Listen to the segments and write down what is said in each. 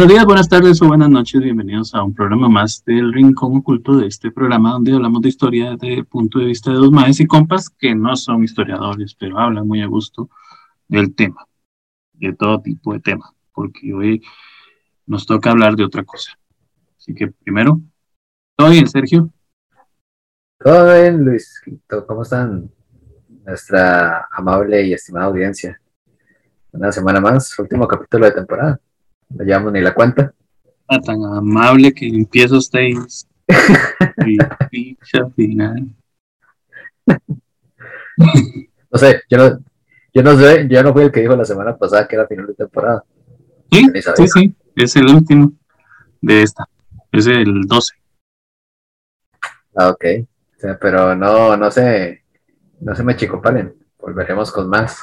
Buenos días, buenas tardes o buenas noches. Bienvenidos a un programa más del Rincón Oculto de este programa donde hablamos de historia desde el punto de vista de dos maes y compas que no son historiadores, pero hablan muy a gusto del tema, de todo tipo de tema, porque hoy nos toca hablar de otra cosa. Así que primero, ¿todo bien, Sergio? Todo bien, Luis. ¿Cómo están nuestra amable y estimada audiencia? Una semana más, último capítulo de temporada. No llevamos ni la cuenta. Ah, tan amable que empiezo ustedes. y final. No sé, yo no, yo no sé, yo no fui el que dijo la semana pasada que era final de temporada. Sí, sí, sí, es el último de esta. Es el 12. Ah, ok. O sea, pero no, no se, no se me chicopalen. Volveremos con más.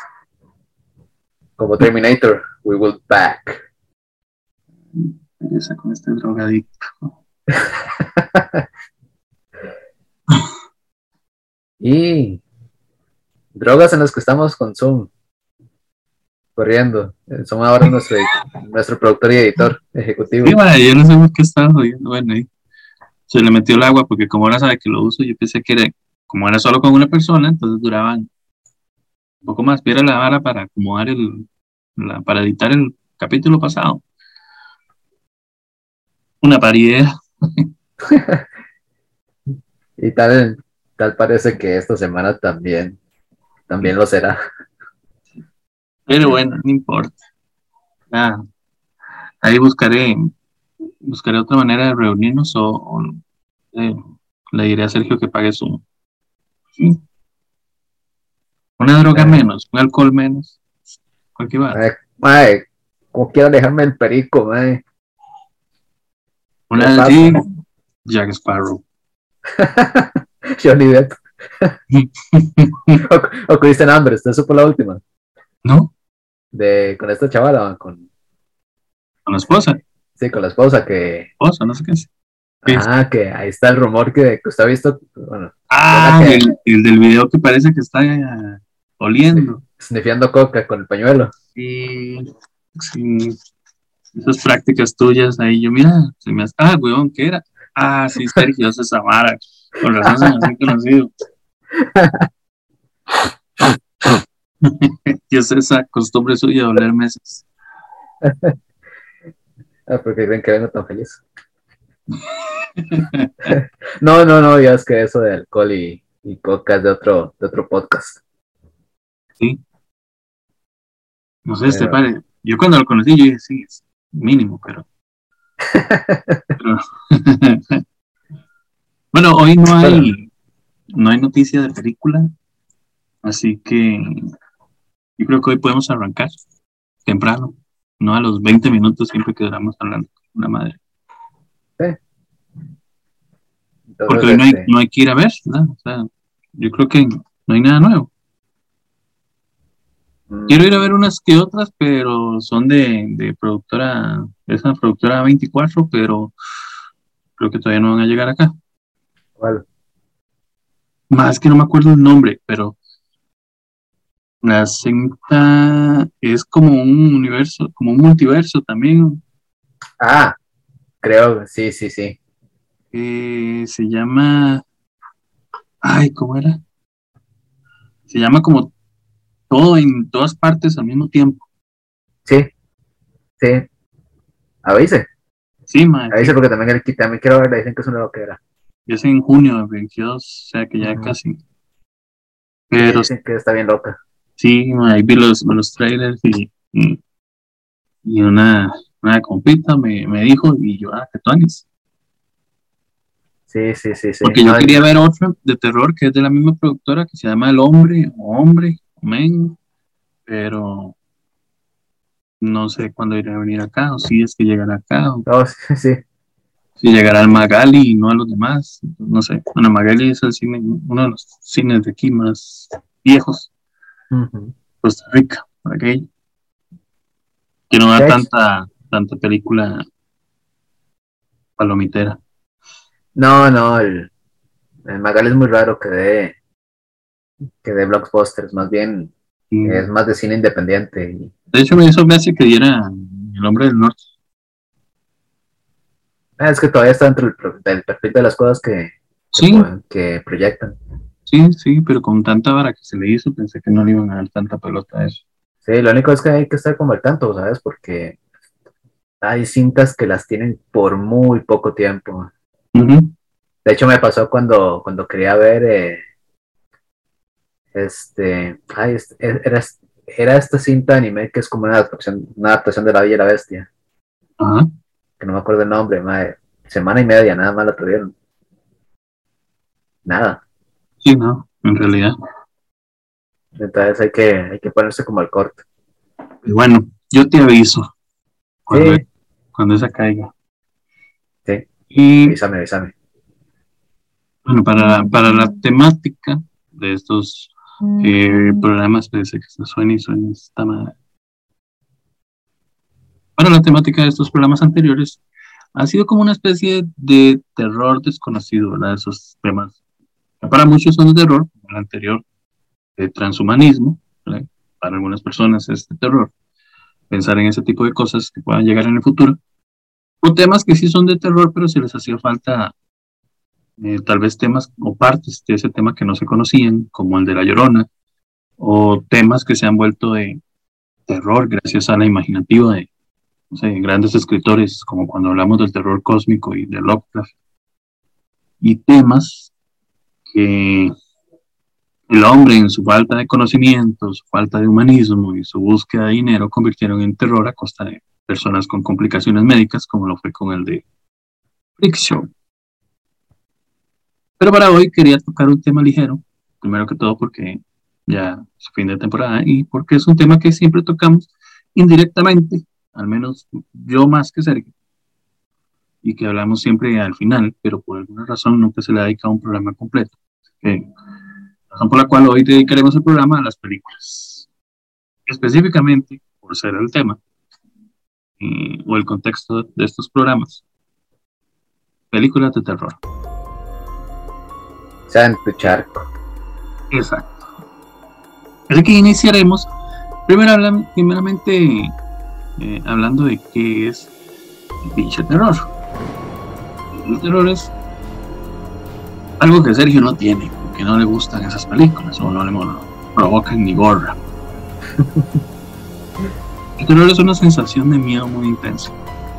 Como Terminator, we will back esa con este drogadicto. y drogas en las que estamos con Zoom. Corriendo. Son ahora nuestro, nuestro productor y editor ejecutivo. Sí, yo no sé por qué estaba jodiendo. Bueno, ahí se le metió el agua porque como ahora sabe que lo uso, yo pensé que era, como era solo con una persona, entonces duraban un poco más. Viera la vara para acomodar el, para editar el capítulo pasado una paridad. y tal, tal parece que esta semana también, también lo será. Pero bueno, no importa. ahí buscaré, buscaré otra manera de reunirnos o, eh, le diré a Sergio que pague su. Una droga menos, un alcohol menos. Cualquier va. como quiero dejarme el perico, mae. Una de Jack Sparrow. Johnny Depp. o, o Kristen Amber, ¿usted supo la última? ¿No? De, con esta chavala, con... ¿Con la esposa? Sí, con la esposa que... Esposa, no sé qué es. Ah, que ahí está el rumor que, usted ha visto. Bueno, ah, el, del video que parece que está eh, oliendo. Snifiando coca con el pañuelo. Sí, sí esas prácticas tuyas ahí, yo mira, se me ah, weón, ¿qué era? Ah, sí, Sergio, esa Samara, con razón se me conocido. y es esa costumbre suya de oler meses. ah, porque creen que vengo tan feliz. no, no, no, ya es que eso de alcohol y, y es de otro, de otro podcast. Sí. No sé, este pare. Yo cuando lo conocí, yo dije, sí, mínimo, pero. bueno, hoy no hay, no hay noticia de película, así que yo creo que hoy podemos arrancar temprano, no a los 20 minutos siempre quedamos hablando con una madre. Porque hoy no hay, este no hay que ir a ver, O sea, yo creo que no hay nada nuevo. Quiero ir a ver unas que otras, pero son de, de productora, es una productora 24, pero creo que todavía no van a llegar acá. ¿Cuál? Más que no me acuerdo el nombre, pero la cinta es como un universo, como un multiverso también. Ah, creo, sí, sí, sí. Eh, se llama, ay, ¿cómo era? Se llama como todo en todas partes al mismo tiempo. Sí, sí. Avise. Sí, man. Avise porque también, también quiero verla, dicen que es una loquera. Es en junio de 22, o sea que ya casi. Pero. Dicen que está bien loca. Sí, ahí vi los, los trailers y, y, una, una compita me, me dijo, y yo, ah, que tú Sí, sí, sí, sí. Porque yo quería ver otra de terror que es de la misma productora que se llama El Hombre o Hombre, men, pero no sé cuándo irá a venir acá, o si es que llegará acá, o oh, sí, si llegará al Magali y no a los demás, no sé. Bueno, Magali es el cine, uno de los cines de aquí más viejos, Costa Rica, por aquello, que no da tanta, tanta película palomitera. No, no, el, el Magali es muy raro que dé que de blockbusters, más bien es más de cine independiente. De hecho, eso me hace que diera El Hombre del Norte. Ah, es que todavía está dentro del, perfil de las cosas que, que, proyectan. Sí, sí, pero con tanta vara que se le hizo, pensé que no le iban a dar tanta pelota a eso. Sí, lo único es que hay que estar como al tanto, ¿sabes? Porque hay cintas que las tienen por muy poco tiempo. De hecho, me pasó cuando, cuando quería ver eh, este, ay, e, era, era esta cinta anime que es como una adaptación, una adaptación de La Bella y la Bestia. Que no me acuerdo el nombre, madre. Semana y media, nada más la tuvieron. Nada. Sí, no, en realidad. Entonces hay que, hay que ponerse como al corte. Y bueno, yo te aviso cuando, cuando esa caiga. Sí. Y, avísame, avísame. Bueno, para, para la temática de estos eh, programas, parece que se y suena esta madre. Para la temática de estos programas anteriores, ha sido como una especie de terror desconocido, ¿verdad? Esos temas. Para muchos son de terror, como el anterior, de transhumanismo, para algunas personas es de terror. Pensar en ese tipo de cosas que puedan llegar en el futuro. O temas que sí son de terror, pero si les hacía falta eh, tal vez temas o partes de ese tema que no se conocían, como el de la llorona, o temas que se han vuelto de terror gracias a la imaginativa de grandes escritores, como cuando hablamos del terror cósmico y de Lovecraft, y temas que el hombre en su falta de conocimiento, su falta de humanismo y su búsqueda de dinero convirtieron en terror a costa de personas con complicaciones médicas, como lo fue con el de Show. Pero para hoy quería tocar un tema ligero, primero que todo porque ya es fin de temporada y porque es un tema que siempre tocamos indirectamente, al menos yo más que Sergio, y que hablamos siempre al final, pero por alguna razón nunca se le ha dedicado un programa completo. razón por la cual hoy dedicaremos el programa a las películas, específicamente por ser el tema eh, o el contexto de estos programas. Películas de terror sea en tu charco. Exacto. Así que iniciaremos, primero primeramente eh, hablando de qué es el pinche terror. El terror es algo que Sergio no tiene, porque no le gustan esas películas o no le provocan ni gorra. el terror es una sensación de miedo muy intensa.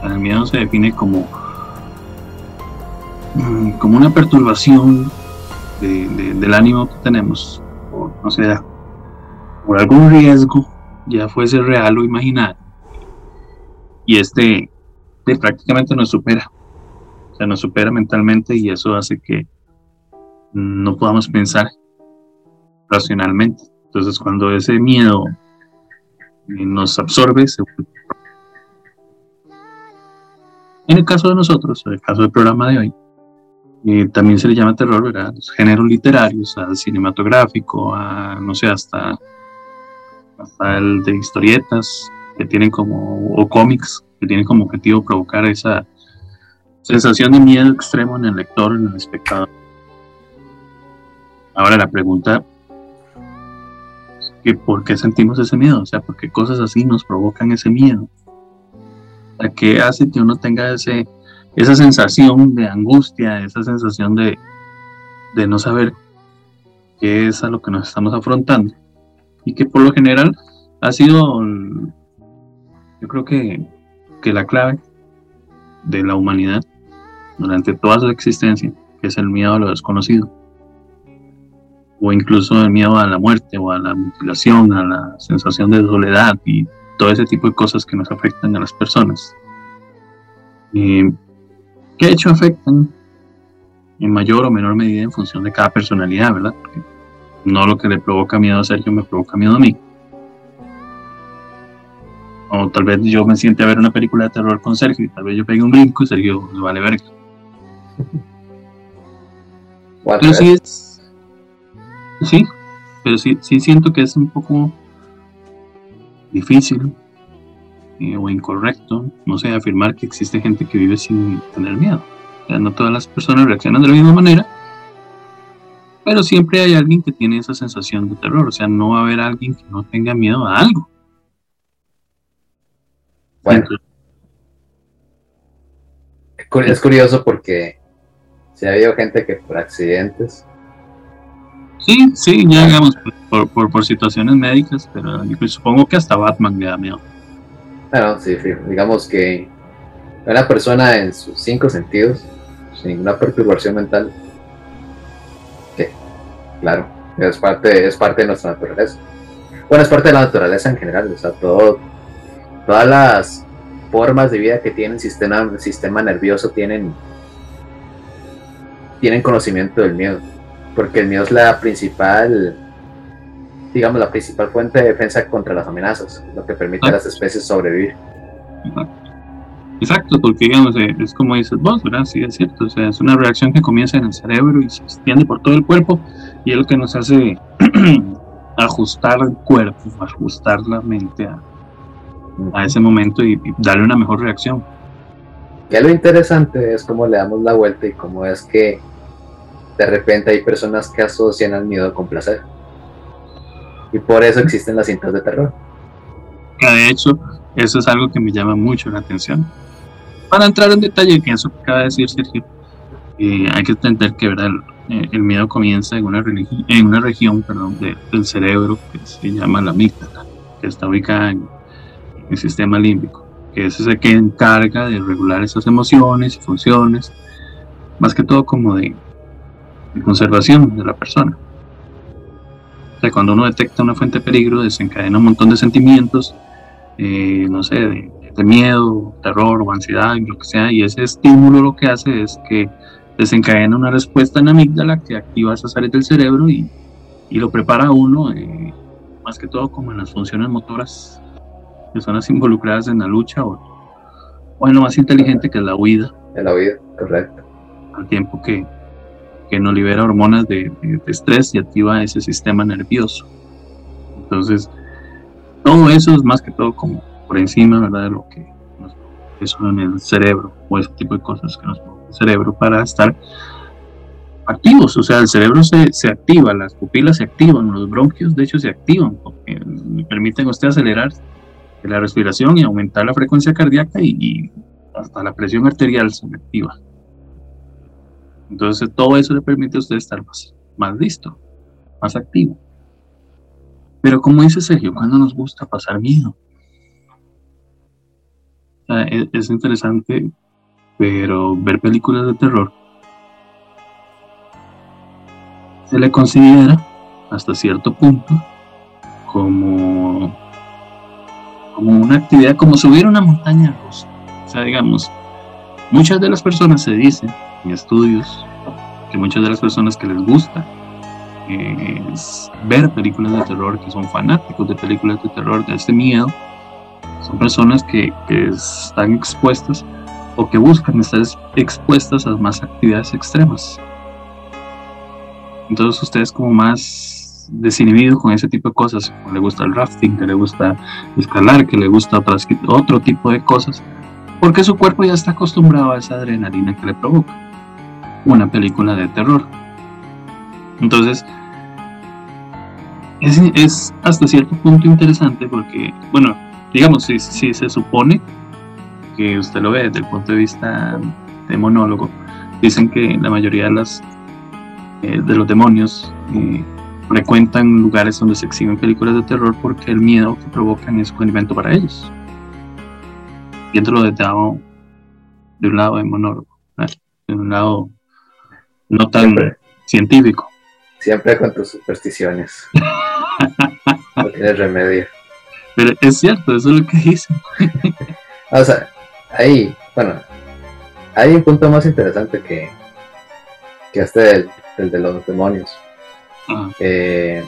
El miedo se define como, mm, como una perturbación del ánimo que tenemos, por, no sé, por algún riesgo, ya fuese real o imaginario, y este prácticamente nos supera, o sea, nos supera mentalmente y eso hace que no podamos pensar racionalmente. Entonces, cuando ese miedo nos absorbe, En el caso de nosotros, en el caso del programa de hoy, también se le llama terror, ¿verdad? Los géneros literarios, al cinematográfico, a, no sé, hasta, hasta el de historietas, que tienen como, o cómics, que tienen como objetivo provocar esa sensación de miedo extremo en el lector, en el espectador. Ahora la pregunta es que ¿por qué sentimos ese miedo? O sea, ¿por qué cosas así nos provocan ese miedo? ¿A qué hace que uno tenga ese esa sensación de angustia, esa sensación de, no saber qué es a lo que nos estamos afrontando. Y que por lo general ha sido, yo creo que, que la clave de la humanidad durante toda su existencia, es el miedo a lo desconocido, o incluso el miedo a la muerte o a la mutilación, a la sensación de soledad y todo ese tipo de cosas que nos afectan a las personas. Que de hecho afectan en mayor o menor medida en función de cada personalidad, ¿verdad? Porque no lo que le provoca miedo a Sergio me provoca miedo a mí. O tal vez yo me siente a ver una película de terror con Sergio y tal vez yo pegue un brinco y Sergio le vale verga. Pero sí es. Sí, pero sí, sí siento que es un poco difícil eh, o incorrecto, no sé, afirmar que existe gente que vive sin tener miedo. no todas las personas reaccionan de la misma manera, pero siempre hay alguien que tiene esa sensación de terror, o sea, no va a haber alguien que no tenga miedo a algo. Bueno. es curioso porque se ha habido gente que por accidentes. Sí, sí, ya digamos, por, por, por situaciones médicas, pero supongo que hasta Batman le da miedo. Bueno, sí, digamos que una persona en sus cinco sentidos, sin ninguna perturbación mental, que, claro, es parte, es parte de nuestra naturaleza. Bueno, es parte de la naturaleza en general, o sea, todo, todas las formas de vida que tienen sistema, sistema nervioso tienen, tienen conocimiento del miedo, porque el miedo es la principal, digamos, la principal fuente de defensa contra las amenazas, lo que permite a las especies sobrevivir. Exacto, porque digamos, eh, es como dices vos, ¿verdad? Sí, es cierto, o sea, es una reacción que comienza en el cerebro y se extiende por todo el cuerpo y es lo que nos hace ajustar el cuerpo, ajustar la mente a, a ese momento y, darle una mejor reacción. Ya lo interesante es cómo le damos la vuelta y cómo es que de repente hay personas que asocian al miedo con placer. Y por eso existen las cintas de terror. De hecho, eso es algo que me llama mucho la atención. Para entrar en detalle en eso que acaba de decir Sergio, eh, hay que entender que ¿verdad? El, el, miedo comienza en una, en una región perdón, del cerebro que se llama la amígdala, que está ubicada en el sistema límbico, que es ese que encarga de regular esas emociones y funciones, más que todo como de, conservación de la persona. O sea, cuando uno detecta una fuente de peligro, desencadena un montón de sentimientos, eh, no sé, de, miedo, terror o ansiedad, lo que sea, y ese estímulo lo que hace es que desencadena una respuesta en la amígdala que activa esas áreas del cerebro y, y lo prepara a uno, eh, más que todo como en las funciones motoras personas involucradas en la lucha o, o en lo más inteligente que es la huida. En la huida, correcto. Al tiempo que, que no libera hormonas de, estrés y activa ese sistema nervioso. Entonces, todo eso es más que todo como por encima, ¿verdad? De lo que nos eso en el cerebro o ese tipo de cosas que nos pone el cerebro para estar activos, o sea, el cerebro se, se, activa, las pupilas se activan, los bronquios de hecho se activan, porque permiten a usted acelerar la respiración y aumentar la frecuencia cardíaca y, hasta la presión arterial se activa. Entonces todo eso le permite a usted estar más, más listo, más activo. Pero como dice Sergio, cuando nos gusta pasar miedo? es, es interesante, pero ver películas de terror se le considera hasta cierto punto como como una actividad, como subir una montaña rusa. O sea, digamos, muchas de las personas se dicen en estudios que muchas de las personas que les gusta es ver películas de terror, que son fanáticos de películas de terror, de este miedo, son personas que, que están expuestas o que buscan estar expuestas a más actividades extremas. Entonces ustedes como más desinhibido con ese tipo de cosas, que le gusta el rafting, que le gusta escalar, que le gusta otro tipo de cosas, porque su cuerpo ya está acostumbrado a esa adrenalina que le provoca una película de terror. Entonces, es, hasta cierto punto interesante porque, bueno, digamos, si, si, se supone que usted lo ve desde el punto de vista de monólogo, dicen que la mayoría de, las, eh, de los demonios eh, frecuentan lugares donde se exhiben películas de terror porque el miedo que provocan es un alimento para ellos. Viéndolo desde de un lado de monólogo, de un lado no tan científico. Siempre con tus supersticiones. no tienes remedio. Pero es cierto, eso es lo que dicen. o sea, ahí, bueno, hay un punto más interesante que, que este el de los demonios eh,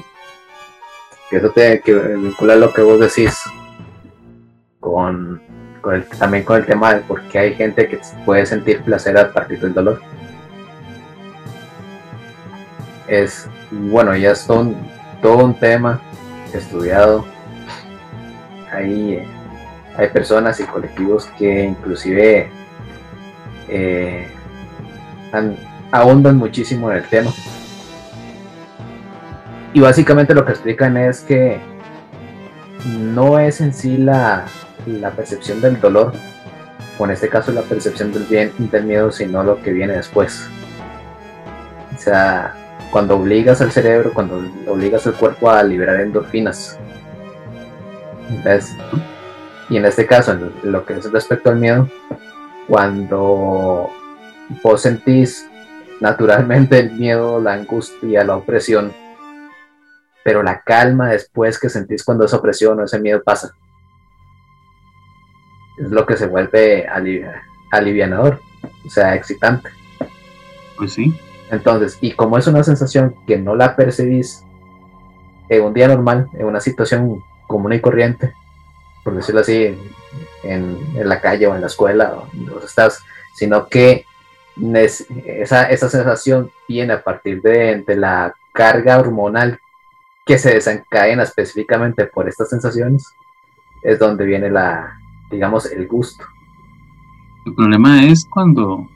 que eso tiene que vincular lo que vos decís con, también con el tema de por qué hay gente que puede sentir placer a partir del dolor. Es, bueno, ya es todo un, tema estudiado. Hay, hay personas y colectivos que inclusive eh, ahondan muchísimo en el tema y básicamente lo que explican es que no es en sí la, percepción del dolor o en este caso la percepción del, bien, del miedo, sino lo que viene después. O sea, cuando obligas al cerebro, cuando obligas al cuerpo a liberar endorfinas. ¿Ves? Y en este caso, lo que es respecto al miedo, cuando vos sentís naturalmente el miedo, la angustia, la opresión, pero la calma después que sentís cuando esa opresión o ese miedo pasa, es lo que se vuelve alivianador, o sea, excitante. Pues sí. Entonces, y como es una sensación que no la percibís en un día normal, en una situación común y corriente, por decirlo así, en, la calle o en la escuela, o estás, sino que esa, esa sensación viene a partir de, de la carga hormonal que se desencadena específicamente por estas sensaciones, es donde viene la, digamos, el gusto. El problema es cuando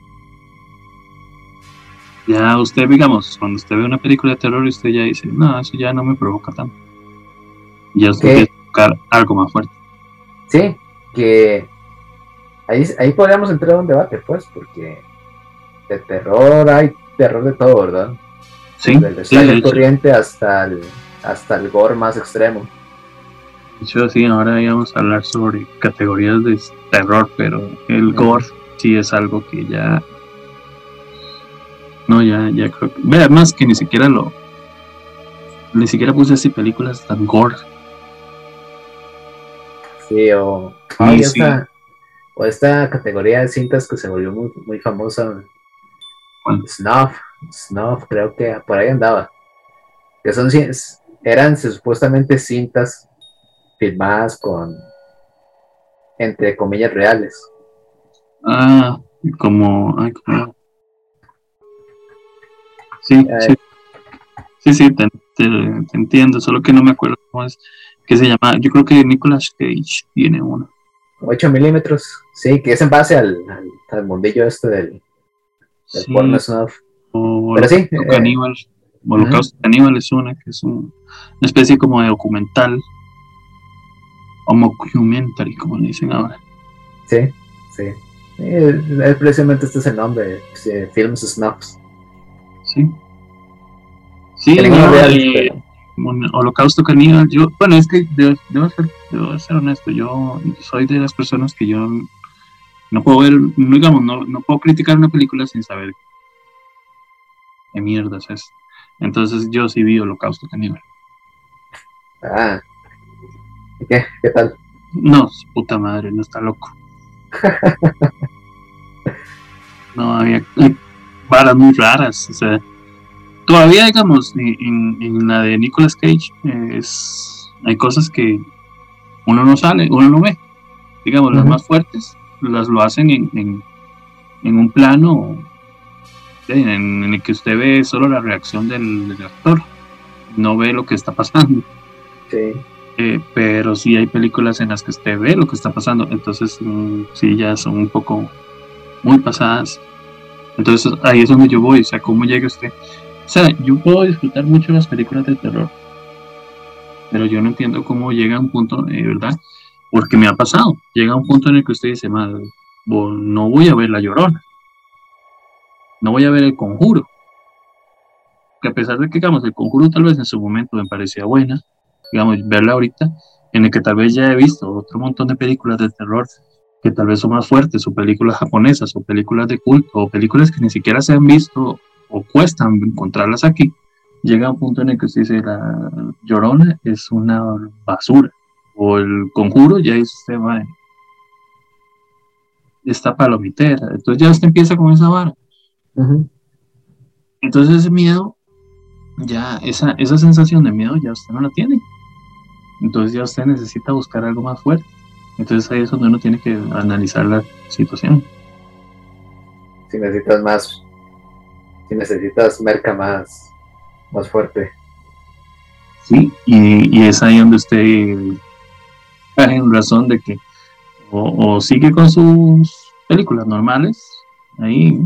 ya usted, digamos, cuando usted ve una película de terror y usted ya dice, no, eso ya no me provoca tanto. Ya usted quiere buscar algo más fuerte. Sí, que ahí, ahí podríamos entrar a un debate, pues, porque de terror hay terror de todo, ¿verdad? Sí. Desde el corriente hasta el, hasta el gore más extremo. De hecho, sí, ahora íbamos a hablar sobre categorías de terror, pero el gore sí es algo que ya. No, ya, ya creo que. Vea, más que ni siquiera lo. Ni siquiera puse así películas tan gore. Sí, o. Esta, o esta categoría de cintas que se volvió muy, muy famosa. Snuff. Snuff, creo que por ahí andaba. Que son eran supuestamente cintas filmadas con, entre comillas, reales. Ah, como... Sí, eh. sí. Sí, sí, te, entiendo, solo que no me acuerdo cómo es, que se llama, yo creo que Nicolas Cage tiene uno. 8 milímetros, sí, que es en base al, al, mundillo este del, del porno snuff. Pero sí. Eh, Caníbal, Holocausto Caníbal es una, que es una especie como de documental o mockumentary, como le dicen ahora. Sí, sí. Eh, precisamente este es el nombre, Films Snuffs. Sí. Sí, Holocausto Caníbal, yo, bueno, es que debo, ser, ser, honesto, yo soy de las personas que yo no puedo ver, no, digamos, no, no puedo criticar una película sin saber qué mierda es. Entonces yo sí vi Holocausto Caníbal. Ah, ¿Qué? ¿Qué tal? No, puta madre, no está loco. no, había varas muy raras. O sea, todavía, digamos, en, la de Nicolas Cage, es, hay cosas que uno no sale, uno no ve. Digamos, las más fuertes las lo hacen en, en, un plano en, el que usted ve solo la reacción del, del actor, no ve lo que está pasando. Sí. Eh, pero sí hay películas en las que usted ve lo que está pasando, entonces mm, sí ya son un poco muy pasadas. Entonces ahí es donde yo voy, o sea, ¿cómo llega usted? O sea, yo puedo disfrutar mucho las películas de terror, pero yo no entiendo cómo llega a un punto, eh, ¿verdad? Porque me ha pasado, llega a un punto en el que usted dice, madre, no voy a ver La Llorona, no voy a ver El Conjuro, que a pesar de que, digamos, El Conjuro tal vez en su momento me parecía buena, digamos, verla ahorita, en el que tal vez ya he visto otro montón de películas de terror que tal vez son más fuertes, o películas japonesas, o películas de culto, o películas que ni siquiera se han visto o cuestan encontrarlas aquí, llega un punto en el que usted dice, la llorona es una basura, o el conjuro ya es usted, va esta palomitera, entonces ya usted empieza con esa vara. Entonces ese miedo, ya esa, esa sensación de miedo ya usted no la tiene entonces ya usted necesita buscar algo más fuerte. Entonces ahí es donde uno tiene que analizar la situación. Si necesitas más, si necesitas merca más, más fuerte. Sí, y, es ahí donde usted en razón de que o, sigue con sus películas normales, ahí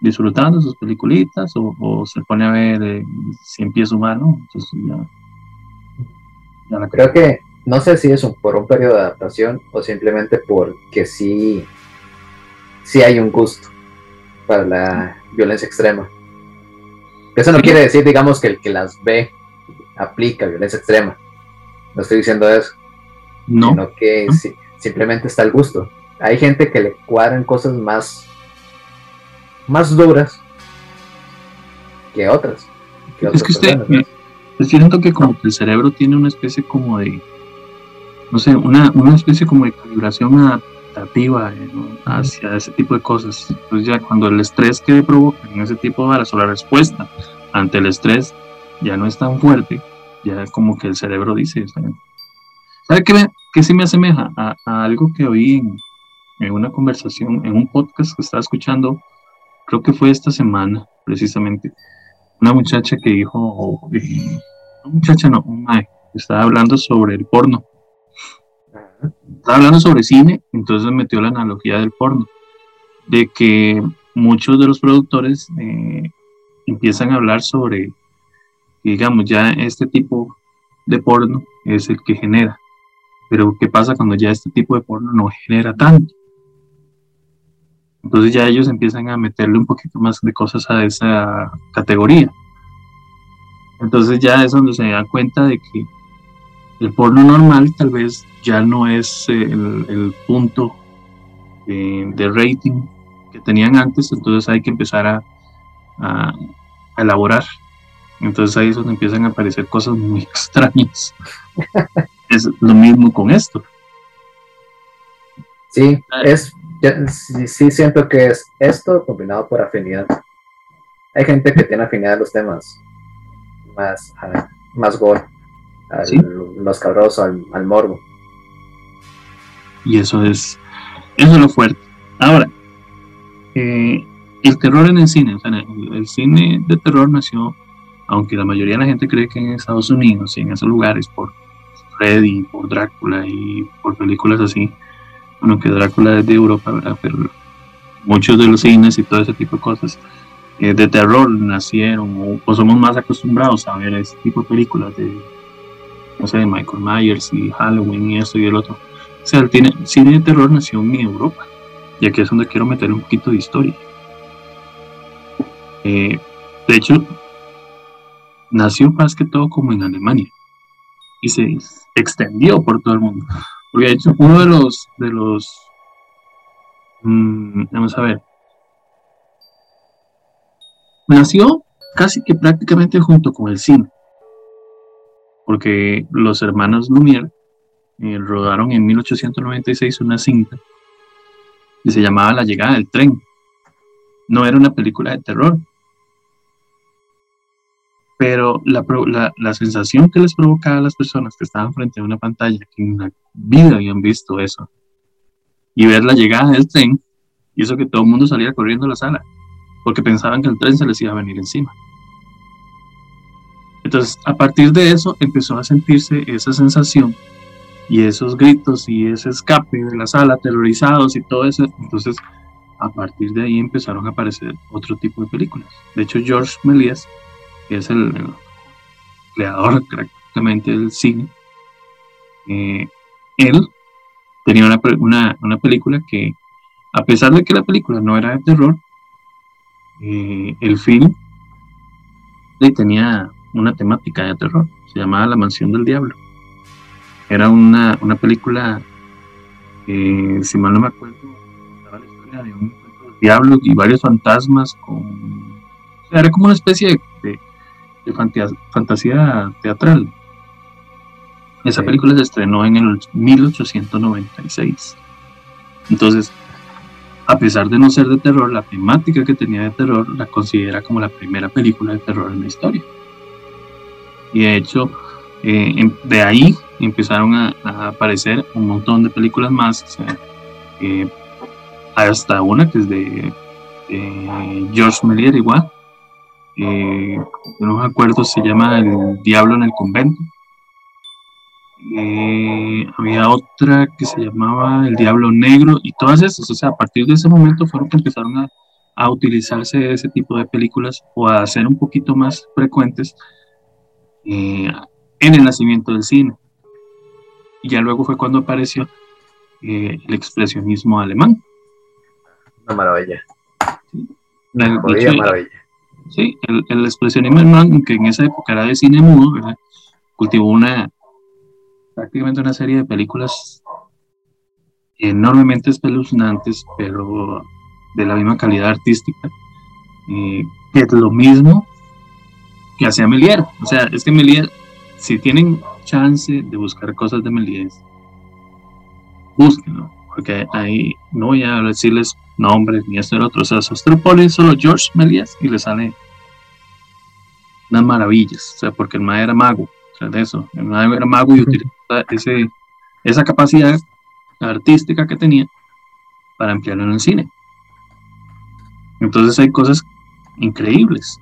disfrutando sus peliculitas, o, se pone a ver eh, Cien Pies Humano, entonces ya Creo que, no sé si es por un periodo de adaptación o simplemente porque sí sí hay un gusto para la violencia extrema. Eso no quiere decir, digamos, que el que las ve aplica violencia extrema. No estoy diciendo eso. No. Sino que simplemente está el gusto. Hay gente que le cuadran cosas más, más duras que otras. es que usted, siento que como que el cerebro tiene una especie como de, no sé, una, una especie como de calibración adaptativa eh, hacia ese tipo de cosas. Entonces ya cuando el estrés que provoca en ese tipo de varas o la respuesta ante el estrés ya no es tan fuerte, ya como que el cerebro dice, ¿sabe qué, me, qué se me asemeja a, algo que oí en, una conversación, en un podcast que estaba escuchando, creo que fue esta semana, precisamente, una muchacha que dijo, una muchacha no, un mae, estaba hablando sobre el porno. Estaba hablando sobre cine, entonces metió la analogía del porno, de que muchos de los productores eh, empiezan a hablar sobre, digamos, ya este tipo de porno es el que genera. Pero ¿qué pasa cuando ya este tipo de porno no genera tanto? Entonces ya ellos empiezan a meterle un poquito más de cosas a esa categoría. Entonces ya es donde se dan cuenta de que el porno normal tal vez ya no es el, punto de, rating que tenían antes, entonces hay que empezar a, elaborar. Entonces ahí es donde empiezan a aparecer cosas muy extrañas. es lo mismo con esto. Sí, ah. es sí, siento que es esto combinado por afinidad. Hay gente que tiene afinidad a los temas más, más gore, los cabrosos, al, morbo. Y eso es, eso es lo fuerte. Ahora, eh, el terror en el cine, el, cine de terror nació, aunque la mayoría de la gente cree que en Estados Unidos y en esos lugares, por Freddy, por Drácula y por películas así, bueno, que Drácula es de Europa, ¿verdad? Pero muchos de los cines y todo ese tipo de cosas eh, de terror nacieron o, somos más acostumbrados a ver ese tipo de películas de, no sé, de Michael Myers y Halloween y esto y el otro. O sea, el cine, de terror nació en Europa y aquí es donde quiero meter un poquito de historia. Eh, de hecho, nació más que todo como en Alemania y se extendió por todo el mundo. Porque de hecho, uno de los, de los, mm, vamos a ver, nació casi que prácticamente junto con el cine, porque los hermanos Lumière eh, rodaron en 1896 una cinta que se llamaba La llegada del tren. No era una película de terror, pero la, la, sensación que les provocaba a las personas que estaban frente a una pantalla, que en la vida habían visto eso, y ver la llegada del tren, hizo que todo el mundo saliera corriendo a la sala, porque pensaban que el tren se les iba a venir encima. Entonces, a partir de eso, empezó a sentirse esa sensación y esos gritos y ese escape de la sala, aterrorizados y todo eso. Entonces, a partir de ahí empezaron a aparecer otro tipo de películas. De hecho, George Méliès que es el, creador prácticamente del cine, eh, él tenía una, una, película que, a pesar de que la película no era de terror, eh, el film tenía una temática de terror, se llamaba La Mansión del Diablo. Era una, una película, si mal no me acuerdo, la historia de un diablo y varios fantasmas con... era como una especie de de fantasía teatral. Esa película se estrenó en el 1896. Entonces, a pesar de no ser de terror, la temática que tenía de terror la considera como la primera película de terror en la historia. Y de hecho, eh, em, de ahí empezaron a, aparecer un montón de películas más, eh, hasta una que es de, George Méliès igual, eh, no me acuerdo, se llama El Diablo en el Convento. Había otra que se llamaba El Diablo Negro y todas esas, o sea, a partir de ese momento fueron que empezaron a, a utilizarse ese tipo de películas o a ser un poquito más frecuentes eh, en el nacimiento del cine. Y ya luego fue cuando apareció el expresionismo alemán. Una maravilla. Sí. Una hecho, maravilla. Sí, el, el expresionismo alemán, que en esa época era de cine mudo, ¿verdad? cultivó una prácticamente una serie de películas enormemente espeluznantes, pero de la misma calidad artística, eh, que es lo mismo que hacía Méliès. O sea, es que Méliès, si tienen chance de buscar cosas de Méliès, búsquenlo, porque ahí no voy a decirles nombres ni esto ni otro. O sea, si usted pone solo George Méliès y le sale unas maravillas. O sea, porque el mago era mago. O sea, de eso. El mago era mago y utilizaba ese, esa capacidad artística que tenía para emplearlo en el cine. Entonces hay cosas increíbles.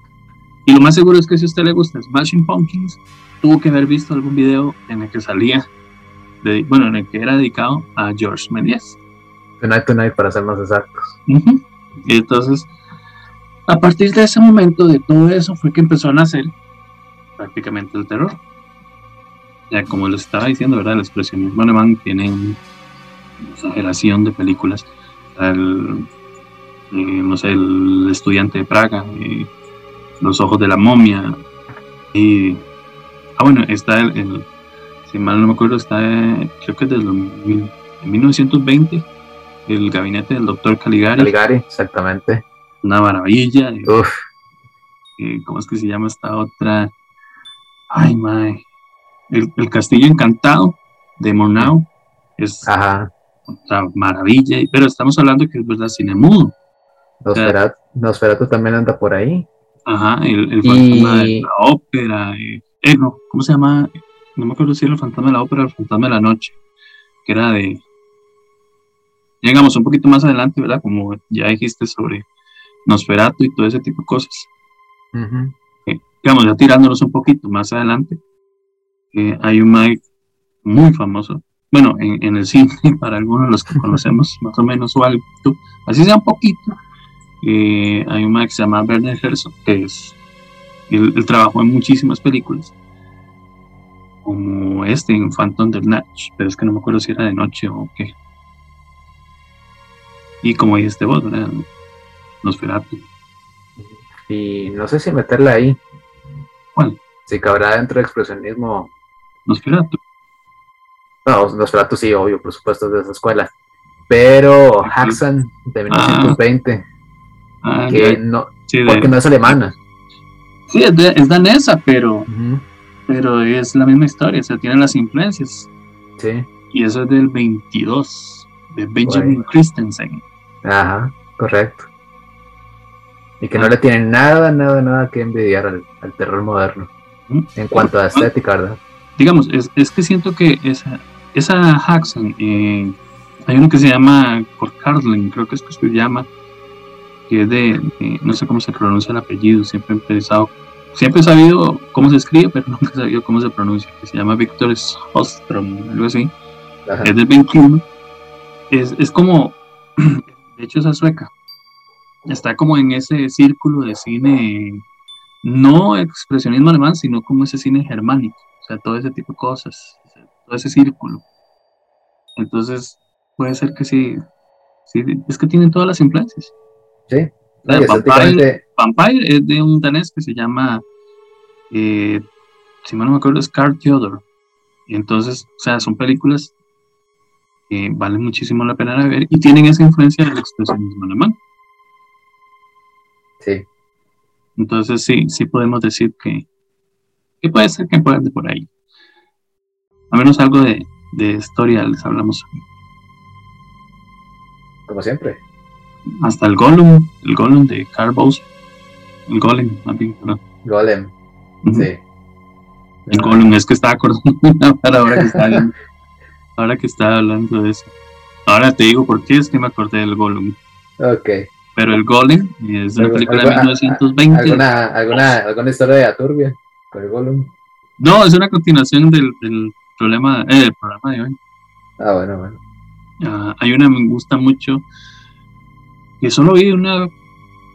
Y lo más seguro es que si a usted le gusta Smashing Pumpkins, tuvo que haber visto algún video en el que salía, de- bueno, en el que era dedicado a George Méliès. Tonight Tonight para ser más exactos. Y entonces, a partir de ese momento, de todo eso, fue que empezó a nacer prácticamente el terror. Ya como les estaba diciendo, ¿verdad? El expresionismo alemán tiene una exageración de películas. El, eh, no sé, el estudiante de Praga, eh, Los ojos de la momia. Y, ah, bueno, está el, el- si mal no me acuerdo, está, eh, creo que es del 2000 en 1920, el gabinete del doctor Caligari Caligari, exactamente. una maravilla. Uf, eh, ¿Cómo es que se llama esta otra? Ay, my. El, el Castillo Encantado de Murnau es ajá. otra maravilla. Pero estamos hablando que es verdad cine mudo. Nosferatu, Nosferatu también anda por ahí. Ajá, el, el Y- fantasma de la ópera. eh, eh, no, ¿cómo se llama? No me acuerdo si era el fantasma de la ópera o el fantasma de la noche. Que era de. Llegamos un poquito más adelante, ¿verdad? Como ya dijiste sobre Nosferatu y todo ese tipo de cosas. Ujú. digamos, ya tirándonos un poquito más adelante, eh, hay un Mike muy famoso, bueno, en, en el cine, para algunos de los que conocemos, más o menos, o algo, así sea un poquito, eh, hay un que se llama Werner Herzog, que es, él, él trabajó en muchísimas películas, como este en Phantom the Natch, pero es que no me acuerdo si era de noche o qué. Y como dijiste vos, ¿verdad? Nosferatu. Y no sé si meterla ahí. ¿Cuál? Si cabrá dentro del expresionismo. Nosferatu. No, Nosferatu sí, obvio, por supuesto, es de esa escuela. Pero Haxan de 1920, Ah, que ya, no, sí, de- porque no es alemana. Sí, es, de- es danesa, pero, pero es la misma historia, o sea, tiene las influencias. Sí, Y eso es del 22, de Benjamin Bueno. Christensen. ajá, correcto. Y que no le tienen nada, nada, nada que envidiar al, al terror moderno. En cuanto a estética, ¿verdad? Digamos, es, es que siento que esa, esa eh, hay uno que se llama Korkarling, creo que es que se llama, que es de, de- no sé cómo se pronuncia el apellido, siempre he pensado, siempre he sabido cómo se escribe, pero nunca he sabido cómo se pronuncia, que se llama Victor Hostrom, algo así. Ajá. es del 21, es, es como, de hecho esa sueca, está como en ese círculo de cine, no expresionismo alemán, sino como ese cine germánico, o sea, todo ese tipo de cosas, todo ese círculo. Entonces, puede ser que sí, sí, es que tienen todas las influencias. Sí. No, y Vampire, es de un danés que se llama, eh, si mal no me acuerdo, es Carl Theodor. Y entonces, o sea, son películas que valen muchísimo la pena de ver y tienen esa influencia del expresionismo alemán. sí. Entonces, sí, sí podemos decir que, que puede ser que puedan de por ahí. A menos algo de, de historia les hablamos. Como siempre. Hasta el Gollum, el Gollum de Carl Bowser. El Golem, más bien, perdón. Golem, sí. El Gollum, es que estaba acordando ahora que estaba viendo- ahora que estaba hablando de eso. Ahora te digo por qué es que me acordé del Gollum. Ok. Pero el Golem es una película de 1920. ¿Alguna, alguna, alguna historia de Aturbia con el Golem? No, es una continuación del, del problema, eh, del programa de hoy. Ah, bueno, bueno. Ah, hay una que me gusta mucho que solo vi una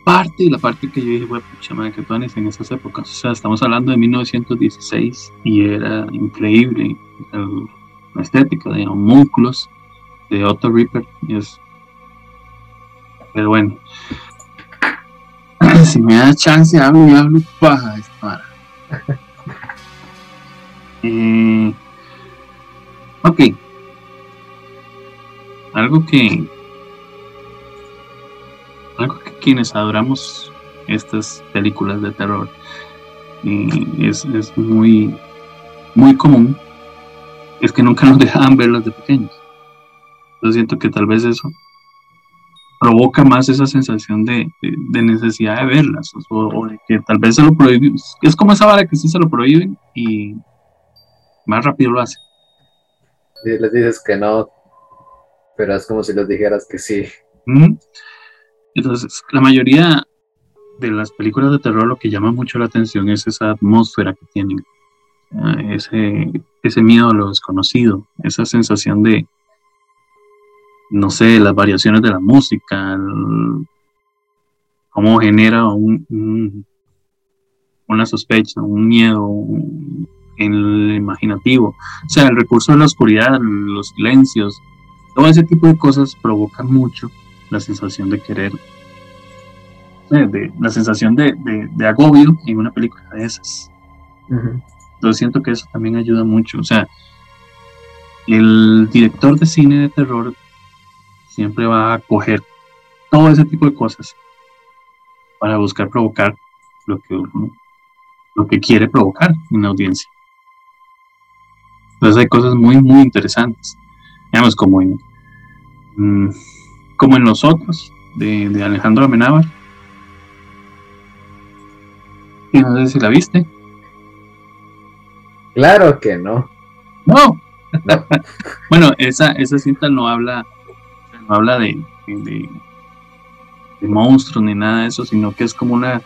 parte y la parte que yo dije, bueno, pucha madre, que tones en esas épocas. O sea, estamos hablando de 1916 y era increíble la estética de homúnculos de Otto Ripper. Es Pero bueno, si me da chance, hablo y hablo paja esta eh, ok. Algo que. Algo que quienes adoramos estas películas de terror eh, es, es, muy, muy común. Es que nunca nos dejaban verlas de pequeños. Yo siento que tal vez eso provoca más esa sensación de, necesidad de verlas, o, de que tal vez se lo prohíben. Es como esa vara que sí se lo prohíben y más rápido lo hacen. Sí, les dices que no, pero es como si les dijeras que sí. Entonces, la mayoría de las películas de terror lo que llama mucho la atención es esa atmósfera que tienen, ese, ese miedo a lo desconocido, esa sensación de, no sé, las variaciones de la música, cómo genera un, una sospecha, un miedo en el imaginativo. O sea, el recurso de la oscuridad, los silencios, todo ese tipo de cosas provocan mucho la sensación de querer, de, la sensación de, agobio en una película de esas. Yo siento que eso también ayuda mucho. O sea, el director de cine de terror siempre va a coger todo ese tipo de cosas para buscar provocar lo que lo que quiere provocar en la audiencia. Entonces hay cosas muy, muy interesantes. Digamos, como en, mm, como en Los Otros, de, Alejandro Amenábar. Y no sé si la viste. Claro que no. No. bueno, esa, esa cinta no habla no habla de, de, monstruos ni nada de eso, sino que es como una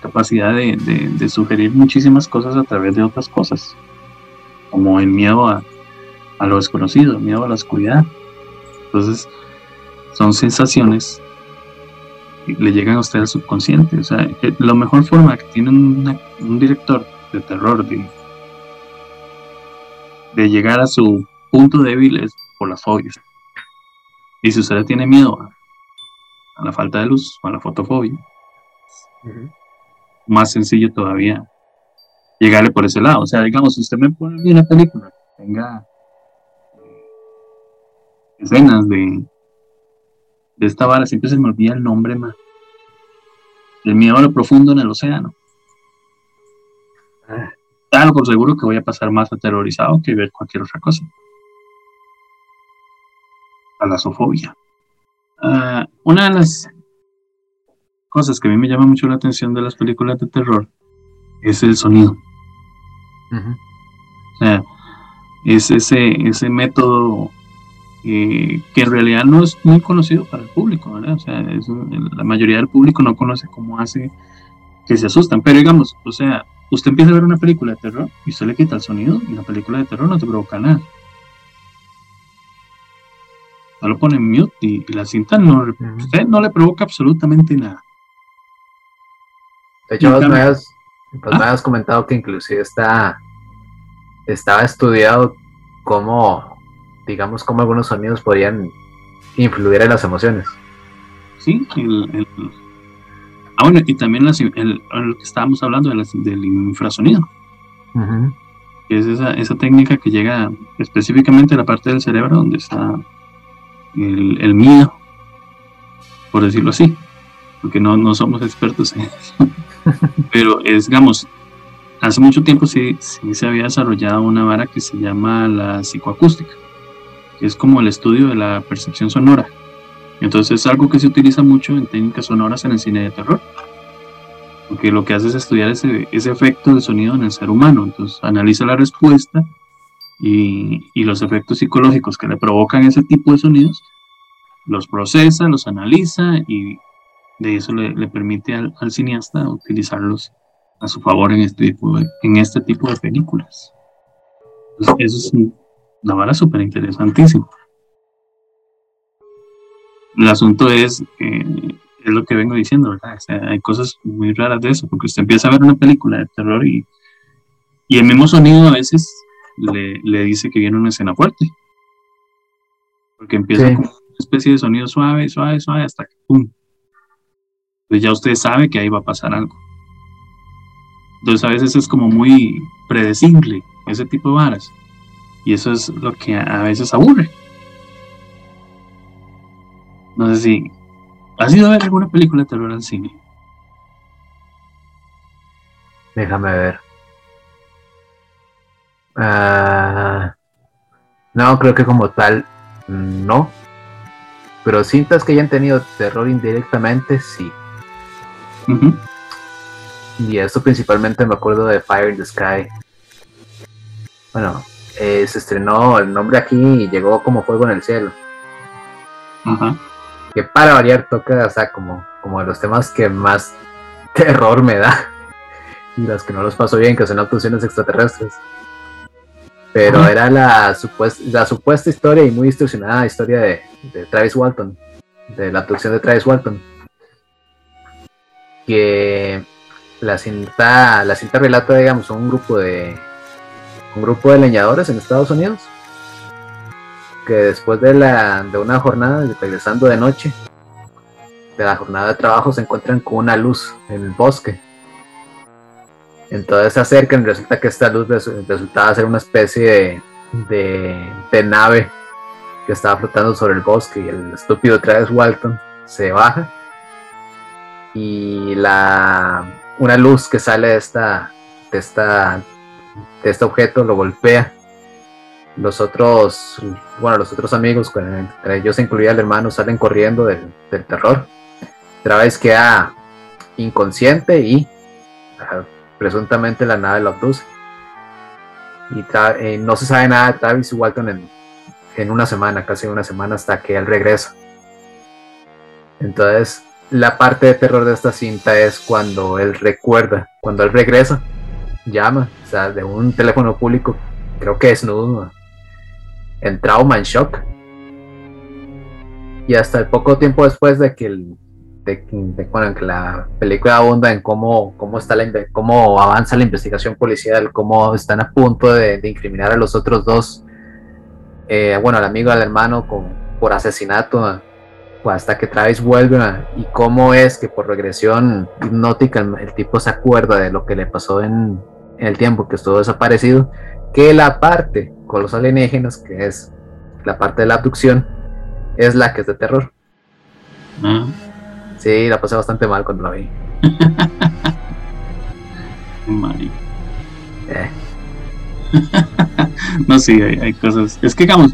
capacidad de, sugerir muchísimas cosas a través de otras cosas, como el miedo a, lo desconocido, el miedo a la oscuridad. Entonces, son sensaciones que le llegan a usted al subconsciente. O sea, eh, la mejor forma que tiene un director de terror de, de llegar a su punto débil es por las fobias. Y si usted tiene miedo a, la falta de luz o a la fotofobia, más sencillo todavía llegarle por ese lado. O sea, digamos, si usted me pone una película que tenga eh, escenas de, de esta vara, siempre se me olvida el nombre más. El miedo a lo profundo en el océano. Ah. Claro, por seguro que voy a pasar más aterrorizado que ver cualquier otra cosa talasofobia. Uh, una de las cosas que a mí me llama mucho la atención de las películas de terror es el sonido. O sea, es ese, ese método eh, que en realidad no es muy conocido para el público, ¿verdad? O sea, la mayoría del público no conoce cómo hace que se asustan. Pero digamos, o sea, usted empieza a ver una película de terror y usted le quita el sonido y la película de terror no te provoca nada no lo pone en mute y, la cinta no, usted no le provoca absolutamente nada. De hecho, vos, me, ¿Ah? has, comentado que inclusive está, estaba estudiado cómo, digamos, cómo algunos sonidos podían influir en las emociones. Sí, el, ah, bueno, y también lo que estábamos hablando del infrasonido. que es esa, esa técnica que llega específicamente a la parte del cerebro donde está el, miedo, por decirlo así, porque no, no somos expertos en eso. Pero es, digamos, hace mucho tiempo sí, sí, se había desarrollado una vara que se llama la psicoacústica, es como el estudio de la percepción sonora. Entonces es algo que se utiliza mucho en técnicas sonoras en el cine de terror, porque lo que hace es estudiar ese, ese efecto del sonido en el ser humano. Entonces analiza la respuesta y, los efectos psicológicos que le provocan ese tipo de sonidos, los procesa, los analiza y de eso le, permite al, cineasta utilizarlos a su favor en este tipo de, en este tipo de películas. eso es una vara súper interesantísima. El asunto es, eh, es lo que vengo diciendo, ¿verdad? hay cosas muy raras de eso, porque usted empieza a ver una película de terror y, y el mismo sonido a veces le, dice que viene una escena fuerte. Porque empieza con una especie de sonido suave, suave, suave, hasta que ¡pum! pues ya usted sabe que ahí va a pasar algo. Entonces a veces es como muy predecible ese tipo de varas. Y eso es lo que a veces aburre. No sé si has ido a ver alguna película de terror al cine. Déjame ver. Ah, no, creo que como tal, no. Pero cintas que hayan tenido terror indirectamente, sí. Y eso principalmente me acuerdo de Fire in the Sky. Bueno, eh, se estrenó el nombre aquí y llegó como fuego en el cielo. Que para variar toca, o sea, como, como de los temas que más terror me da. Y los que no los paso bien, que son abducciones extraterrestres. Pero era la supuesta, la supuesta historia y muy distorsionada historia de, de Travis Walton, de la abducción de Travis Walton. Que la cinta, la cinta relata, digamos, un grupo de un grupo de leñadores en Estados Unidos que después de, la, de una jornada, regresando de noche, de la jornada de trabajo, se encuentran con una luz en el bosque. Entonces se acercan y resulta que esta luz resultaba ser una especie de, de, nave que estaba flotando sobre el bosque y el estúpido Travis Walton se baja y la una luz que sale de esta de esta de este objeto lo golpea. Los otros bueno los otros amigos entre ellos incluía el hermano salen corriendo del, terror. Travis queda inconsciente y presuntamente la nave lo abduce. Y eh, no se sabe nada de Travis Walton en, en una semana casi una semana hasta que él regresa. Entonces la parte de terror de esta cinta es cuando él recuerda, cuando él regresa, llama, o sea, de un teléfono público, creo que es nudo, en trauma, en shock. Y hasta el poco tiempo después de que, el, de, que la película abunda en cómo, cómo, está la, cómo avanza la investigación policial, cómo están a punto de, incriminar a los otros dos, eh, bueno, al amigo, al hermano, con, por asesinato hasta que Travis vuelve y cómo es que por regresión hipnótica el, tipo se acuerda de lo que le pasó en, el tiempo que estuvo desaparecido, que la parte con los alienígenas, que es la parte de la abducción, es la que es de terror. Ah. Sí, la pasé bastante mal cuando la vi. Eh. no, sí, hay, hay, cosas. Es que, digamos,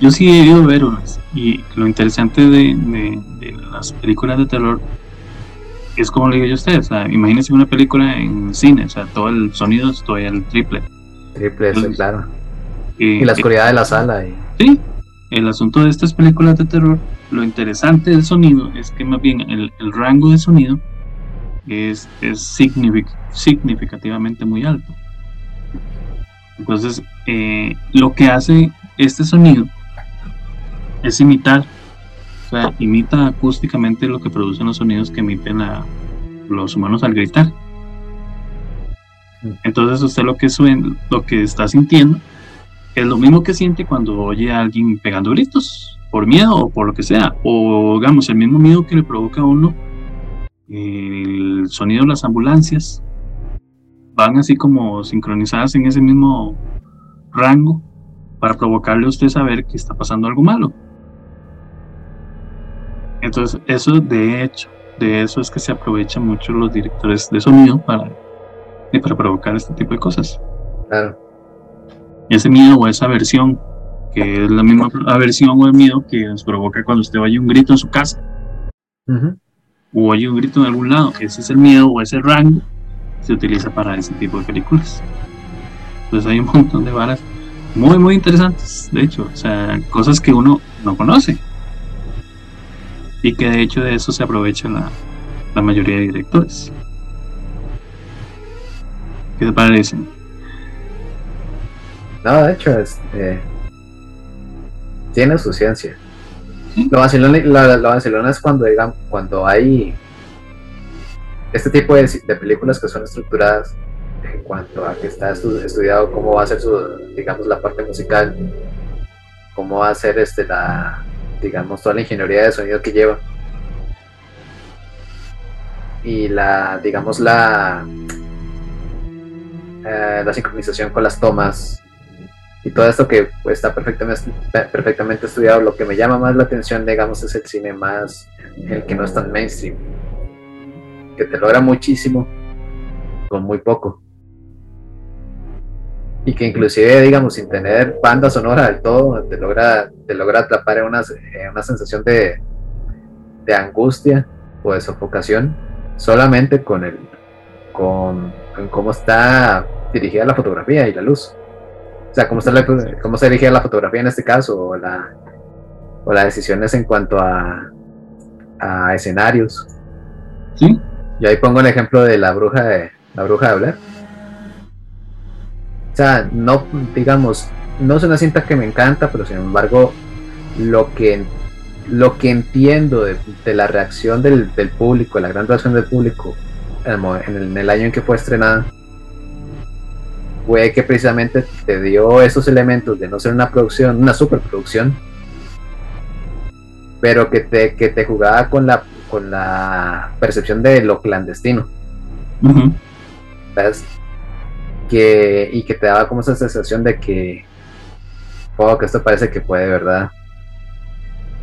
yo sí he ido a ver unas. Y lo interesante de, las películas de terror es como le digo yo a ustedes. O sea, imagínense una película en cine, o sea, todo el sonido es todo el triple. Triple, claro. y la oscuridad de la sala. Sí, el asunto de estas películas de terror, lo interesante del sonido es que más bien el, rango de sonido es, es significativamente muy alto. Entonces, eh, lo que hace este sonido es imitar, o sea, imita acústicamente lo que producen los sonidos que emiten los humanos al gritar. Entonces usted lo que suena, lo que está sintiendo es lo mismo que siente cuando oye a alguien pegando gritos, por miedo o por lo que sea, o digamos el mismo miedo que le provoca a uno el sonido de las ambulancias, van así como sincronizadas en ese mismo rango para provocarle a usted saber que está pasando algo malo. Entonces, eso de hecho, de eso es que se aprovechan mucho los directores de sonido para, para provocar este tipo de cosas. Claro. Ese miedo o esa aversión, que es la misma aversión o el miedo que nos provoca cuando usted oye un grito en su casa. O oye un grito en algún lado. Ese es el miedo o ese rango que se utiliza para ese tipo de películas. Entonces hay un montón de varas muy, muy interesantes, de hecho. O sea, cosas que uno no conoce y que de hecho de eso se aprovecha la, la mayoría de directores. ¿Qué te parece? No, de hecho, este, tiene su ciencia. Lo vacilón, es cuando, digan, cuando hay este tipo de, de, películas que son estructuradas en cuanto a que está estudiado cómo va a ser su, digamos, la parte musical, cómo va a ser este, la, digamos, toda la ingeniería de sonido que lleva. y la, digamos, la, eh, la sincronización con las tomas y todo esto que pues, está perfectamente, perfectamente estudiado. Lo que me llama más la atención, digamos, es el cine más, el que no es tan mainstream, que te logra muchísimo con muy poco. Y que inclusive, digamos, sin tener banda sonora del todo, te logra, te logra atrapar en una, una sensación de, de angustia o de sofocación solamente con el con, cómo está dirigida la fotografía y la luz. O sea, cómo, está la, cómo está dirigida la fotografía en este caso, o, la, o las decisiones en cuanto a, a escenarios. Sí. Y ahí pongo el ejemplo de la bruja de la bruja de Blair. O sea, no, digamos, no es una cinta que me encanta, pero sin embargo, lo que lo que entiendo de, la reacción del, público, la gran reacción del público en el, año en que fue estrenada, fue que precisamente te dio esos elementos de no ser una producción, una superproducción, pero que te, que te jugaba con la, con la percepción de lo clandestino. Que, y que te daba como esa sensación de que, oh, que esto parece que puede, ¿verdad?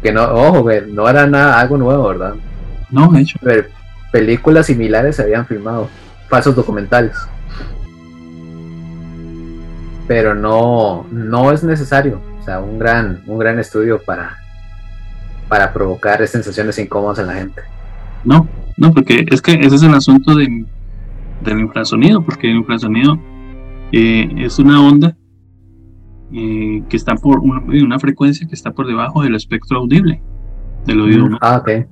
que no, ojo, no era nada, algo nuevo, ¿verdad? No, de hecho. películas similares se habían filmado, falsos documentales. Pero no, no es necesario, o sea, un gran, un gran estudio para, para provocar sensaciones incómodas en la gente. No, no, porque es que ese es el asunto de, del infrasonido, porque el infrasonido eh, es una onda eh, que está por una, frecuencia que está por debajo del espectro audible del oído mm, Ah, ok.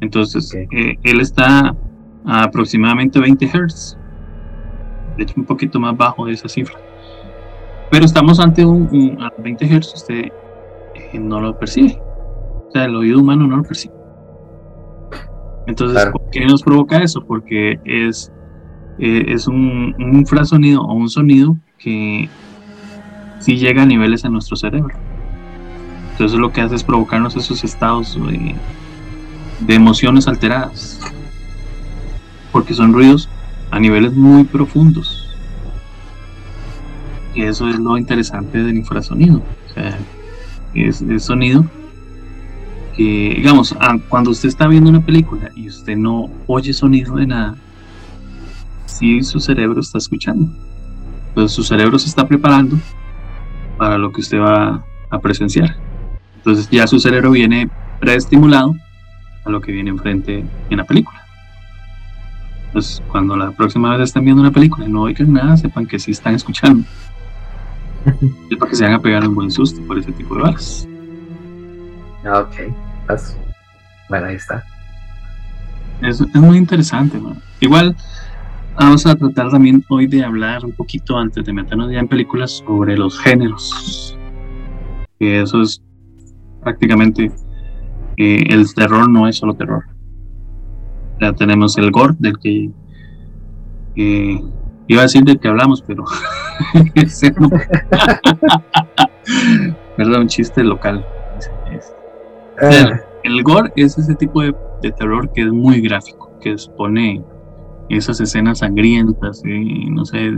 Entonces, eh, él está a aproximadamente 20 Hz. De hecho, un poquito más bajo de esa cifra. Pero estamos ante un, a 20 Hz, usted eh, no lo percibe. O sea, el oído humano no lo percibe. Entonces, ¿por qué nos provoca eso? Porque es, es un, infrasonido o un sonido que si llega a niveles en nuestro cerebro. Entonces lo que hace es provocarnos esos estados de, emociones alteradas. Porque son ruidos a niveles muy profundos. Y eso es lo interesante del infrasonido. O sea, es el sonido que, digamos, cuando usted está viendo una película y usted no oye sonido de nada, sí su cerebro está escuchando. Entonces su cerebro se está preparando para lo que usted va a presenciar. Entonces ya su cerebro viene preestimulado a lo que viene enfrente en la película. Entonces cuando la próxima vez estén viendo una película y no oigan nada, sepan que sí están escuchando. es para que se hagan a pegar un buen susto por ese tipo de balas. Ok, pues, bueno, ahí está. Es, es muy interesante, Igual, Vamos a tratar también hoy de hablar un poquito antes de meternos ya en películas sobre los géneros. Que eso es prácticamente eh, el terror no es solo terror. Ya tenemos el gore del que iba a decir del que hablamos, pero Perdón, un chiste local. Ah. el gore es ese tipo de, de terror que es muy gráfico, que expone esas escenas sangrientas, no sé,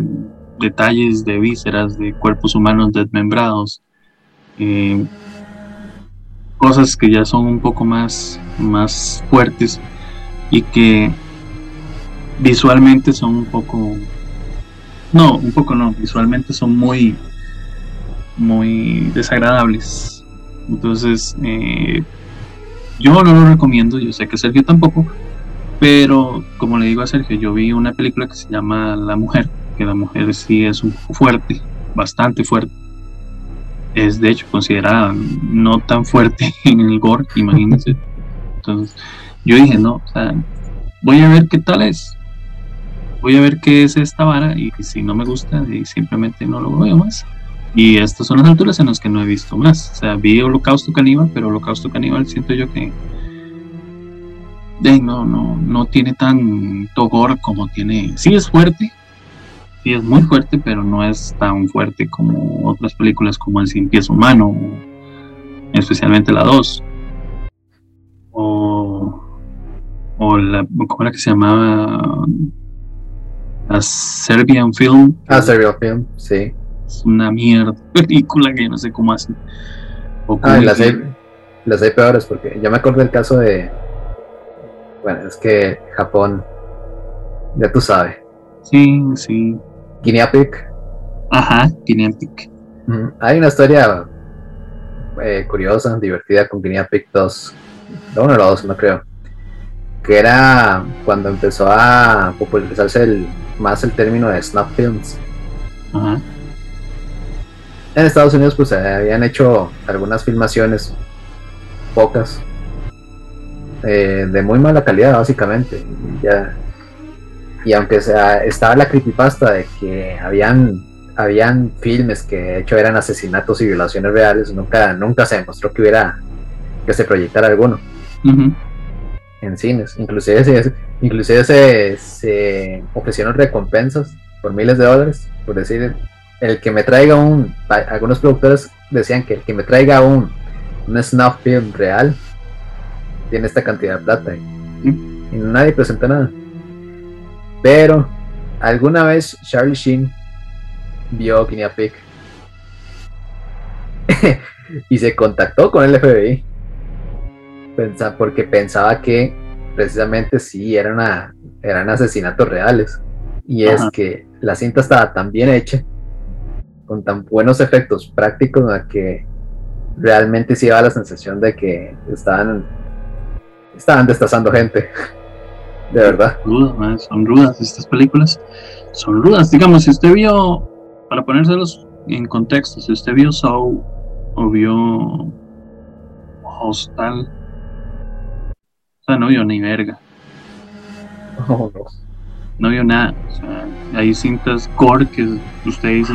detalles de vísceras, de cuerpos humanos desmembrados, eh, cosas que ya son un poco más, más fuertes y que visualmente son un poco, no, un poco no, visualmente son muy, muy desagradables. Entonces, eh, yo no lo recomiendo, yo sé que Sergio tampoco, pero, como le digo a Sergio, yo vi una película que se llama La Mujer, que la mujer sí es un fuerte, bastante fuerte. Es de hecho considerada no tan fuerte en el gore, imagínense. Entonces, yo dije, no, o sea, voy a ver qué tal es. Voy a ver qué es esta vara y si no me gusta, simplemente no lo veo más. Y estas son las alturas en las que no he visto más. O sea, vi Holocausto Caníbal, pero Holocausto Caníbal siento yo que no, no, no tiene tan togor como tiene. Sí es fuerte, sí es muy fuerte, pero no es tan fuerte como otras películas como El Cien Pies Humano, especialmente la 2. O o la, ¿cómo era que se llamaba? La Serbian Film. Ah, Serbian Film, sí. Es una mierda película que yo no sé cómo hace. Ah, las hay, las hay peores porque ya me acuerdo del caso de. Bueno, es que Japón, ya tú sabes. Sí, sí. Guinea Pig. Ajá, Guinea Pig. Hay una historia eh, curiosa, divertida con Guinea Pig 2. La 1 o 2, no creo. Que era cuando empezó a popularizarse el, más el término de snap films. Ajá. En Estados Unidos pues se habían hecho algunas filmaciones, pocas, eh, de muy mala calidad básicamente. Ya, y aunque sea, estaba la creepypasta de que habían habían filmes que de hecho eran asesinatos y violaciones reales, nunca, nunca se demostró que hubiera que se proyectara alguno en cines. Inclusive, se, inclusive se, se, ofrecieron recompensas por miles de dólares, por decir, el que me traiga un, algunos productores decían que el que me traiga un, un snuff film real tiene esta cantidad de plata y, y nadie presenta nada. Pero alguna vez Charlie Sheen vio Guinea Pig. Y se contactó con el FBI porque pensaba que precisamente sí eran, eran asesinatos reales. Y es que la cinta estaba tan bien hecha con tan buenos efectos prácticos que realmente sí daba la sensación de que estaban estaban destazando gente de verdad son rudas estas películas son rudas digamos si usted vio para ponérselos en contexto, si usted vio Saw o vio Hostal, o sea, no vio ni verga. no. no vio nada. O sea, hay cintas core que usted dice,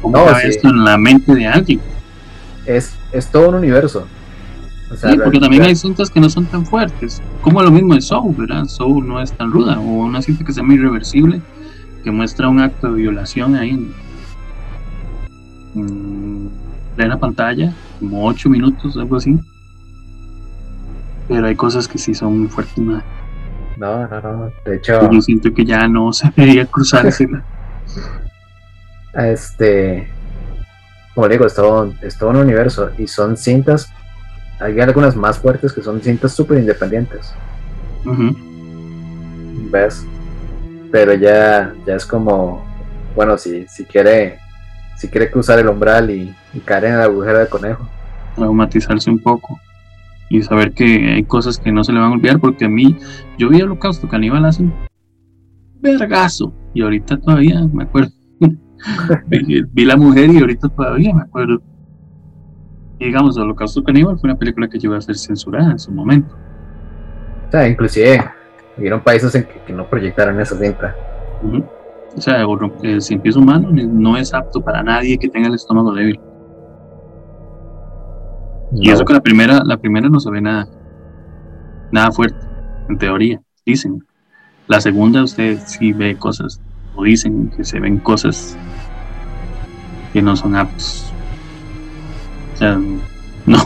¿cómo no, esto en la mente de alguien? Es, es todo un universo. Sí, porque también hay cintas que no son tan fuertes. Como lo mismo de Soul, ¿verdad? Soul no es tan ruda. O una cinta que sea muy irreversible que muestra un acto de violación ahí en, plena pantalla, como 8 minutos, algo así. Pero hay cosas que sí son muy fuertes. No, no, no. De hecho, yo siento que ya no se debería cruzarse. este, como digo, es todo, es todo un universo y son cintas. Hay algunas más fuertes que son cintas súper independientes. ¿Ves? pero ya, ya es como, bueno, si, si quiere si quiere cruzar el umbral y, caer en el agujero de conejo. Traumatizarse un poco y saber que hay cosas que no se le van a olvidar, porque a mí, yo vi Holocausto Caníbal hace un vergazo y ahorita todavía me acuerdo. vi, La Mujer y ahorita todavía me acuerdo. Digamos, Holocausto Caníbal fue una película que llegó a ser censurada en su momento. O sea, inclusive Hubieron países en que, no proyectaron esa cinta. O sea, el sin pies humano no es apto para nadie que tenga el estómago débil. Y eso que la primera, la primera no se ve nada, nada fuerte, en teoría, dicen. La segunda usted sí ve cosas, o dicen que se ven cosas que no son aptos. Sea, no.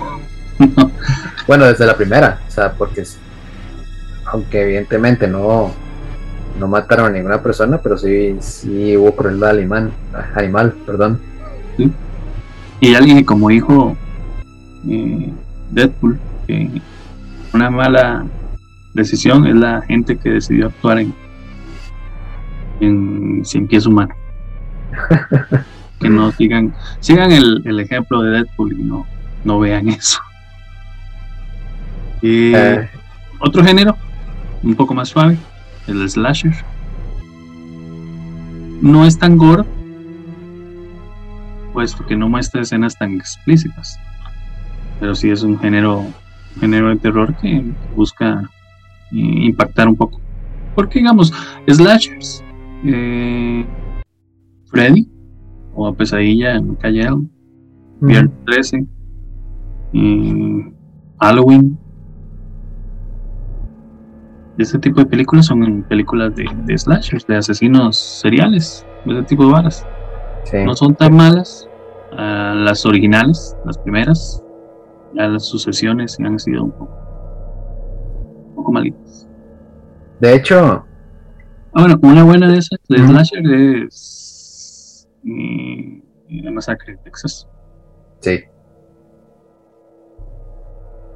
Bueno, desde la primera, o sea, porque aunque evidentemente no, no mataron a ninguna persona, pero sí, sí hubo crueldad animal, animal perdón. Y alguien como dijo eh, Deadpool, que una mala decisión es la gente que decidió actuar en, en sin pies humanos. que no sigan, sigan el, el, ejemplo de Deadpool y no, no vean eso. Eh, otro género un poco más suave, el slasher. No es tan gore, puesto que no muestra escenas tan explícitas, pero sí es un género, género de terror que busca eh, impactar un poco. Porque digamos, slashers, eh, Freddy, o Pesadilla en Calle Viernes 13, eh, Halloween, este tipo de películas son películas de, de slashers, de asesinos seriales, de ese tipo de varas. No son tan malas uh, las originales, las primeras, ya las sucesiones han sido un poco poco malitas. De hecho, Ah, bueno, una buena de esas de Slasher es mm, la masacre de Texas. sí.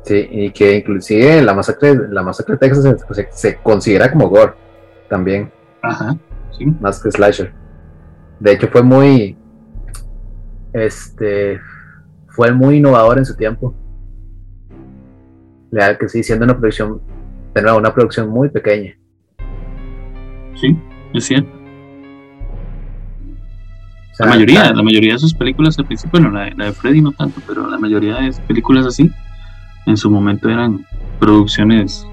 Sí, y que inclusive la masacre, la masacre de Texas se, se- se considera como gore también, Ajá, sí. más que slasher. De hecho fue muy, este, fue muy innovador en su tiempo. Leal que sí, siendo una producción, de nuevo, una producción muy pequeña. Sí, es cierto. Sea, La mayoría, la mayoría de sus películas al principio, bueno, la de, la de Freddy no tanto, pero la mayoría de películas así, en su momento eran producciones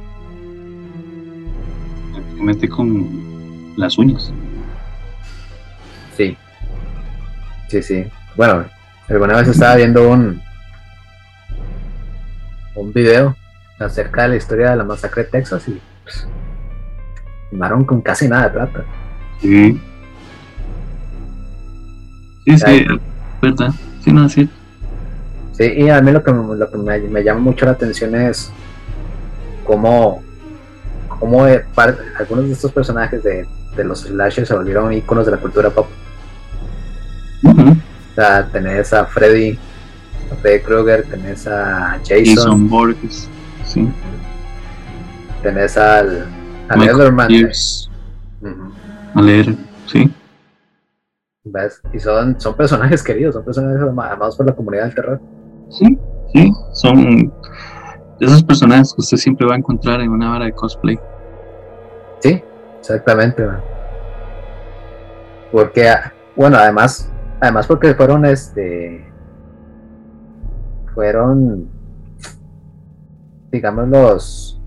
prácticamente con las uñas. Sí. Sí, sí. Bueno, alguna vez estaba viendo un un video acerca de la historia de la masacre de Texas y pues, con casi nada de plata. Sí. Sí, sí, verdad. Sí, no, sí. Sí, y a mí lo que, me, lo que me, me llama mucho la atención es cómo, cómo eh, par- algunos de estos personajes de, de los slashers se volvieron íconos de la cultura pop. Ujú. O sea, tenés a Freddy, a Freddy Krueger, tenés a Jason, Jason Borges. Sí. tenés al, al Michael. Pierce, a leer. Sí. ¿Ves? Y son, son personajes queridos, son personajes ama- amados por la comunidad del terror. Sí, sí. Son esos personajes que usted siempre va a encontrar en una vara de cosplay. Sí, exactamente. man. Porque, ah, bueno, además, además porque fueron, este, fueron, digamos, los,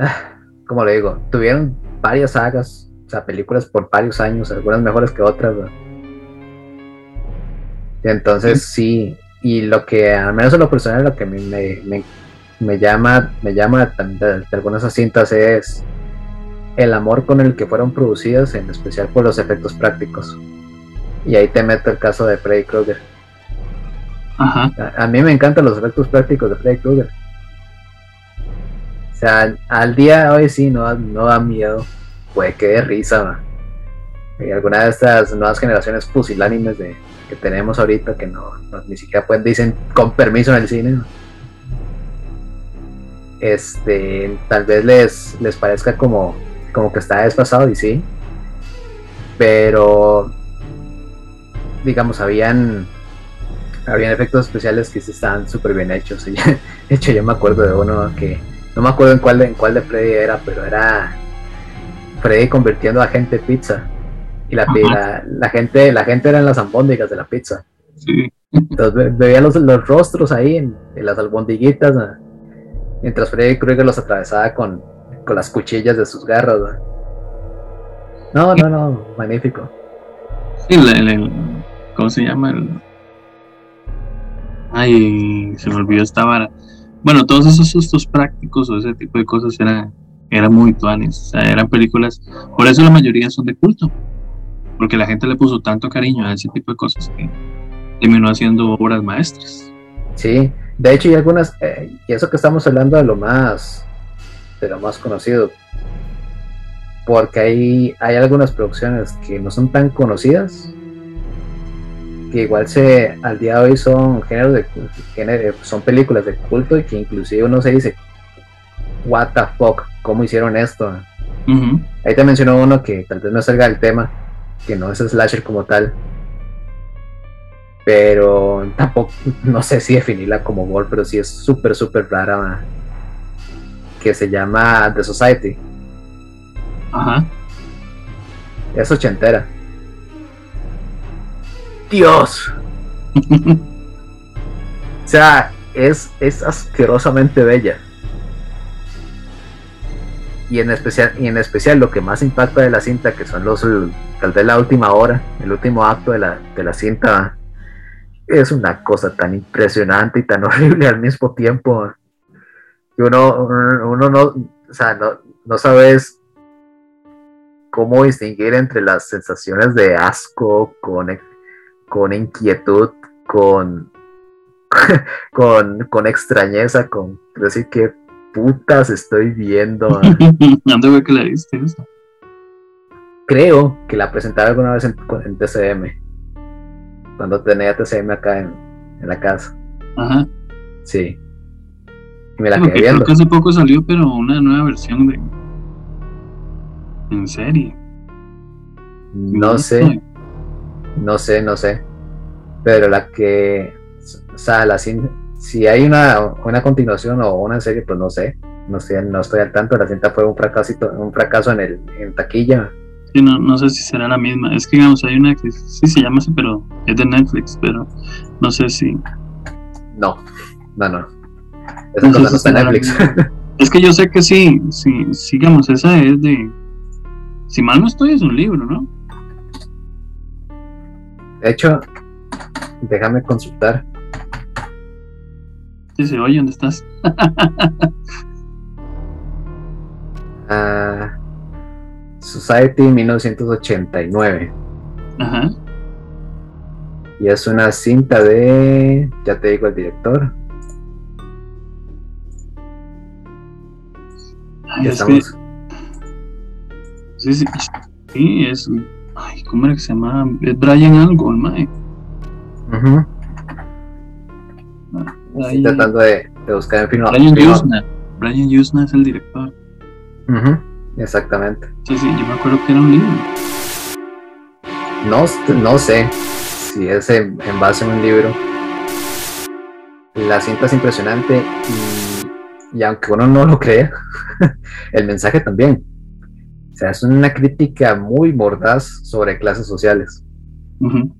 ah, ¿cómo le digo? Tuvieron varias sagas, o sea, películas por varios años, algunas mejores que otras. entonces sí, y lo que, al menos en lo personal, lo que me, me, me- me llama, me llama de, de algunas cintas es el amor con el que fueron producidas, en especial por los efectos prácticos. Y ahí te meto el caso de Freddy Krueger. Ajá. A, a mí me encantan los efectos prácticos de Freddy Krueger. O sea, al día de hoy sí, no, no da miedo. Puede que dé risa. Y alguna de estas nuevas generaciones pusilánimes de, que tenemos ahorita que no, ni siquiera pueden, dicen con permiso en el cine. Este, tal vez les, les parezca como, como que está desfasado y sí. Pero digamos, habían habían efectos especiales que sí estaban súper bien hechos. De hecho, yo me acuerdo de uno que no me acuerdo en cuál de, en cuál de Freddy era, pero era Freddy convirtiendo a gente pizza. Y la, la, la gente la gente eran las albóndigas de la pizza. Sí. Entonces ve- veía los, los rostros ahí en, en las albondiguitas, ¿no? mientras Freddy Krueger los atravesaba con, con las cuchillas de sus garras. ¿no? No, no, no, magnífico. Sí, el, el- el- ¿cómo se llama? El, ay, se me olvidó esta vara. Bueno, todos esos sustos prácticos o ese tipo de cosas eran, eran muy tuanes. O sea, eran películas. Por eso la mayoría son de culto. Porque la gente le puso tanto cariño a ese tipo de cosas que terminó haciendo obras maestras. Sí, de hecho, y algunas, eh, y eso que estamos hablando de lo más, de lo más conocido, porque hay, hay algunas producciones que no son tan conocidas, que igual se, al día de hoy son géneros de, son películas de culto y que inclusive uno se dice, what the fuck, ¿cómo hicieron esto? Ahí te mencionó uno que tal vez no salga del tema, que no es slasher como tal. Pero tampoco, no sé si definirla como gore, pero sí es súper, súper rara. Que se llama The Society. Ajá. Es ochentera. Dios. O sea, es, es asquerosamente bella. Y en especial, y en especial lo que más impacta de la cinta, que son los tal vez la última hora, el último acto de la, de la cinta, es una cosa tan impresionante y tan horrible al mismo tiempo. Que uno, uno no, o sea, no, no sabes cómo distinguir entre las sensaciones de asco, con, con inquietud, con, con, con extrañeza, con decir que putas estoy viendo? ¿Dónde fue que la viste esa? Creo que la presentaba alguna vez en, en TCM. Cuando tenía TCM acá en, en la casa. Ajá. Sí. Y me la quedé creo viendo. que hace poco salió, pero una nueva versión de. En serie. No sé, no sé, no sé. Pero la que. O sea, la, si hay una, una continuación o una serie, pues no sé. No sé, no estoy al tanto. La cinta fue un fracasito, un fracaso en el en taquilla. Sí, no, no sé si será la misma. Es que, digamos, hay una que sí se llama así, pero es de Netflix, pero no sé si. No, no, no. Esa No no está en Netflix. Es que yo sé que sí, sí, sí, digamos, esa es de. Si mal no estoy, es un libro, ¿no? De hecho, déjame consultar. Sí, se oye, ¿dónde estás? Ah, Society 1989. Ajá. Y es una cinta de. Ya te digo el director. Ay, Ya es que, estamos. sí, sí, sí, es. Ay, ¿cómo era que se llamaba? Es Brian algo, el mae. Ujú. Estoy tratando de, de buscar en film. Brian film- Yuzna. Brian Yuzna es el director. Ujú, Exactamente. Sí, sí, yo me acuerdo que era un libro. No, no sé si es en, en base a un libro. La cinta es impresionante y, y aunque uno no lo crea, el mensaje también. O sea, es una crítica muy mordaz sobre clases sociales. Ujú.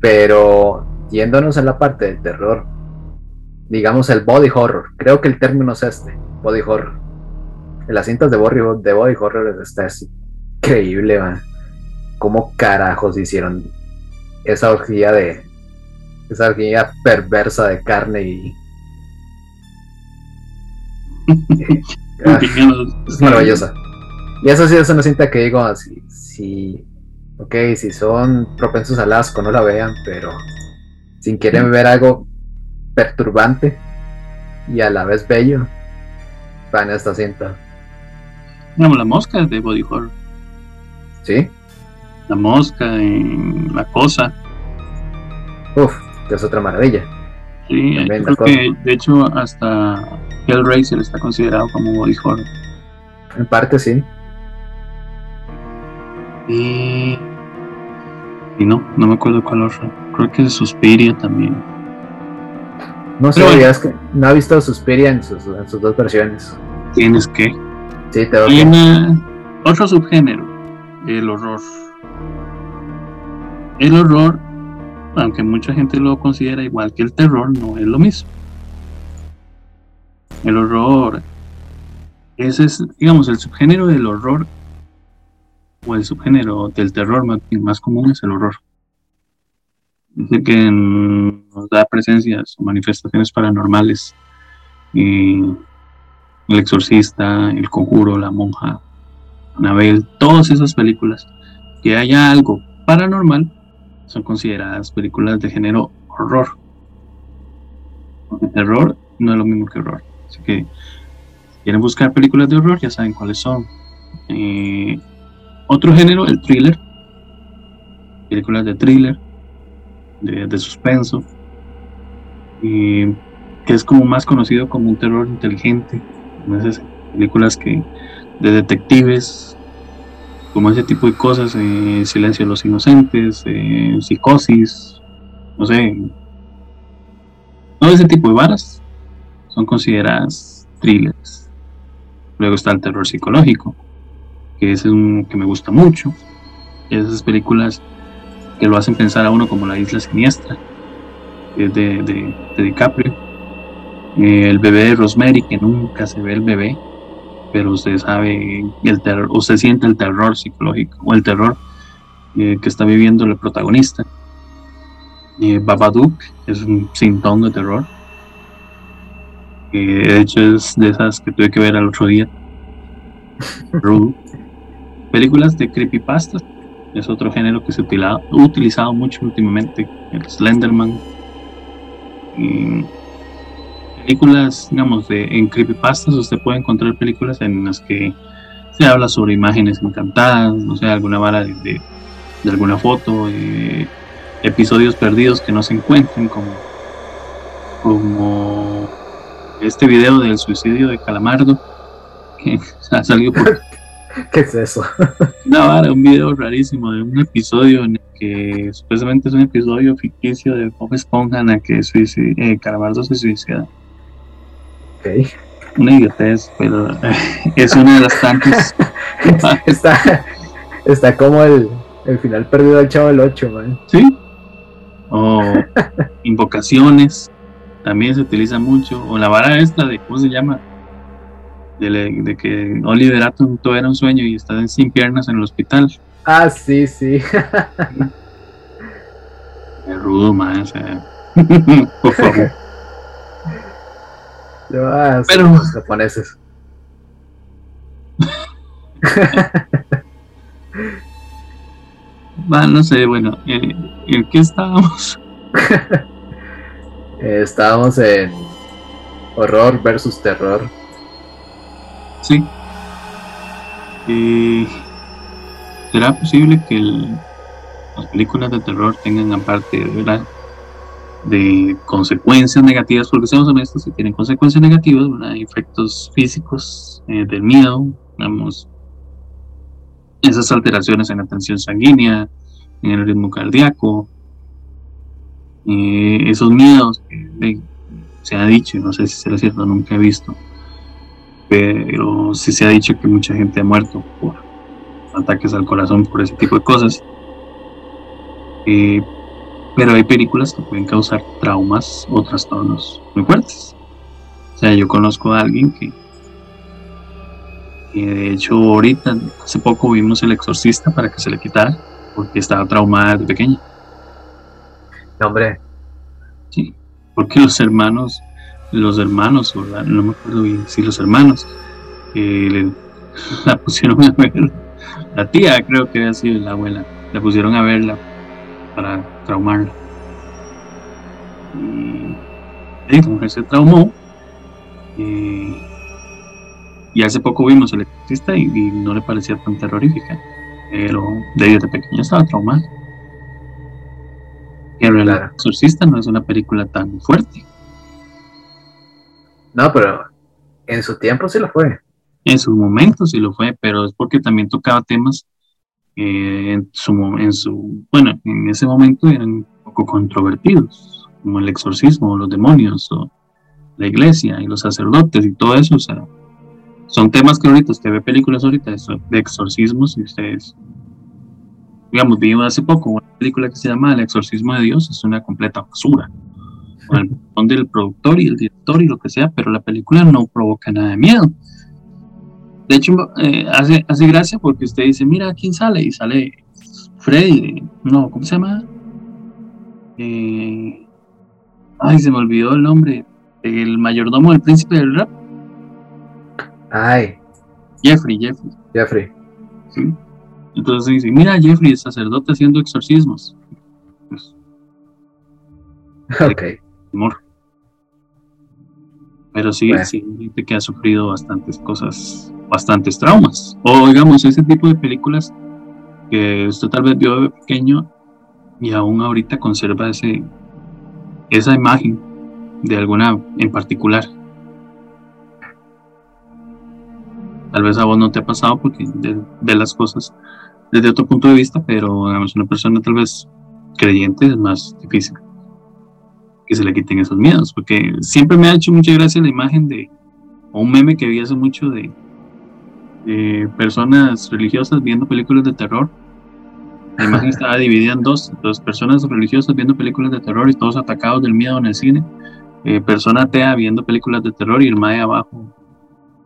Pero yéndonos en la parte del terror, digamos el body horror, creo que el término es este, body horror. En las cintas de body, de body horror está es increíble, man. ¿Cómo carajos hicieron esa orgía de. esa orgía perversa de carne y. Ah, es maravillosa. Y eso sí es una cinta que digo, si, si, ok, si son propensos al asco, no la vean, pero si quieren ver algo perturbante y a la vez bello, van a esta cinta. Digamos, la mosca de body horror. ¿Sí? La mosca, en la cosa. Uf, que es otra maravilla. Sí, yo creo que de hecho hasta Hellraiser está considerado como body horror. En parte sí. Y, y no, no me acuerdo cuál otra. Creo que Suspiria también. No sé, bueno. es que no ha visto Suspiria en sus, en sus dos versiones. Tienes que. Sí, tengo Hay una- otro subgénero, el horror. El horror, aunque mucha gente lo considera igual que el terror, no es lo mismo. El horror, ese es, digamos, el subgénero del horror, o el subgénero del terror más común es el horror. Dice que nos da presencias o manifestaciones paranormales. Y el Exorcista, El Conjuro, La Monja, Anabel, todas esas películas que haya algo paranormal son consideradas películas de género horror. Porque terror no es lo mismo que horror. Así que si quieren buscar películas de horror, ya saben cuáles son. Eh, otro género, el thriller. Películas de thriller, de, suspenso. Que es como más conocido como un terror inteligente. como esas películas que de detectives, como ese tipo de cosas, eh, Silencio de los Inocentes, eh, Psicosis, no sé, todo ese tipo de varas son consideradas thrillers. Luego está el terror psicológico, que es un que me gusta mucho. Esas películas que lo hacen pensar a uno como La Isla Siniestra, que es de, de, de DiCaprio. Eh, el bebé de Rosemary, que nunca se ve el bebé, pero usted sabe el terror, usted siente el terror psicológico o el terror eh, que está viviendo el protagonista. Eh, Babadook es un sintón de terror. Eh, de hecho es de esas que tuve que ver al otro día. Películas de creepypastas es otro género que se ha utilizado, mucho últimamente. El Slenderman. Y películas, digamos, de, en creepypastas usted puede encontrar películas en las que se habla sobre imágenes encantadas, no sé, alguna vara de, de, alguna foto, eh, episodios perdidos que no se encuentren, como, como este video del suicidio de Calamardo, que ha salido por... ¿Qué es eso? Una vara, un video rarísimo de un episodio en el que supuestamente es un episodio ficticio de Bob Esponja en el que eh, Calamardo se suicida. Ok. Una idiotez, pero es una de las tantas. está, está como el, el final perdido del Chavo del 8, man. Sí. O invocaciones, también se utiliza mucho. O la vara esta de, ¿cómo se llama? De, que Oliver Atom todo era un sueño y está sin piernas en el hospital. Ah, sí, sí. Es rudo, man. O sea, por favor. Pero... los japoneses. no sé, bueno, eh, ¿en qué estábamos? Eh, estábamos en horror versus terror. Sí. ¿Será posible que las películas de terror tengan aparte, ¿verdad? de consecuencias negativas, porque seamos honestos, si tienen consecuencias negativas, efectos físicos eh, del miedo, digamos, esas alteraciones en la tensión sanguínea, en el ritmo cardíaco, eh, esos miedos que se ha dicho, no sé si será cierto, nunca he visto, pero sí se ha dicho que mucha gente ha muerto por ataques al corazón, por ese tipo de cosas. Eh, pero hay películas que pueden causar traumas o trastornos muy fuertes. O sea, yo conozco a alguien que, de hecho ahorita, hace poco vimos El Exorcista para que se le quitara, porque estaba traumada desde pequeña. No, hombre. Sí, porque los hermanos, los hermanos, no me acuerdo bien si los hermanos, eh, la pusieron a ver, la tía creo que había sido la abuela, la pusieron a verla para traumarla. Y la mujer se traumó. y hace poco vimos el exorcista y, no le parecía tan terrorífica. Pero de desde pequeña estaba traumada. Y el exorcista no es una película tan fuerte. No, pero en su tiempo sí lo fue. En su momento sí lo fue, pero es porque también tocaba temas eh, en, su, en su, bueno, en ese momento eran un poco controvertidos, como el exorcismo, los demonios, o la iglesia y los sacerdotes y todo eso, o sea, son temas que ahorita usted ve películas ahorita de exorcismos y ustedes, digamos, vimos hace poco una película que se llama El exorcismo de Dios, es una completa basura. El del productor y el director y lo que sea, pero la película no provoca nada de miedo. De hecho, eh, hace, hace gracia porque usted dice, mira, ¿quién sale? Y sale Freddy, no, ¿cómo se llama? Eh, ay, se me olvidó el nombre. El mayordomo del príncipe del rap. Ay. Jeffrey, Jeffrey. Jeffrey. Sí. Entonces dice, mira, Jeffrey, el sacerdote haciendo exorcismos. Pues, ok. Amor. Pero sí, sí, gente que ha sufrido bastantes cosas bastantes traumas. O digamos, ese tipo de películas que usted tal vez vio de pequeño y aún ahorita conserva ese, esa imagen de alguna en particular. Tal vez a vos no te ha pasado porque ve las cosas desde otro punto de vista, pero digamos, una persona tal vez creyente es más difícil que se le quiten esos miedos, porque siempre me ha hecho mucha gracia la imagen de, o un meme que vi hace mucho de, personas religiosas viendo películas de terror. La imagen estaba dividida en dos, dos personas religiosas viendo películas de terror y todos atacados del miedo en el cine. Eh, persona atea viendo películas de terror y el mae abajo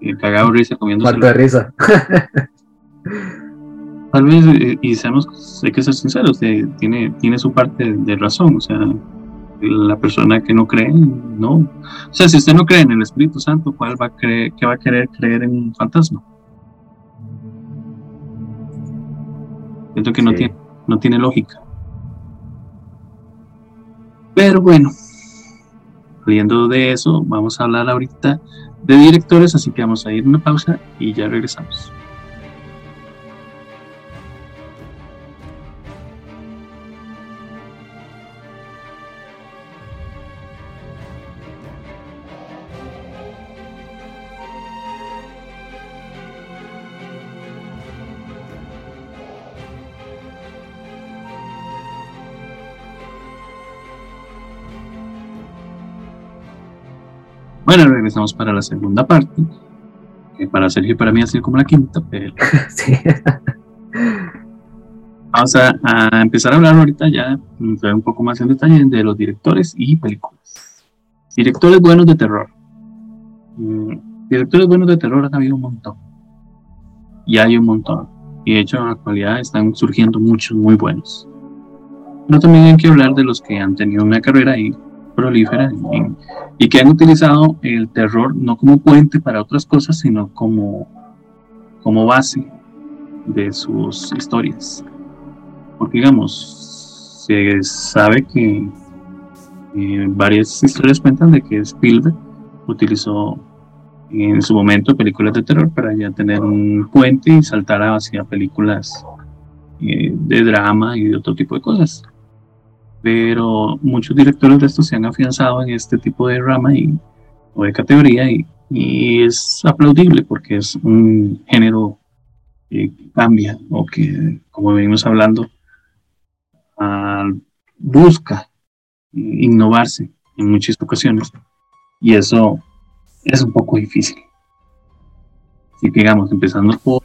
eh, cagado risa comiendo. de risa. Tal vez, eh, y seamos, hay que ser sinceros, tiene, tiene su parte de razón, o sea, la persona que no cree, no. O sea, si usted no cree en el Espíritu Santo, ¿cuál va a creer, qué va a querer creer en un fantasma? Siento que no, tiene, no tiene lógica. Pero bueno, saliendo de eso, vamos a hablar ahorita de directores, así que vamos a ir a una pausa y ya regresamos. Regresamos para la segunda parte. Que para Sergio y para mí ha sido como la quinta, pero. sí. Vamos a, empezar a hablar ahorita ya un poco más en detalle de los directores y películas. Directores buenos de terror. Mm, directores buenos de terror han habido un montón. Y hay un montón. Y de hecho en la actualidad están surgiendo muchos muy buenos. Pero también hay que hablar de los que han tenido una carrera y prolífera y que han utilizado el terror no como puente para otras cosas, sino como, como base de sus historias. Porque digamos, se sabe que eh, varias historias cuentan de que Spielberg utilizó en su momento películas de terror para ya tener un puente y saltar hacia películas eh, de drama y de otro tipo de cosas pero muchos directores de estos se han afianzado en este tipo de rama y, o de categoría y, es aplaudible porque es un género que cambia o que, como venimos hablando, busca innovarse en muchas ocasiones y eso es un poco difícil. Así que digamos, empezando por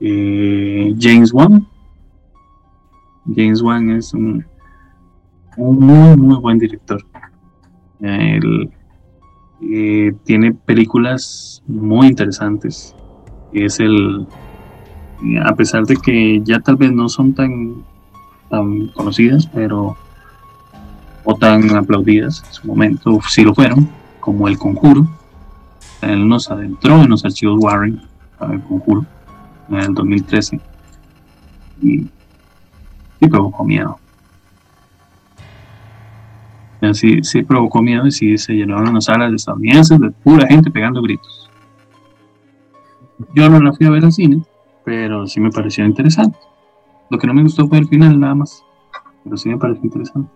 eh, James Wan. James Wan es un un muy, muy buen director. Él eh, tiene películas muy interesantes. Es el, a pesar de que ya tal vez no son tan, tan conocidas, pero o tan aplaudidas en su momento, sí lo fueron, como El Conjuro. Él nos adentró en los archivos Warren El Conjuro en el 2013 y, y provocó miedo. Sí, sí provocó miedo y sí se llenaron las salas de estadounidenses de pura gente pegando gritos. Yo no la fui a ver al cine, pero sí me pareció interesante. Lo que no me gustó fue el final nada más, pero sí me pareció interesante.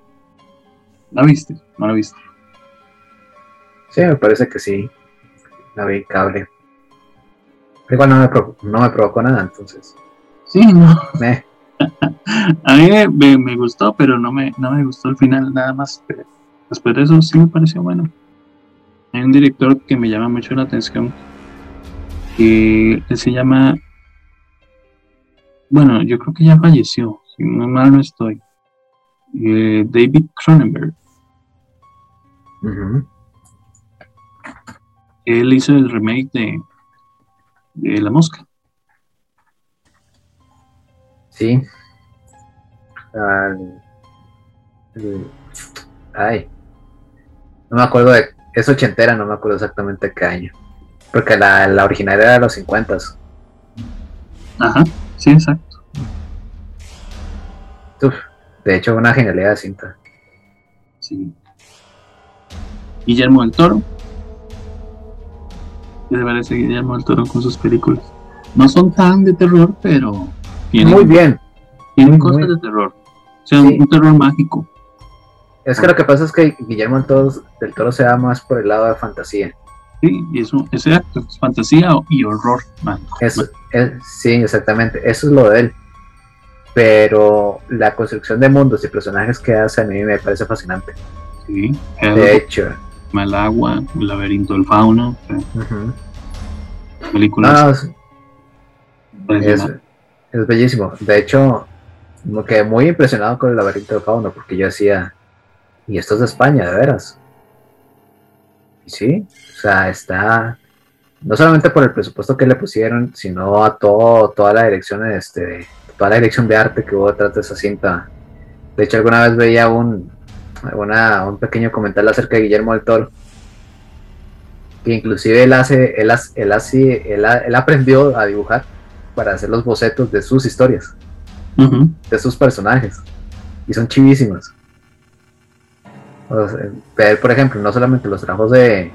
¿La viste? ¿No la viste? Sí, me parece que sí. La vi cable. igual no me, no me provocó nada, entonces. Sí, no. A mí me, gustó, pero no me, no me gustó el final nada más. Después de eso sí me pareció bueno. Hay un director que me llama mucho la atención. Que se llama. Bueno, yo creo que ya falleció. Si muy mal no estoy. Eh, David Cronenberg. Él hizo el remake de, de La Mosca. Sí. ay. No me acuerdo de. Es ochentera, no me acuerdo exactamente qué año. Porque la, la original era de los 50. Ajá, sí, exacto. de hecho, una genialidad de cinta. Sí. Guillermo del Toro. ¿Qué te parece Guillermo del Toro con sus películas? No son tan de terror, pero. Muy bien. Tienen cosas de terror. O sea, un terror mágico. Es que lo que pasa es que Guillermo del Toro se va más por el lado de fantasía. Sí, y eso, ese acto es fantasía y horror. sí, exactamente, eso es lo de él. Pero la construcción de mundos y personajes que hace a mí me parece fascinante. Sí, de hecho. Malagua, El laberinto del fauno. Películas. es, es, bellísimo. De hecho, me quedé muy impresionado con el laberinto del fauno porque yo hacía y esto es de España, de veras. Y sí, o sea, está no solamente por el presupuesto que le pusieron, sino a todo, toda la dirección, este, toda la dirección de arte que hubo detrás de esa cinta. De hecho, alguna vez veía un, un pequeño comentario acerca de Guillermo del Toro, que inclusive él hace, él, él, hace, él, él aprendió a dibujar para hacer los bocetos de sus historias, de sus personajes, y son chivísimas. ver, por ejemplo, no solamente los trabajos de,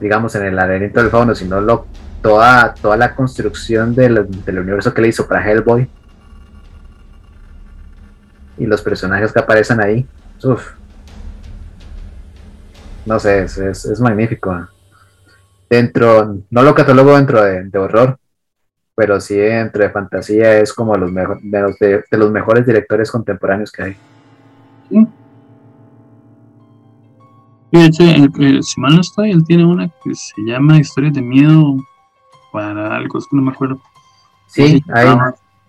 digamos, en el laberinto del fauno, sino lo, toda, toda la construcción del, universo que le hizo para Hellboy y los personajes que aparecen ahí. Uf. No sé, es, es, magnífico. Dentro, no lo catalogo dentro de, horror, pero sí dentro de fantasía es como los mejor, de, los, de, los mejores directores contemporáneos que hay. Fíjate, si mal no estoy, él tiene una que se llama Historias de Miedo para algo, es que no me acuerdo. Sí, hay.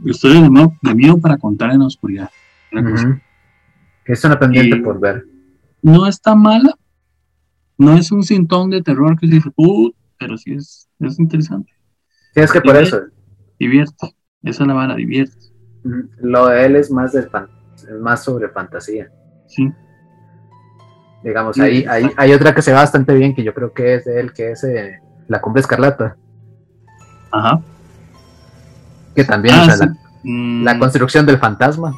Historias de miedo, de miedo para contar en la oscuridad. Es una pendiente por ver. No está mala, no es un sintón de terror que se dice, uh, pero sí es, es interesante. Sí, es que por eso. Divierte, esa es la vara, divierte. Lo de él es más, de más sobre fantasía. Sí. Digamos, ahí, hay, hay otra que se ve bastante bien, que yo creo que es de él, que es eh, La Cumbre Escarlata. Ajá. Que también, ah, mm. la, construcción del fantasma.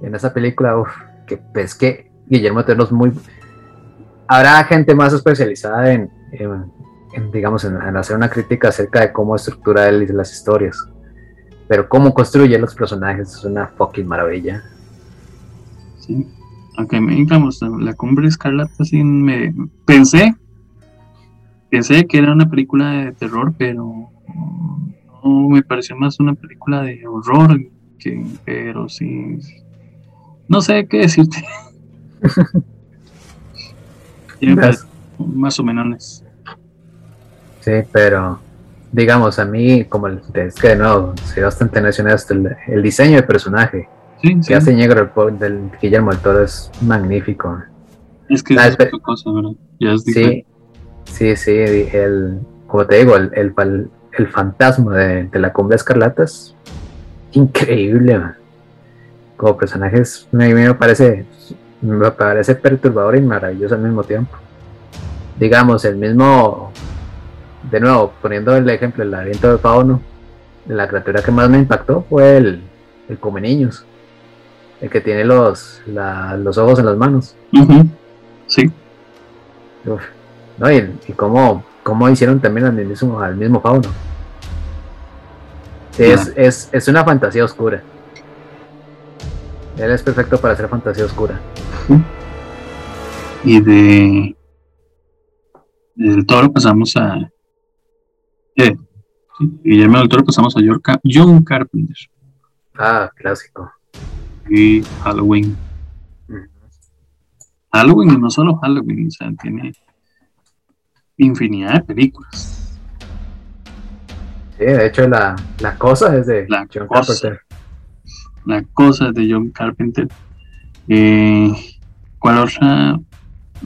En esa película, uff, que pues que Guillermo Teno es muy. Habrá gente más especializada en, digamos, en, hacer una crítica acerca de cómo estructura él las historias. Pero cómo construye los personajes es una fucking maravilla. Sí aunque me digamos, la cumbre escarlata sí me pensé, pensé que era una película de terror, pero no me pareció más una película de horror, que, pero sí, no sé qué decirte. más o menos. Sí, pero digamos, a mí, como el, es que no, soy bastante nacional el, el diseño de personaje que hace negro el del Guillermo del Toro es magnífico. Es que es otra cosa, ¿verdad? Ya es sí, sí, sí, el, como te digo, el, el, el fantasma de, de, la cumbre escarlata es increíble. Como personajes, a mí me parece, me parece perturbador y maravilloso al mismo tiempo. Digamos, el mismo, de nuevo, poniendo el ejemplo, el laberinto de Fauno, la criatura que más me impactó fue el, el Come Niños el que tiene los, los ojos en las manos. Sí. ¿no? Y, y cómo, hicieron también al mismo, al mismo fauno. Es, es, es, una fantasía oscura. Él es perfecto para hacer fantasía oscura. Y de del toro pasamos a eh, Guillermo del Toro pasamos a John Carpenter. Ah, clásico y Halloween. Halloween y no solo Halloween, o sea, tiene infinidad de películas. Sí, de hecho la, la cosa es de la John Carpenter. La cosa es de John Carpenter. Eh, ¿Cuál otra?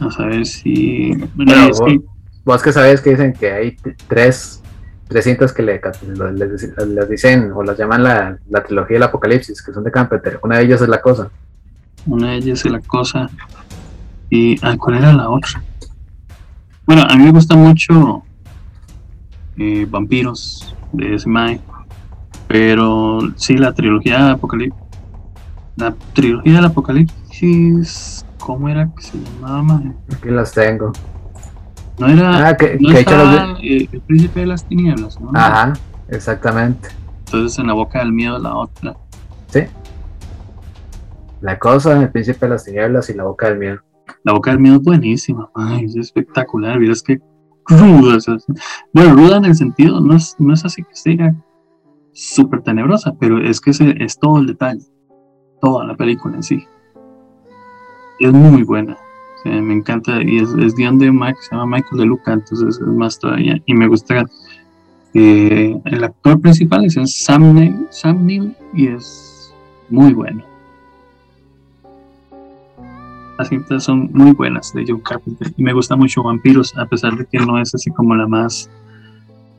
A ver si... vos, que... sabes que dicen que hay tres 300 que le, les, dicen o las llaman la, trilogía del apocalipsis, que son de Carpenter. Una de ellas es la cosa. Una de ellas es la cosa. ¿Y ah, cuál era la otra? Bueno, a mí me gusta mucho eh, Vampiros de Smile, pero sí, la trilogía del apocalipsis. La trilogía del apocalipsis, ¿cómo era que se llamaba? Aquí las tengo. No era ah, que, el príncipe de las tinieblas, ¿no? Ajá, exactamente. Entonces en la boca del miedo la otra. Sí. La cosa, el príncipe de las tinieblas y la boca del miedo. La boca del miedo es buenísima, ay, es espectacular, es que ruda. bueno, ruda en el sentido, no es, no es así que sea súper tenebrosa, pero es que es todo el detalle, toda la película en sí. Es muy buena me encanta y es, es guion de Mike, se llama Michael de Luca, entonces es más todavía. Y me gusta eh, el actor principal es Sam Neill, Sam Neill y es muy bueno. Las cintas son muy buenas de John Carpenter y me gusta mucho Vampiros, a pesar de que no es así como la más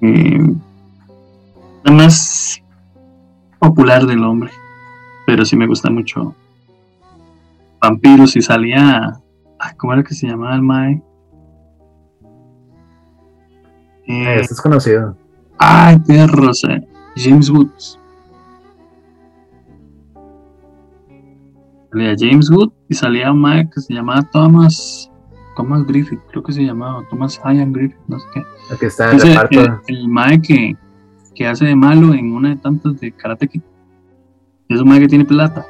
eh, la más popular del hombre, pero sí me gusta mucho Vampiros y salía ¿Cómo era que se llamaba el Mae? Eh, es conocido. Ay, perros, James Woods. Salía James Wood y salía un Mike que se llamaba Thomas, Thomas Griffith, creo que se llamaba, Thomas Ian Griffith, no sé qué. Está el Mike que, que, hace de malo en una de tantas de Karate Kid. Es un Mike que tiene plata.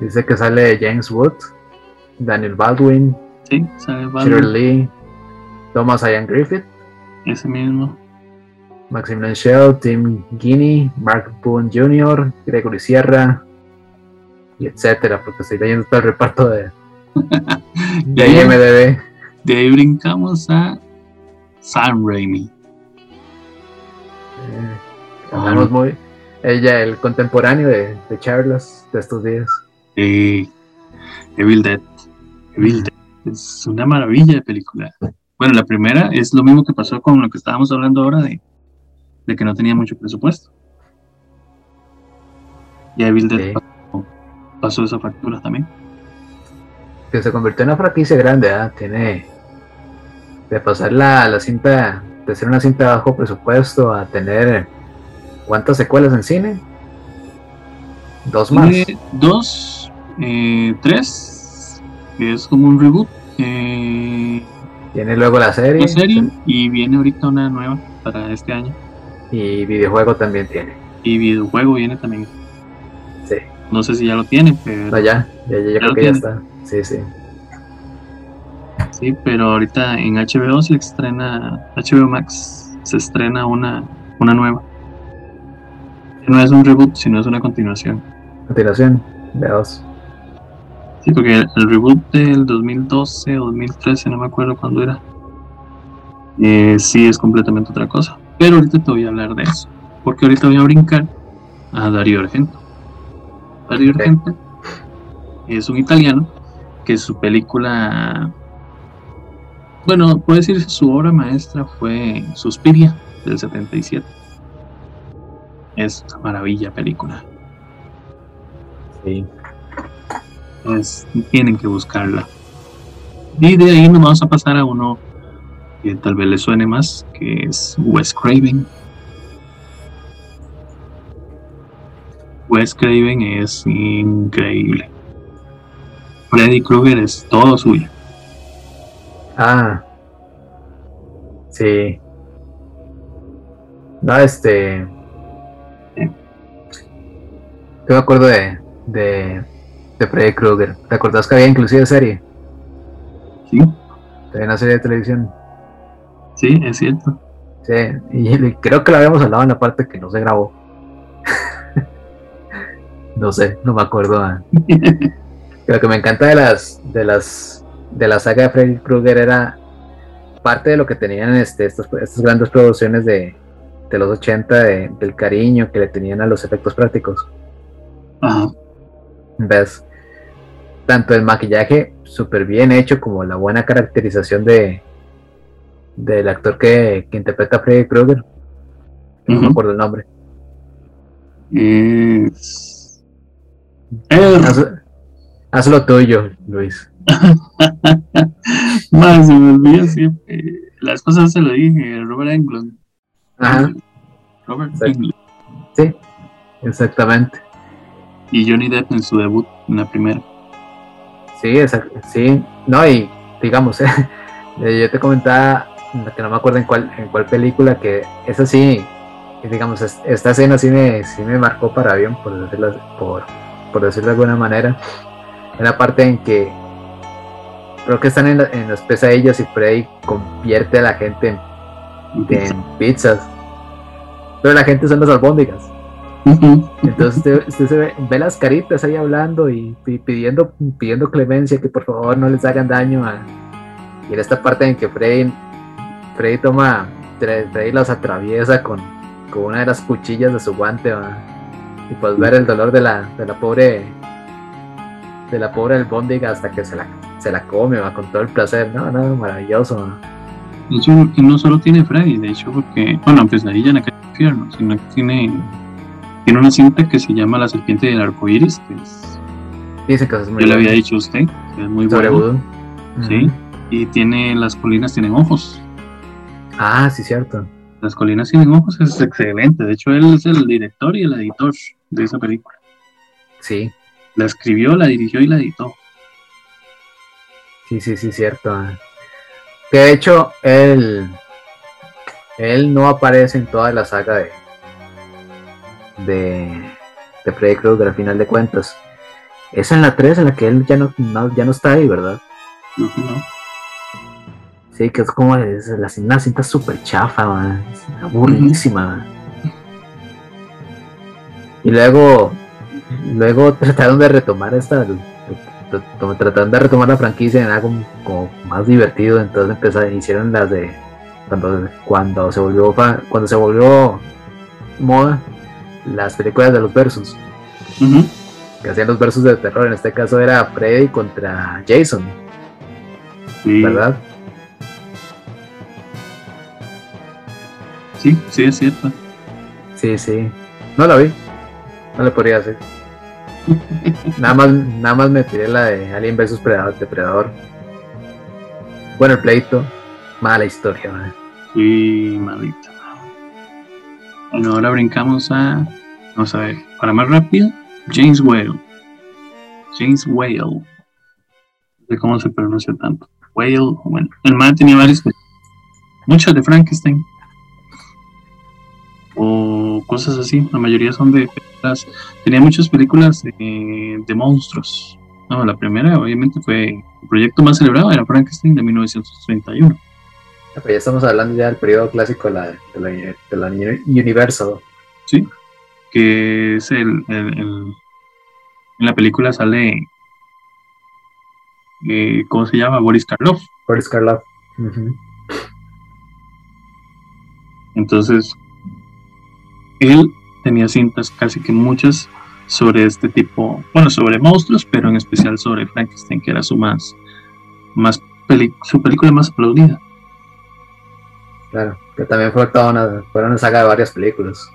Dice que sale James Wood, Daniel Baldwin, sí, Baldwin. Lee, Thomas Ian Griffith. Ese mismo. Maximilian Shell, Tim Guinea, Mark Boone Jr., Gregory Sierra, y etcétera, porque estoy leyendo todo el reparto de, de IMDB. De ahí brincamos a Sam Raimi. Eh, muy. Ella, el contemporáneo de, de Charles de estos días. Sí, Evil Dead. Evil Dead. Es una maravilla de película. Bueno, la primera es lo mismo que pasó con lo que estábamos hablando ahora de, de que no tenía mucho presupuesto. Y Evil Dead pasó, esa factura también. Que se convirtió en una franquicia grande, ¿eh? tiene de pasar la, la cinta, de ser una cinta bajo presupuesto a tener ¿cuántas secuelas en cine? Dos más. dos, eh, tres, es como un reboot. Eh, tiene luego la serie. La serie y viene ahorita una nueva para este año. Y videojuego también tiene. Y videojuego viene también. Sí. No sé si ya lo tiene, pero. No, ya, ya, ya, creo que ya está. Sí, sí. Sí, pero ahorita en HBO se estrena, HBO Max se estrena una, una nueva. No es un reboot, sino es una continuación. Continuación, veamos. Sí, porque el, reboot del 2012 o 2013, no me acuerdo cuándo era, eh, sí es completamente otra cosa. Pero ahorita te voy a hablar de eso, porque ahorita voy a brincar a Dario Argento. Dario Argento es un italiano que su película, bueno, puede decir su obra maestra fue Suspiria del 77. Es una maravilla película. Sí tienen que buscarla. Y de ahí nos vamos a pasar a uno que tal vez le suene más, que es Wes Craven. Wes Craven es increíble. Freddy Krueger es todo suyo. Ah, sí. No, este. Yo me acuerdo de, de de Freddy Krueger. ¿Te acordás que había inclusive serie? Sí. Había una serie de televisión. Sí, es cierto. Sí, y creo que la habíamos hablado en la parte que no se grabó. no sé, no me acuerdo. Ah. Lo que me encanta de las de las de la saga de Freddy Krueger era parte de lo que tenían este, estas, estas grandes producciones de, de los 80 del cariño que le tenían a los efectos prácticos. Ajá. ¿Ves? Tanto el maquillaje súper bien hecho como la buena caracterización de del actor que, interpreta a Freddy Krueger. No me acuerdo el nombre. Haz, lo tuyo, Luis. Más, se me olvida siempre. Las cosas se lo dije, Robert Englund. Ajá. Robert Englund. Sí, exactamente. Y Johnny Depp en su debut, en la primera. Sí, exacto, sí, no, y digamos, eh, yo te comentaba, que no me acuerdo en cuál, en cuál película, que es así, digamos, esta escena sí me, sí me marcó para bien, por decirlo, por, por decirlo de alguna manera, en la parte en que creo que están en, en las pesadillas y Freddy convierte a la gente en, en pizzas, pero la gente son las albóndigas. Entonces usted, se ve, las caritas ahí hablando y, pidiendo, pidiendo clemencia, que por favor no les hagan daño. y en esta parte en que Freddy, Freddy toma, Freddy los atraviesa con, con, una de las cuchillas de su guante, y pues ver el dolor de la, de la pobre de la pobre albóndiga hasta que se la, se la come con todo el placer, no, no, maravilloso. De hecho, porque no solo tiene Freddy, de hecho, porque, bueno, pues ahí ya en el infierno, sino que tiene tiene una cinta que se llama La serpiente del arco iris, que es. Dice que es muy Yo le había dicho a usted, que es muy bueno. Sí, y tiene. Las colinas tienen ojos. Ah, sí, cierto. Las colinas tienen ojos es excelente. De hecho, él es el director y el editor de esa película. Sí, La escribió, la dirigió y la editó. Sí, sí, sí, cierto. Que de hecho, él, él no aparece en toda la saga de, de, de Freddy Krueger al final de cuentas. Es en la 3 en la que él ya no, no- ya no está ahí, ¿verdad? No, no. Sí, que es como es, la, una cinta súper chafa, man. Es aburridísima. Y luego, luego trataron de retomar esta, tr- tr- trataron de retomar la franquicia en algo como más divertido, entonces empezaron, hicieron las de cuando, cuando se volvió cuando se volvió moda las películas de los versus, Ujú. que hacían los versus de terror, en este caso era Freddy contra Jason, Sí, ¿verdad? sí, sí, es cierto. Sí, sí. No la vi. No le podría hacer. nada más, nada más me tiré la de Alien vs Predador, Depredador. Bueno, el pleito. Mala historia, man. Sí, maldita. Bueno, ahora brincamos a. Vamos a ver, para más rápido, James Whale. James Whale. No sé cómo se pronuncia tanto. Whale, bueno, el man tenía varias. Muchas de Frankenstein. O cosas así, la mayoría son de películas. Tenía muchas películas de, de monstruos. No, la primera, obviamente, fue el proyecto más celebrado, era Frankenstein de 1931. Pero ya estamos hablando ya del periodo clásico de la, de la, de la Universal. Sí, que es el, el- el- en la película sale eh, ¿cómo se llama? Boris Karloff. Boris Karloff. Entonces, él tenía cintas casi que muchas sobre este tipo, bueno, sobre monstruos, pero en especial sobre Frankenstein, que era su más, más su película más aplaudida. Claro. Que también fue toda una, fue una saga de varias películas.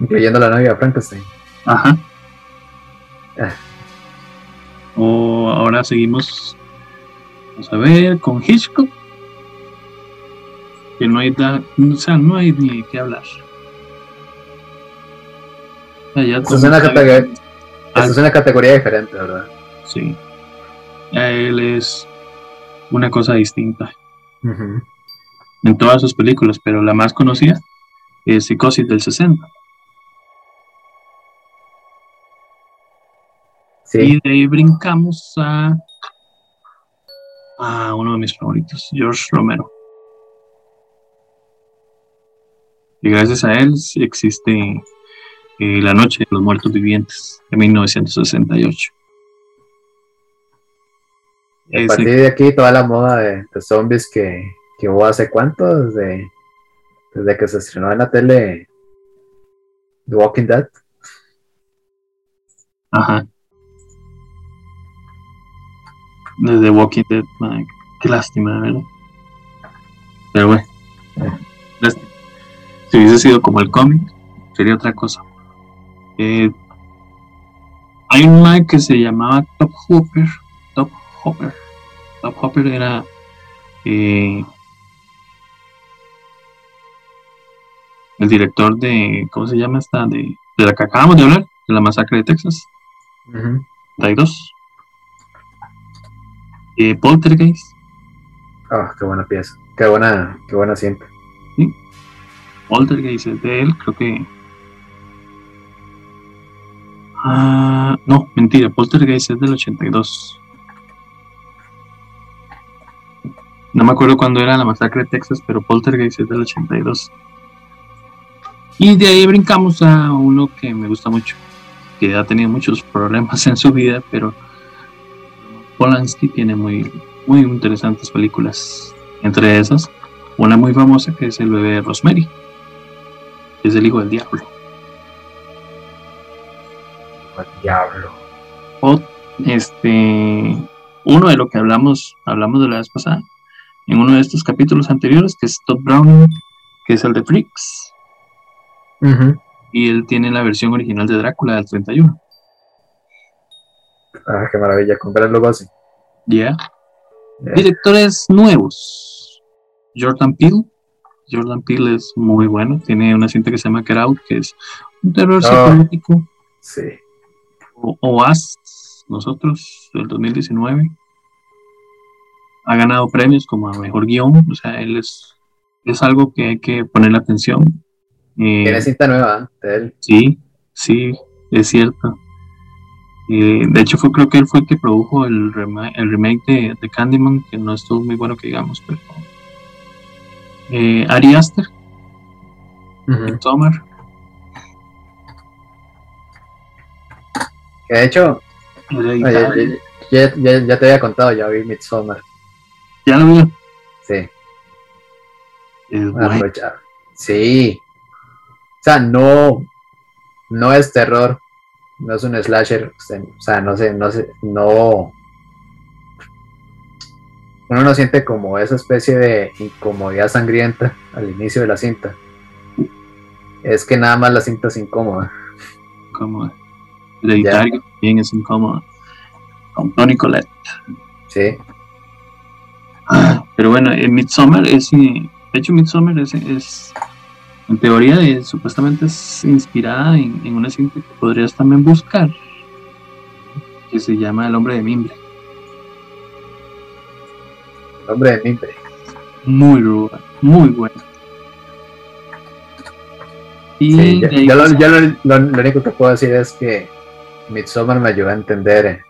Incluyendo la novia Frankenstein. Ajá. Ah. O ahora seguimos, vamos a ver, con Hitchcock. Que no hay, da- o sea, no hay ni qué hablar. Es una categoría- Ah, es una categoría diferente, ¿verdad? Sí. Él es una cosa distinta En todas sus películas, pero la más conocida es Psicosis del 60. Sí. Y de ahí brincamos a, a uno de mis favoritos, George Romero. Y gracias a él existe eh, La Noche de los Muertos Vivientes de 1968. A Ese- partir de aquí, toda la moda de, de zombies que, que hubo hace cuánto, desde, desde que se estrenó en la tele The Walking Dead. Ajá. Desde Walking Dead, man, qué lástima, ¿verdad? Pero bueno, lástima. Si hubiese sido como el cómic, sería otra cosa. Eh, hay un man que se llamaba Top Hopper. Hopper. Top Hopper era. eh, el director de. ¿Cómo se llama esta? De, de la que acabamos de hablar, de la masacre de Texas. Ujú. 32. Eh, Poltergeist. Ah, qué buena pieza. Qué buena, qué buena cinta. Poltergeist es de él, creo que. Ah, no, mentira, Poltergeist es del 82. No me acuerdo cuándo era la masacre de Texas, pero Poltergeist es del 82. Y de ahí brincamos a uno que me gusta mucho, que ha tenido muchos problemas en su vida, pero Polanski tiene muy, muy interesantes películas. Entre esas, una muy famosa que es El bebé de Rosemary que es el hijo del diablo. Al diablo. O este uno de lo que hablamos, hablamos de la vez pasada, en uno de estos capítulos anteriores, que es Todd Browning, que es el de Freaks, y él tiene la versión original de Drácula del 31. Ah, qué maravilla. Logo así. Ya. Eh, Directores nuevos. Jordan Peele. Jordan Peele es muy bueno. Tiene una cinta que se llama Get Out, que es un terror Ah. psicológico. Sí. OAS, nosotros, del 2019. Ha ganado premios como a mejor guion, o sea, él es, es algo que hay que ponerle atención. Eh, Tiene cinta nueva de él. Sí, sí, es cierto. Eh, de hecho, fue, creo que él fue el que produjo el, el remake de, de, Candyman, que no estuvo muy bueno que digamos, pero. Eh, Ari Aster, Midsommar. Que de hecho, ya, ya, te había contado, ya vi Midsommar. ¿Ya lo vi? Sí. Es Sí. O sea, no, no es terror, no es un slasher, o sea, no sé, no sé, no. Uno no siente como esa especie de incomodidad sangrienta al inicio de la cinta. Es que nada más la cinta es incómoda. Incómoda. Hereditario también es incómoda. Con Tony Colette. Sí. Pero bueno, en Midsommar es. De hecho, Midsommar es, es en teoría supuestamente es inspirada en, una cinta que podrías también buscar, que se llama El hombre de mimbre. El hombre de mimbre. Muy ruda, muy buena. Y yo, lo, único que puedo decir es que Midsommar me ayudó a entender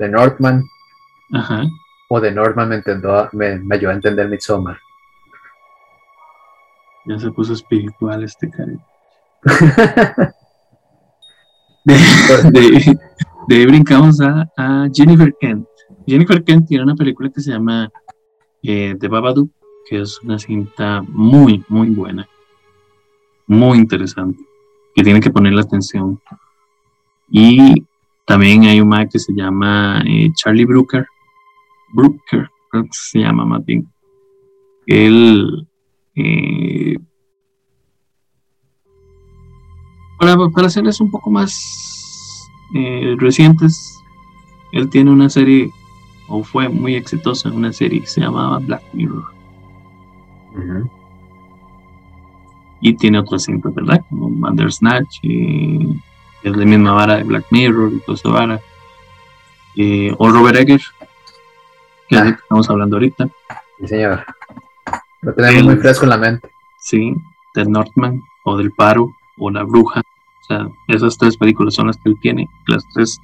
de Northman. O de Northman me, me, me ayudó a entender Midsommar. Ya se puso espiritual este cariño. de, brincamos a, Jennifer Kent. Jennifer Kent tiene una película que se llama eh, The Babadook, que es una cinta muy, muy buena. Muy interesante. Que tiene que ponerle atención. Y también hay un que se llama eh, Charlie Brooker. Brooker, creo que se llama más bien. Él eh, para, para hacerles un poco más eh, recientes, él tiene una serie, o fue muy exitoso en una serie que se llamaba Black Mirror. Y tiene otras cintas, ¿verdad? Como Bandersnatch, eh, es la misma vara de Black Mirror y toda esa vara. o Robert Egger, que es de que estamos hablando ahorita. Sí, señor. Lo tenemos muy fresco en la mente. Sí, del Northman o del Paro o La Bruja. O sea, esas tres películas son las que él tiene. Las tres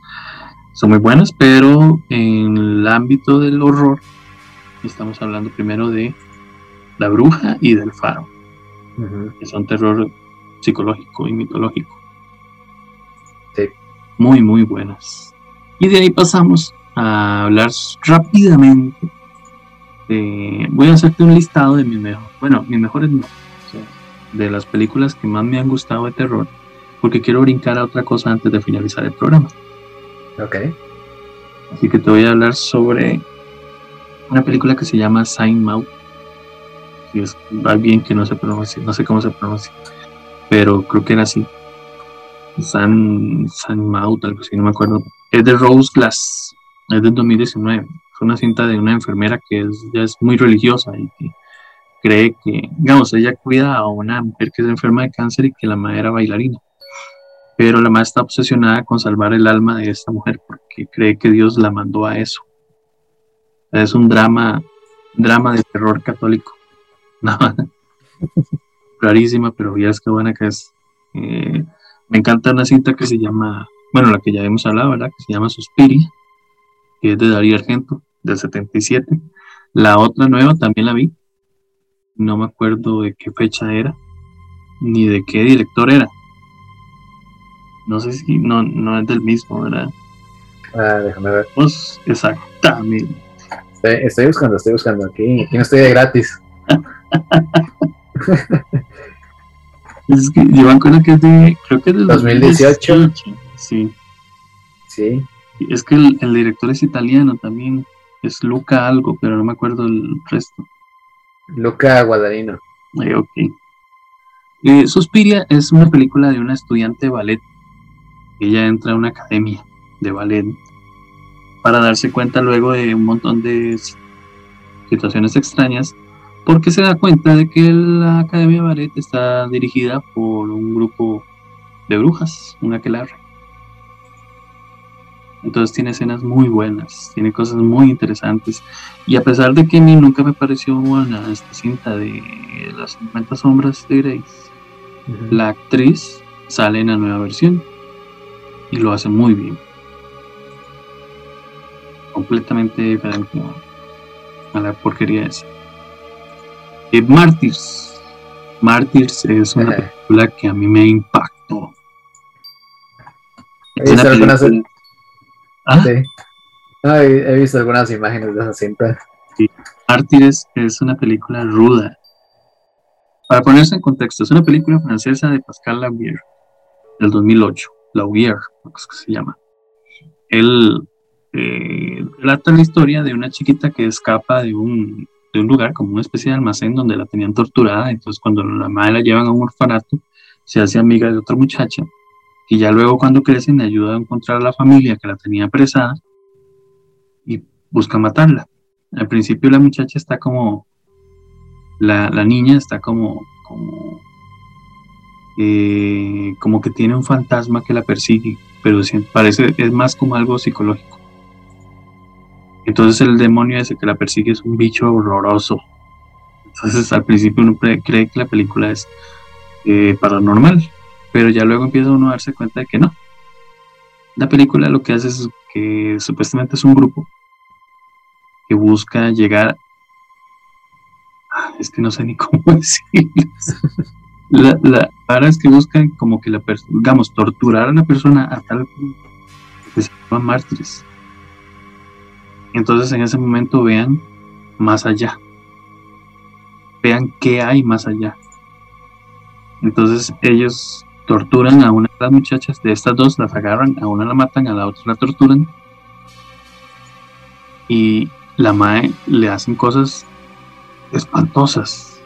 son muy buenas, pero en el ámbito del horror estamos hablando primero de La Bruja y del Faro, que son terror psicológico y mitológico. Sí. Muy, muy buenas. Y de ahí pasamos a hablar rápidamente voy a hacerte un listado de mis mejores, bueno, mis mejores no, de las películas que más me han gustado de terror, porque quiero brincar a otra cosa antes de finalizar el programa. Ok. Así que te voy a hablar sobre una película que se llama Sign Mouth. Si es va bien que no se pronuncia, no sé cómo se pronuncia, pero creo que era así. San, San algo así, no me acuerdo. Es de Rose Glass, es del 2019 es una cinta de una enfermera que es, ya es muy religiosa y que cree que, digamos, ella cuida a una mujer que es enferma de cáncer y que la madre era bailarina. Pero la madre está obsesionada con salvar el alma de esta mujer porque cree que Dios la mandó a eso. Es un drama, drama de terror católico. Clarísima, pero ya es que buena que es. Eh, me encanta una cinta que se llama, bueno, la que ya hemos hablado, ¿verdad? Que se llama Suspiria que es de Darío Argento, del 77. La otra nueva también la vi. No me acuerdo de qué fecha era, ni de qué director era. No sé si no, no es del mismo, ¿verdad? Ah, déjame ver. Pues exactamente. Estoy, buscando, estoy buscando. Aquí, aquí no estoy de gratis. es que yo me acuerdo que es de, creo que es del 2018. Sí. Sí. Es que el, director es italiano también, es Luca algo, pero no me acuerdo el resto. Luca Guadagnino. Eh, ok. Eh, Suspiria es una película de una estudiante de ballet. Ella entra a una academia de ballet para darse cuenta luego de un montón de situaciones extrañas, porque se da cuenta de que la academia de ballet está dirigida por un grupo de brujas, una que la Entonces tiene escenas muy buenas, tiene cosas muy interesantes. Y a pesar de que a mí nunca me pareció buena esta cinta de las 50 sombras de Grace, la actriz sale en la nueva versión y lo hace muy bien. Completamente diferente a la porquería esa. Eh, Martyrs. Martyrs es una película que a mí me impactó. Es una película... ¿Ah? Sí. he, visto algunas imágenes de esa cinta. Sí. Mártires es una película ruda. Para ponerse en contexto, es una película francesa de Pascal Laugier del 2008. Laugier, es que se llama. Él eh, relata la historia de una chiquita que escapa de un, de un lugar, como una especie de almacén donde la tenían torturada. Entonces, cuando la madre la llevan a un orfanato, se hace amiga de otra muchacha y ya luego cuando crecen le ayuda a encontrar a la familia que la tenía apresada y busca matarla. Al principio la muchacha está como, la, niña está como, como, eh, como que tiene un fantasma que la persigue, pero parece, es más como algo psicológico. Entonces el demonio ese que la persigue es un bicho horroroso. Entonces al principio uno cree que la película es eh, paranormal, pero ya luego empieza uno a darse cuenta de que no. La película lo que hace es que supuestamente es un grupo que busca llegar, es que no sé ni cómo decirlo. La, la es que buscan como que la digamos, torturar a la persona a tal punto que se llaman mártires. Entonces en ese momento vean más allá. Vean qué hay más allá. Entonces ellos torturan a una de las muchachas, de estas dos las agarran, a una la matan, a la otra la torturan. Y la Mae le hacen cosas espantosas.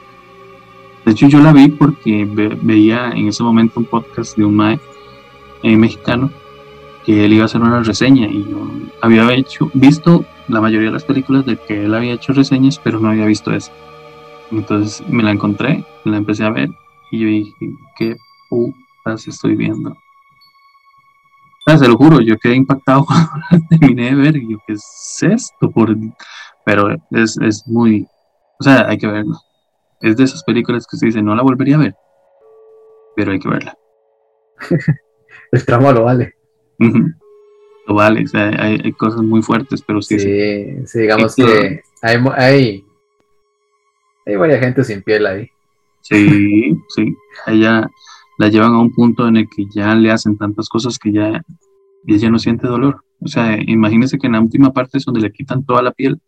De hecho, yo la vi porque veía en ese momento un podcast de un Mae eh, mexicano que él iba a hacer una reseña y yo había hecho, visto la mayoría de las películas de que él había hecho reseñas, pero no había visto esa. Entonces me la encontré, la empecé a ver y yo dije, qué estoy viendo. se lo juro, yo quedé impactado cuando terminé de ver y yo, ¿qué es esto? Por... Pero es, es muy, o sea, hay que verlo. Es de esas películas que se dice, no la volvería a ver, pero hay que verla. El tramo lo vale. Lo vale, o sea, hay, cosas muy fuertes, pero sí. Sí, digamos que hay, hay, hay varias gente sin piel ahí. Sí, sí. Ella, la llevan a un punto en el que ya le hacen tantas cosas que ya ella no siente dolor. O sea, imagínese que en la última parte es donde le quitan toda la piel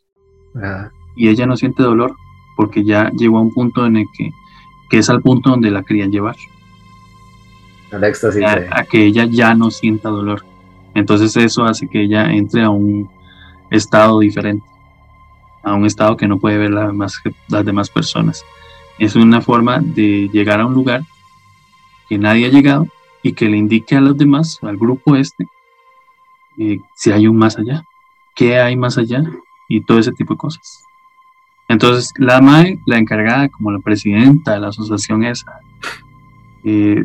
y ella no siente dolor porque ya llegó a un punto en el que, que es al punto donde la querían llevar. Al éxtasis. A, que ella ya no sienta dolor. Entonces eso hace que ella entre a un estado diferente, a un estado que no puede ver las demás personas. Es una forma de llegar a un lugar que nadie ha llegado y que le indique a los demás, al grupo este, eh, si hay un más allá, qué hay más allá y todo ese tipo de cosas. Entonces, la MAE, la encargada como la presidenta de la asociación esa, eh,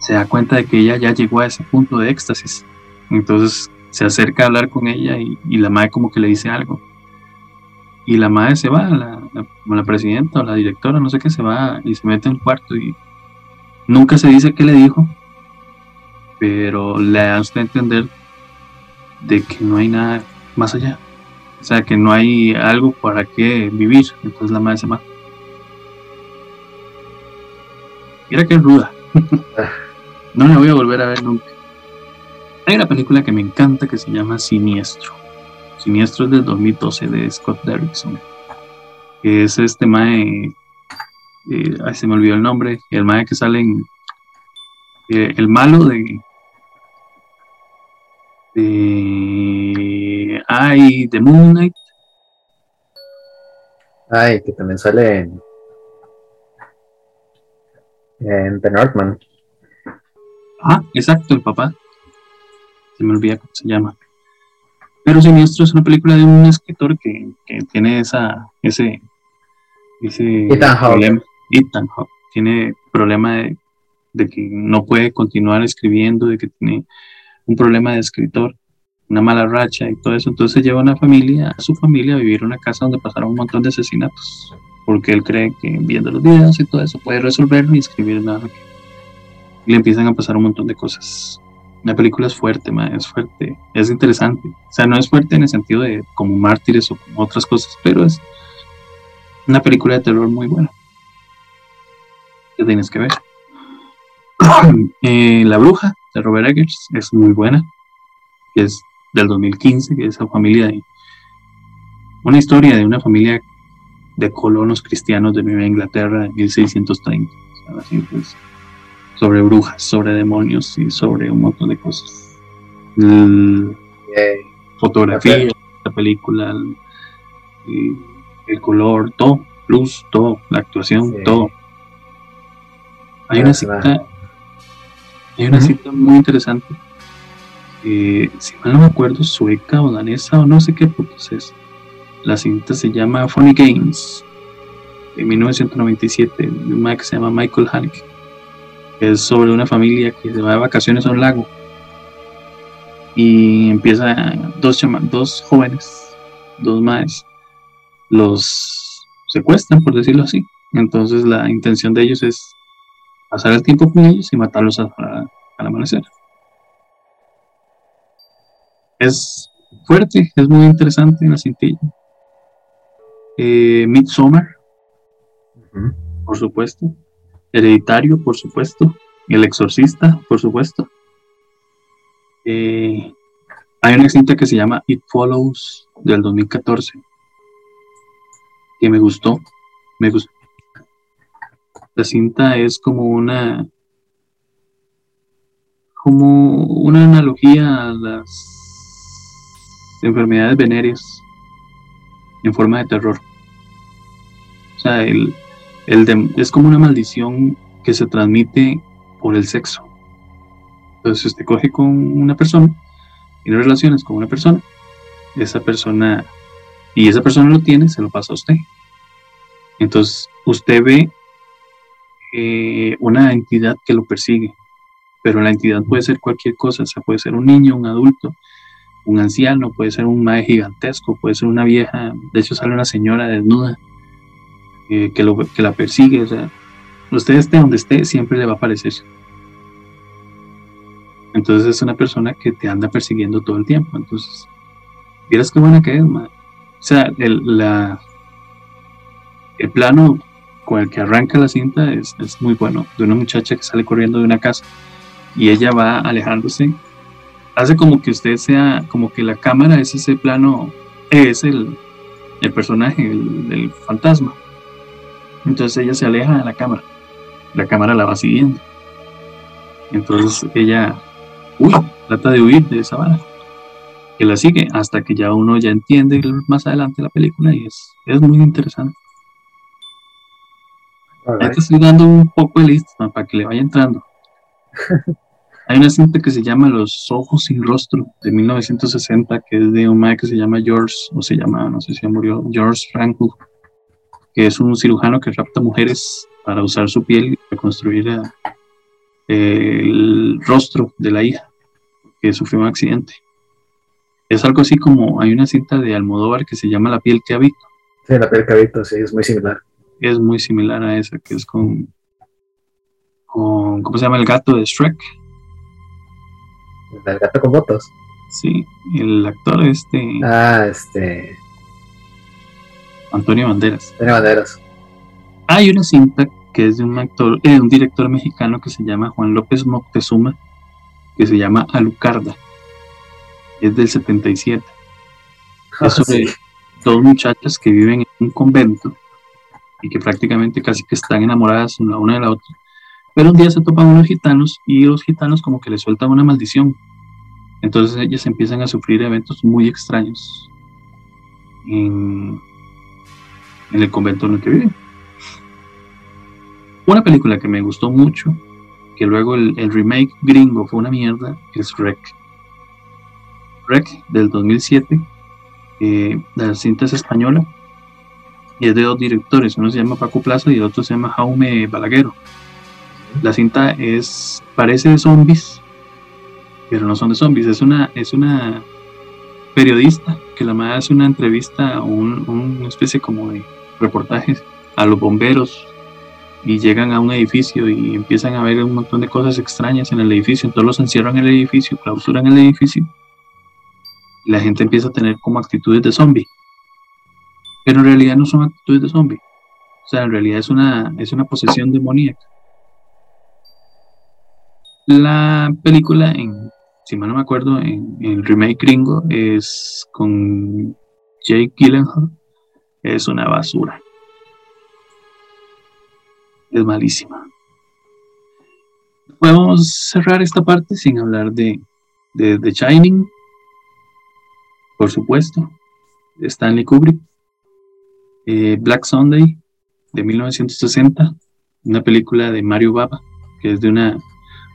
se da cuenta de que ella ya llegó a ese punto de éxtasis. Entonces se acerca a hablar con ella y, la MAE como que le dice algo. Y la MAE se va, la, como la presidenta o la directora, no sé qué, se va y se mete en el cuarto y Nunca se dice qué le dijo, pero le da usted a entender de que no hay nada más allá. O sea, que no hay algo para qué vivir. Entonces la madre se mata. Mira que es ruda. no la voy a volver a ver nunca. Hay una película que me encanta que se llama Siniestro. Siniestro es del 2012 de Scott Derrickson. Que es este mae ay, se me olvidó el nombre, el mae que sale en, eh, el malo de, de, ay, de Moon Knight. Ay, que también sale en, en The Northman. Ah, exacto, el papá. Se me olvida cómo se llama. Pero Siniestro es una película de un escritor que, que tiene esa, ese, ese problema. Ethan Hawke tiene problema de, que no puede continuar escribiendo, de que tiene un problema de escritor, una mala racha y todo eso. Entonces lleva a una familia, a su familia, a vivir en una casa donde pasaron un montón de asesinatos, porque él cree que viendo los videos y todo eso puede resolver ni escribir nada. Y le empiezan a pasar un montón de cosas. La película es fuerte, es fuerte, es interesante. O sea, no es fuerte en el sentido de como mártires o como otras cosas, pero es una película de terror muy buena. Que tienes que ver. Eh, la bruja de Robert Eggers es muy buena, que es del 2015, que es esa familia de una historia de una familia de colonos cristianos de Nueva Inglaterra en 1630. Pues, sobre brujas, sobre demonios y sobre un montón de cosas. fotografía, la película, el, color, todo, luz, todo, la actuación, todo. Hay una cita hay una cita muy interesante. Eh, si mal no me acuerdo, sueca o danesa o no sé qué pues es. La cinta se llama Funny Games, de 1997, de un que se llama Michael Haneke. Es sobre una familia que se va de vacaciones a un lago. Y empieza dos, dos jóvenes, dos más, los secuestran, por decirlo así. Entonces la intención de ellos es pasar el tiempo con ellos y matarlos al amanecer. Es fuerte, es muy interesante en la cintilla. Eh, Midsommar, por supuesto. Hereditario, por supuesto. El Exorcista, por supuesto. Eh, hay una cinta que se llama It Follows del 2014 que me gustó. Me gustó la cinta es como una como una analogía a las enfermedades venéreas en forma de terror. O sea, el, es como una maldición que se transmite por el sexo. Entonces usted coge con una persona, tiene relaciones con una persona, esa persona, y esa persona lo tiene, se lo pasa a usted. Entonces usted ve eh, una entidad que lo persigue, pero la entidad puede ser cualquier cosa, o puede ser un niño, un adulto, un anciano, puede ser un mae gigantesco, puede ser una vieja, de hecho sale una señora desnuda eh, que, lo, que la persigue, o sea, usted esté donde esté, siempre le va a aparecer. Entonces es una persona que te anda persiguiendo todo el tiempo, entonces, miras qué buena que es, O sea, el, la, el plano con el que arranca la cinta es, muy bueno, de una muchacha que sale corriendo de una casa y ella va alejándose. Hace como que usted sea, como que la cámara es ese plano, es el, personaje, el, fantasma. Entonces ella se aleja de la cámara, la cámara la va siguiendo. Entonces ella, trata de huir de esa vara que la sigue hasta que ya uno ya entiende más adelante la película y es, es muy interesante. Ya te estoy dando un poco de lista para que le vaya entrando. Hay una cinta que se llama Los Ojos sin Rostro de 1960, que es de un man que se llama George, o se llama, no sé si ya murió, George Franco, que es un cirujano que rapta mujeres para usar su piel y reconstruir eh, el rostro de la hija que sufrió un accidente. Es algo así como hay una cinta de Almodóvar que se llama La piel que habito. Sí, La piel que habito, sí, es muy similar es muy similar a esa, que es con, con ¿cómo se llama? El gato de Shrek. ¿El gato con botas? Sí, el actor este... Ah, este... Antonio Banderas. Antonio Banderas. Hay una cinta que es de un actor, eh, un director mexicano que se llama Juan López Moctezuma, que se llama Alucarda. Es del 77. Ah, es sobre dos muchachas que viven en un convento y que prácticamente casi que están enamoradas una de la otra. Pero un día se topan unos gitanos y los gitanos como que les sueltan una maldición. Entonces ellas empiezan a sufrir eventos muy extraños en, el convento en el que viven. Una película que me gustó mucho, que luego el, remake gringo fue una mierda, es Rec. Rec del 2007, eh, la cinta es española, y es de dos directores, uno se llama Paco Plaza y el otro se llama Jaume Balaguero. La cinta es, parece de zombies, pero no son de zombies, es una, es una periodista que la madre hace una entrevista o un, una especie como de reportajes a los bomberos y llegan a un edificio y empiezan a ver un montón de cosas extrañas en el edificio, entonces los encierran en el edificio, clausuran el edificio y la gente empieza a tener como actitudes de zombie. Pero en realidad no son actitudes de zombie. O sea, en realidad es una, es una posesión demoníaca. La película, en, si mal no me acuerdo, en, el remake gringo es con Jake Gyllenhaal. Es una basura. Es malísima. Podemos cerrar esta parte sin hablar de, de The Shining, por supuesto, Stanley Kubrick, eh, Black Sunday de 1960, una película de Mario Baba, que es de una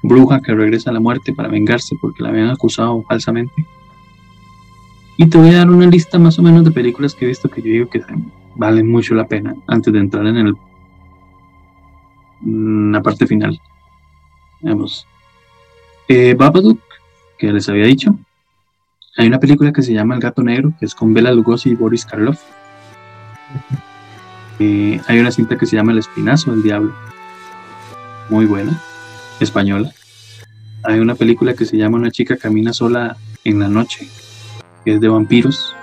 bruja que regresa a la muerte para vengarse porque la habían acusado falsamente. Y te voy a dar una lista más o menos de películas que he visto que yo digo que valen mucho la pena antes de entrar en el, la parte final. Vamos. Eh, Babadook, que les había dicho, hay una película que se llama El gato negro, que es con Bela Lugosi y Boris Karloff. Hay una cinta que se llama El espinazo del diablo. Muy buena, española. Hay una película que se llama Una chica camina sola en la noche, que es de vampiros.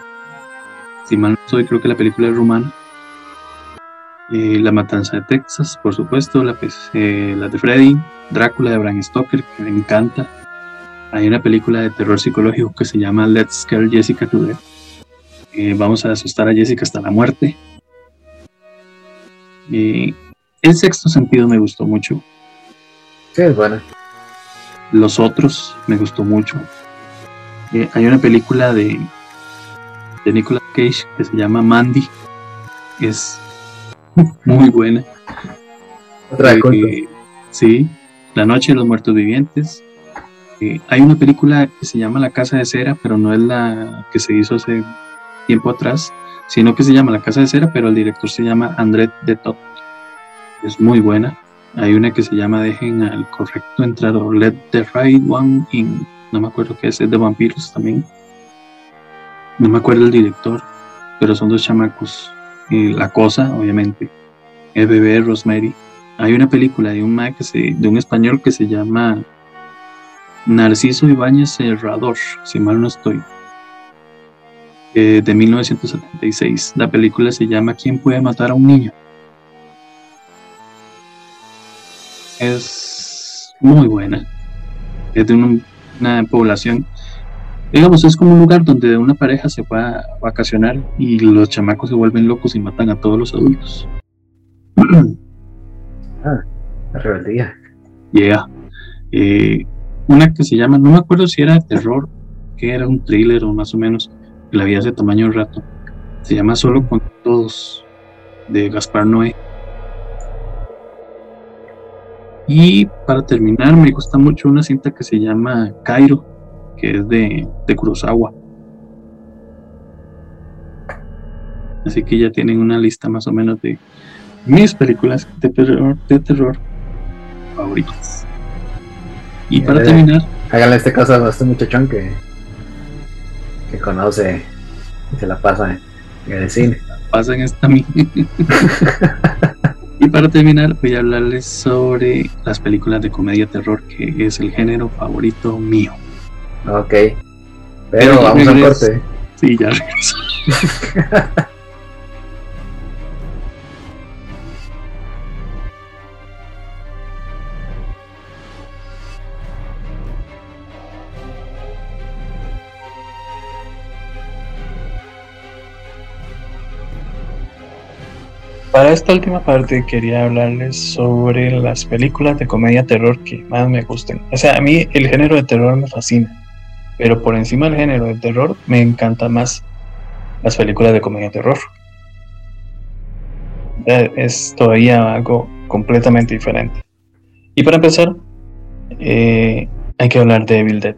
Si mal no estoy, creo que la película es rumana. Eh, la Matanza de Texas, por supuesto, la, eh, la de Freddy, Drácula de Bram Stoker, que me encanta hay una película de terror psicológico que se llama Let's Scare Jessica to Death. Eh, vamos a asustar a Jessica hasta la muerte. Y el sexto sentido me gustó mucho. Sí, es buena. Los otros me gustó mucho. Eh, hay una película de, de Nicolas Cage que se llama Mandy. Es muy buena. Otra eh, Sí, La Noche de los Muertos Vivientes, hay una película que se llama La Casa de Cera, pero no es la que se hizo hace tiempo atrás, sino que se llama La Casa de Cera, pero el director se llama André de Tot. Es muy buena. Hay una que se llama Dejen al correcto entrar o Let the Right One in. No me acuerdo qué es, es de vampiros también. No me acuerdo el director, pero son dos chamacos. la cosa, obviamente. El bebé Rosemary. Hay una película de un, de un español que se llama Narciso Ibáñez Serrador, si mal no estoy, eh, de 1976. La película se llama ¿Quién puede matar a un niño? Es muy buena. Es de una población, digamos, es como un lugar donde una pareja se va a vacacionar y los chamacos se vuelven locos y matan a todos los adultos. ah, la rebeldía. Yeah. Eh, una que se llama, no me acuerdo si era de terror, que era un thriller o más o menos, la vi hace tamaño un rato. Se llama Solo con Todos, de Gaspar Noé. Y para terminar, me gusta mucho una cinta que se llama Cairo, que es de, de Kurosawa. Así que ya tienen una lista más o menos de mis películas de terror, de terror favoritas. Y para terminar. Háganle este caso a este muchachón que, que conoce y se la pasa en el cine. Pasa en esta y para terminar, voy a hablarles sobre las películas de comedia terror, que es el género favorito mío. Ok. Pero, vamos al corte. Sí, ya regreso. Para esta última parte quería hablarles sobre las películas de comedia terror que más me gusten. O sea, a mí el género de terror me fascina, pero por encima del género de terror me encanta más las películas de comedia terror. Es todavía algo completamente diferente. Y para empezar, eh, hay que hablar de Evil Dead.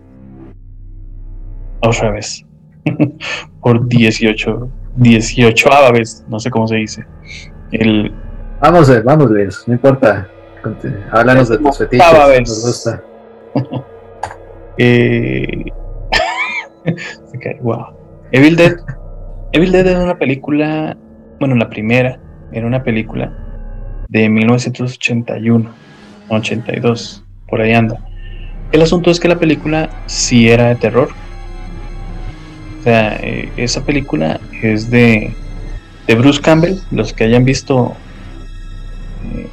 Otra vez. por 18, 18 vez, no sé cómo se dice. Vamos, a vamos, no importa. Háblanos de tus fetiches, nos gusta. Eh, wow. Evil Dead. Evil Dead era una película, bueno, la primera, era una película de 1981, 82, por ahí anda. El asunto es que la película sí era de terror. O sea, eh, esa película es de, de Bruce Campbell, los que hayan visto eh,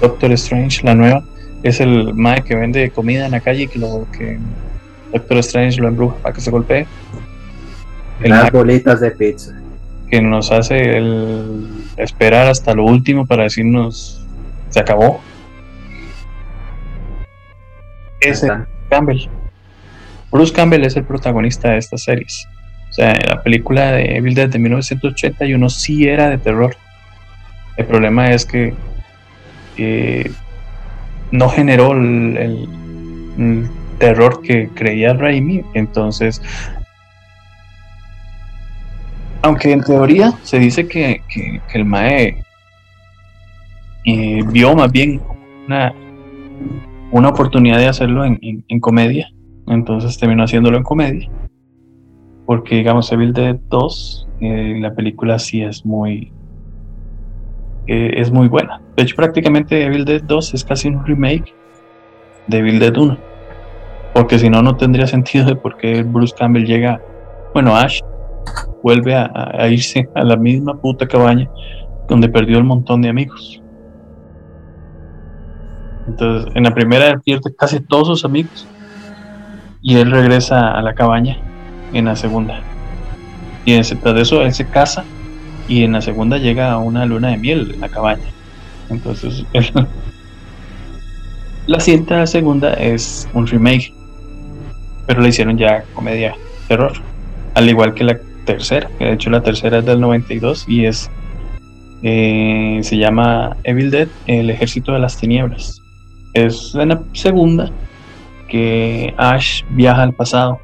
Doctor Strange, la nueva, es el mae que vende comida en la calle que lo que Doctor Strange lo embruja para que se golpee. Las bolitas de pizza. Que nos hace el esperar hasta lo último para decirnos se acabó. Ese Campbell. Bruce Campbell es el protagonista de estas series. O sea, la película de Evil Dead de 1981 sí era de terror. El problema es que no generó el, terror que creía Raimi. Entonces, aunque en teoría se dice que, el Mae eh, vio más bien una, una oportunidad de hacerlo en, comedia, entonces terminó haciéndolo en comedia. Porque, digamos, Evil Dead 2, eh, la película sí es muy, es muy buena. De hecho, prácticamente Evil Dead 2 es casi un remake de Evil Dead 1. Porque si no, no tendría sentido de por qué Bruce Campbell llega. Bueno, Ash vuelve a, irse a la misma puta cabaña donde perdió el montón de amigos. Entonces, en la primera pierde casi todos sus amigos y él regresa a la cabaña en la segunda. Y en de eso él se casa y en la segunda llega a una luna de miel en la cabaña. Entonces, la cinta segunda es un remake, pero la hicieron ya comedia terror, al igual que la tercera, que de hecho la tercera es del 92 y es eh, se llama Evil Dead, el ejército de las tinieblas. Es en la segunda que Ash viaja al pasado,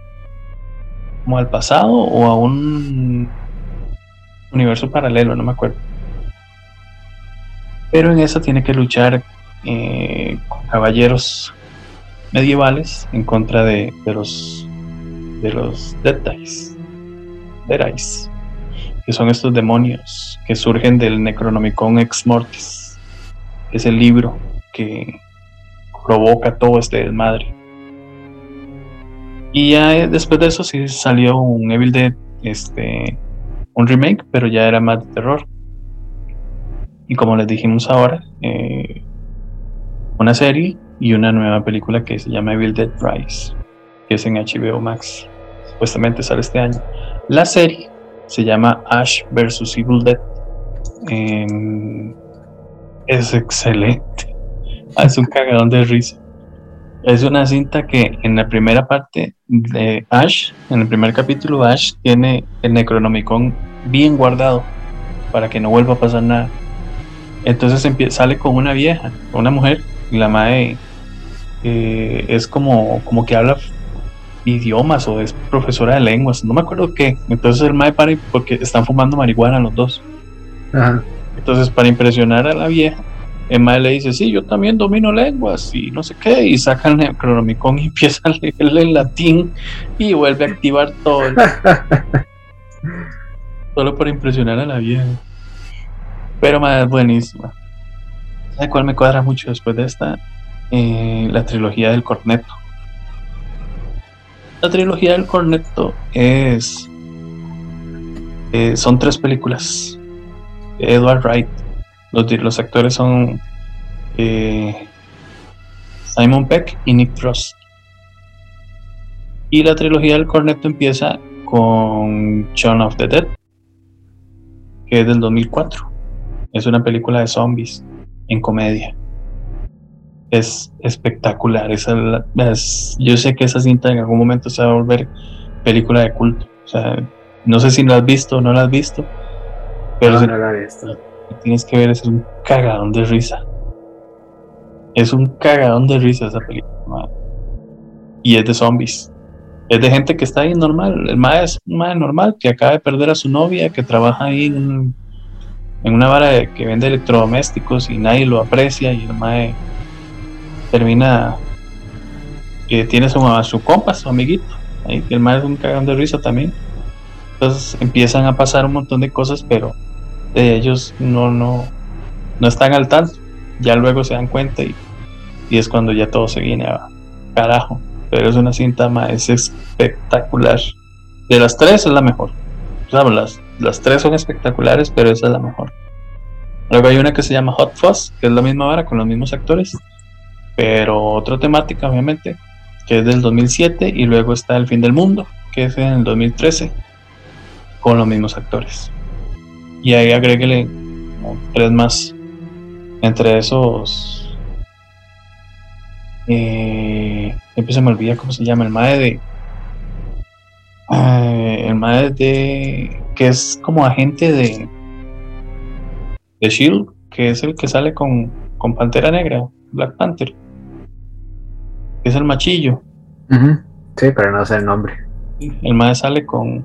como al pasado o a un universo paralelo, no me acuerdo. Pero en esa tiene que luchar eh, con caballeros medievales en contra de, los de los Dead que son estos demonios que surgen del Necronomicon Ex Mortis, que es el libro que provoca todo este desmadre. Y ya después de eso sí salió un Evil Dead este, un remake, pero ya era más de terror. Y como les dijimos ahora, eh, una serie y una nueva película que se llama Evil Dead Rise, que es en HBO Max. Supuestamente sale este año. La serie se llama Ash vs. Evil Dead. es excelente. es un cagadón de risa. Es una cinta que en la primera parte de Ash, en el primer capítulo, Ash tiene el Necronomicon bien guardado para que no vuelva a pasar nada. Entonces sale con una vieja, una mujer, y la madre eh, es como, como que habla idiomas o es profesora de lenguas, no me acuerdo qué. Entonces el mae para porque están fumando marihuana los dos. Entonces para impresionar a la vieja, el le dice, sí, yo también domino lenguas y no sé qué, y saca el Necronomicon y empieza a leerle en latín y vuelve a activar todo. Solo por impresionar a la vieja. Pero más buenísima. ¿Sabe cuál me cuadra mucho después de esta? Eh, la trilogía del corneto. La trilogía del corneto es. Eh, son tres películas. Edward Wright los, actores son eh, Simon Peck y Nick Frost. Y la trilogía del corneto empieza con Shaun of the Dead, que es del 2004. Es una película de zombies en comedia. Es espectacular. yo sé que esa cinta en algún momento se va a volver película de culto. O sea, no sé si la has visto o no la has visto. Pero no, no la he visto tienes que ver es un cagadón de risa. Es un cagadón de risa esa película. Y es de zombies. Es de gente que está ahí normal. El mae es un normal que acaba de perder a su novia, que trabaja ahí en, una vara que vende electrodomésticos y nadie lo aprecia y el mae termina que tiene su, a su compa, su amiguito, el más es un cagón de risa también. Entonces empiezan a pasar un montón de cosas, pero de ellos no, no, no están al tanto. Ya luego se dan cuenta y, y es cuando ya todo se viene a carajo. Pero es una cinta más espectacular. De las tres es la mejor. las, las tres son espectaculares, pero esa es la mejor. Luego hay una que se llama Hot Fuzz, que es la misma hora con los mismos actores, pero otra temática, obviamente, que es del 2007, y luego está El fin del mundo, que es en el 2013, con los mismos actores. Y ahí agréguele tres más. Entre esos. Eh, siempre se me olvida cómo se llama, el MAE de. Eh, el MAE de. que es como agente de. de Shield, que es el que sale con, con Pantera Negra, Black Panther. es el machillo. Sí, pero no sé el nombre. El MAE sale con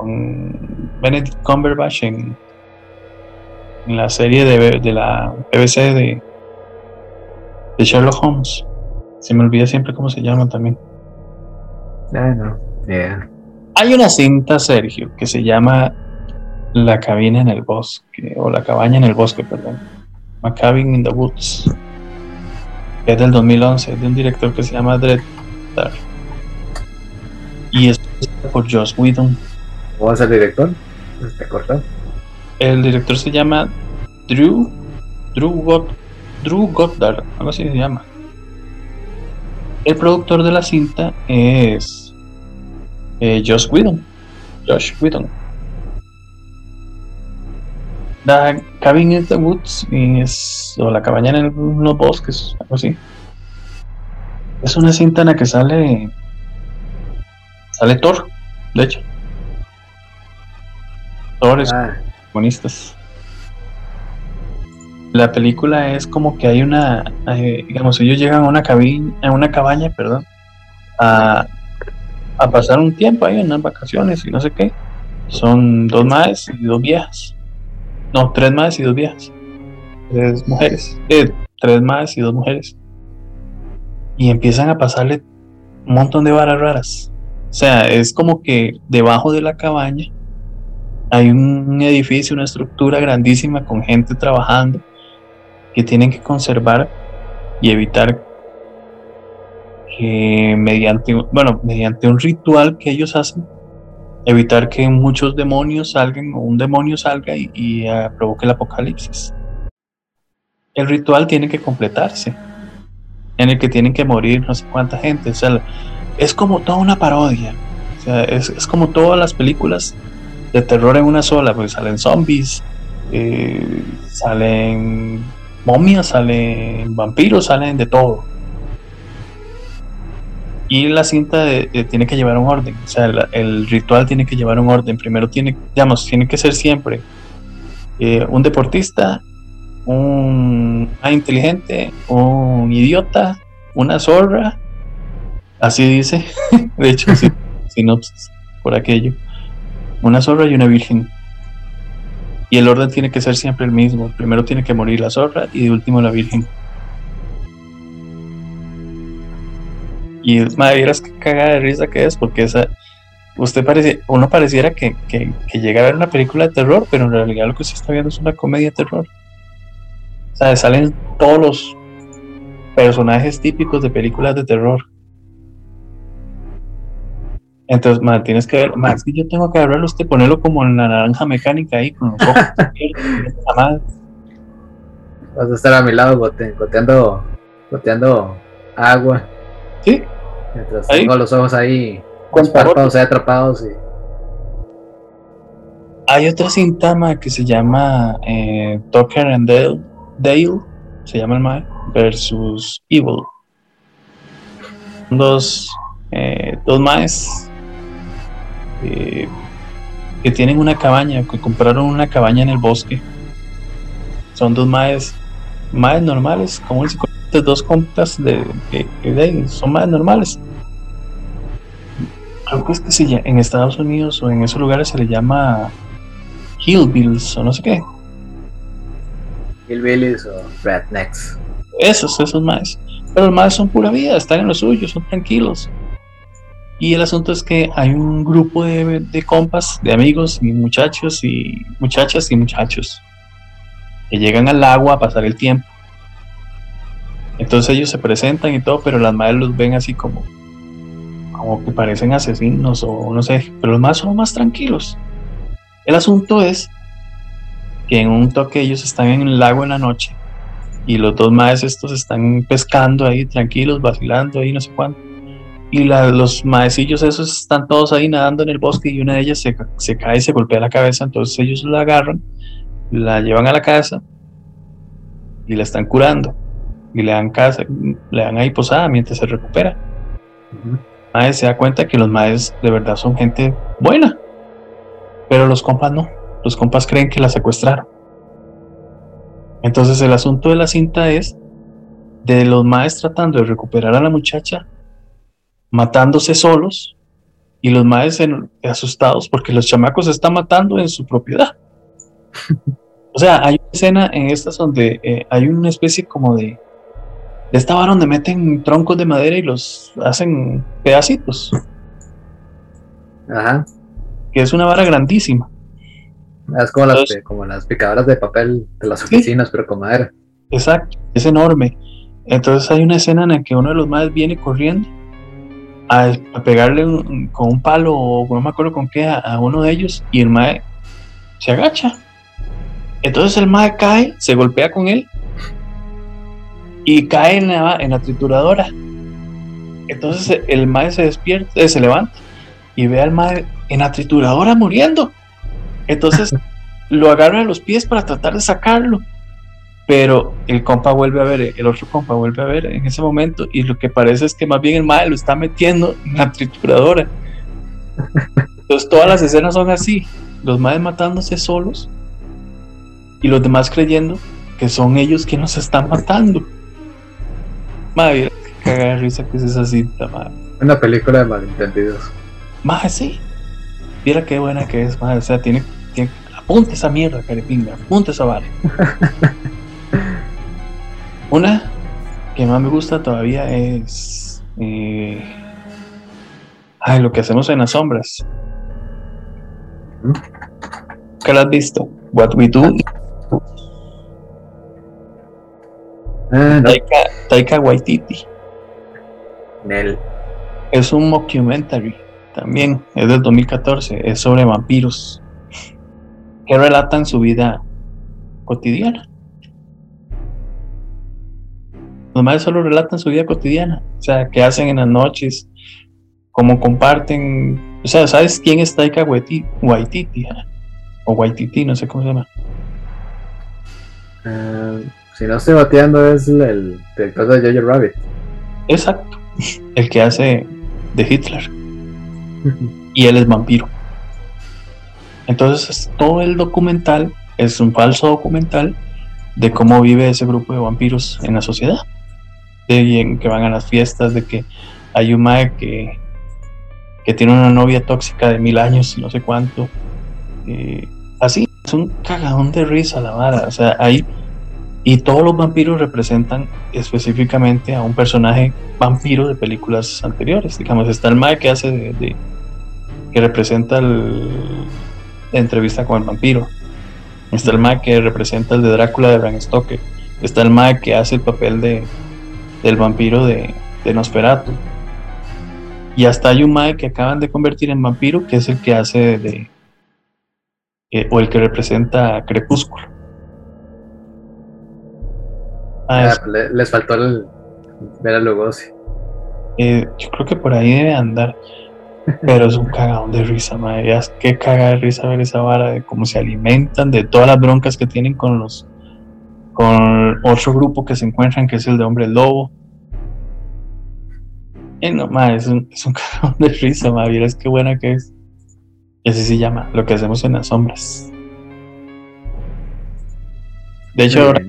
con Benedict Cumberbatch en, en la serie de, de la BBC de, de, Sherlock Holmes. Se me olvida siempre cómo se llama también. Bueno, Hay una cinta, Sergio, que se llama La cabina en el bosque, o La cabaña en el bosque, perdón. A Cabin in the Woods. Que es del 2011, de un director que se llama Dread Y es por Joss Whedon ¿Cómo es el director? ¿Está cortado? El director se llama Drew, Drew, Drew Goddard, algo así se llama. El productor de la cinta es eh, Josh Whedon. Josh Whedon. La Cabin in the Woods es, o la cabaña en los bosques, algo así. Es una cinta en la que sale sale Thor, de hecho. Ah. La película es como que hay una, digamos, ellos llegan a una cabina, a una cabaña, perdón, a, pasar un tiempo ahí en unas vacaciones y no sé qué. Son dos madres y dos viejas. No, tres madres y dos viejas. Tres mujeres. Eh, tres madres y dos mujeres. Y empiezan a pasarle un montón de varas raras. O sea, es como que debajo de la cabaña hay un edificio, una estructura grandísima con gente trabajando que tienen que conservar y evitar que mediante, bueno, mediante un ritual que ellos hacen, evitar que muchos demonios salgan o un demonio salga y, ah, provoque el apocalipsis. El ritual tiene que completarse, en el que tienen que morir no sé cuánta gente. O sea, es como toda una parodia. O sea, es, es como todas las películas de terror en una sola, porque salen zombies, eh, salen momias, salen vampiros, salen de todo. Y la cinta tiene que llevar un orden, o sea, el, ritual tiene que llevar un orden. Primero tiene, tiene que ser siempre eh, un deportista, un inteligente, un idiota, una zorra, así dice, de hecho, sinopsis por aquello una zorra y una virgen. Y el orden tiene que ser siempre el mismo. Primero tiene que morir la zorra y de último la virgen. Y madre, vieras qué cagada de risa que es, porque esa, usted parece, uno pareciera que, que, llega a ver una película de terror, pero en realidad lo que se está viendo es una comedia de terror. O sea, salen todos los personajes típicos de películas de terror. Entonces, tienes que ver, más que yo tengo que agarrarlo usted, ponerlo como en la naranja mecánica ahí, con los ojos Vas a estar a mi lado goteando, goteando agua. Sí. Mientras tengo los ojos ahí, con los párpados ahí atrapados. Y... Hay otra cintama que se llama eh, Tucker and Dale, Dale, se llama el Mae, versus Evil. Dos, eh, dos Maes eh, que tienen una cabaña, que compraron una cabaña en el bosque. Son dos maes, maes normales, como el dos contas de, de, son maes normales. Creo que es que si en Estados Unidos o en esos lugares se le llama hillbills o no sé qué. Hillbillies o rednecks. Esos, esos maes. Pero los madres son pura vida, están en lo suyo, son tranquilos. Y el asunto es que hay un grupo de, de compas, de amigos y muchachos y muchachas y muchachos que llegan al agua a pasar el tiempo. Entonces ellos se presentan y todo, pero las madres los ven así como, como que parecen asesinos o no sé, pero los más son más tranquilos. El asunto es que en un toque ellos están en el lago en la noche y los dos maestros estos están pescando ahí tranquilos, vacilando ahí no sé cuánto. Y los maecillos esos están todos ahí nadando en el bosque y una de ellas se, se cae y se golpea la cabeza, entonces ellos la agarran, la llevan a la casa y la están curando y le dan casa, le dan ahí posada mientras se recupera. Uh se da cuenta que los maes de verdad son gente buena, pero los compas no. Los compas creen que la secuestraron. Entonces el asunto de la cinta es de los maes tratando de recuperar a la muchacha, matándose solos, y los maes asustados porque los chamacos se están matando en su propiedad. o sea, hay una escena en estas donde eh, hay una especie como de, de esta vara donde meten troncos de madera y los hacen pedacitos. Ajá. Que es una vara grandísima. Es como, las, como las picadoras de papel de las oficinas, pero con madera. Exacto, es enorme. Entonces hay una escena en la que uno de los madres viene corriendo a, pegarle con un palo o no me acuerdo con qué a, uno de ellos y el mae se agacha. Entonces el mae cae, se golpea con él y cae en la, en la trituradora. Entonces el mae se despierta, eh, se levanta y ve al mae en la trituradora muriendo. Entonces lo agarra a los pies para tratar de sacarlo. Pero el compa vuelve a ver, el otro compa vuelve a ver en ese momento y lo que parece es que más bien el mae lo está metiendo en la trituradora. Entonces todas las escenas son así, los maes matándose solos y los demás creyendo que son ellos quienes nos están matando. Madre, qué de risa que es esa cinta, madre. Una película de malentendidos. Madre, sí. Mira qué buena que es, madre. O sea, tiene, tiene apunte esa mierda, carepinga. Apunte esa vara. Una que más me gusta todavía es. Eh, ay, lo que hacemos en las sombras. ¿Qué la has visto? What We Do Ah, Taika, Waititi. Es un mockumentary también, es del 2014, es sobre vampiros que relatan su vida cotidiana. Los solo relatan su vida cotidiana, o sea, qué hacen en las noches, cómo comparten, o sea, ¿sabes quién es Taika Waititi? O Waititi, no sé cómo se llama. Ah, si no estoy bateando es el director de Jojo Rabbit. Exacto. El que hace de Hitler. y él es vampiro. Entonces todo el documental es un falso documental de cómo vive ese grupo de vampiros en la sociedad. De que van a las fiestas, de que hay un mae que, que tiene una novia tóxica de mil años, no sé cuánto. Eh, así, es un cagadón de risa la vara. O sea, hay y todos los vampiros representan específicamente a un personaje vampiro de películas anteriores. Digamos, está el Mae que hace de, que representa la entrevista con el vampiro. Está el Mae que representa el de Drácula de Bram Stoker. Está el Mae que hace el papel de, del vampiro de, de Nosferatu. Y hasta hay un Mae que acaban de convertir en vampiro, que es el que hace de. Eh, o el que representa Crepúsculo. Ah, pues les faltó el, ver a Lugosi. Eh, yo creo que por ahí debe andar. Pero es un cagadón de risa, madre. Que caga de risa ver esa vara de cómo se alimentan, de todas las broncas que tienen con los con otro grupo que se encuentran, que es el de Hombre Lobo. Y no, madre, es un, es un cagadón de risa, madre. Es que buena que es. Y así se llama, lo que hacemos en las sombras. De hecho, ahora,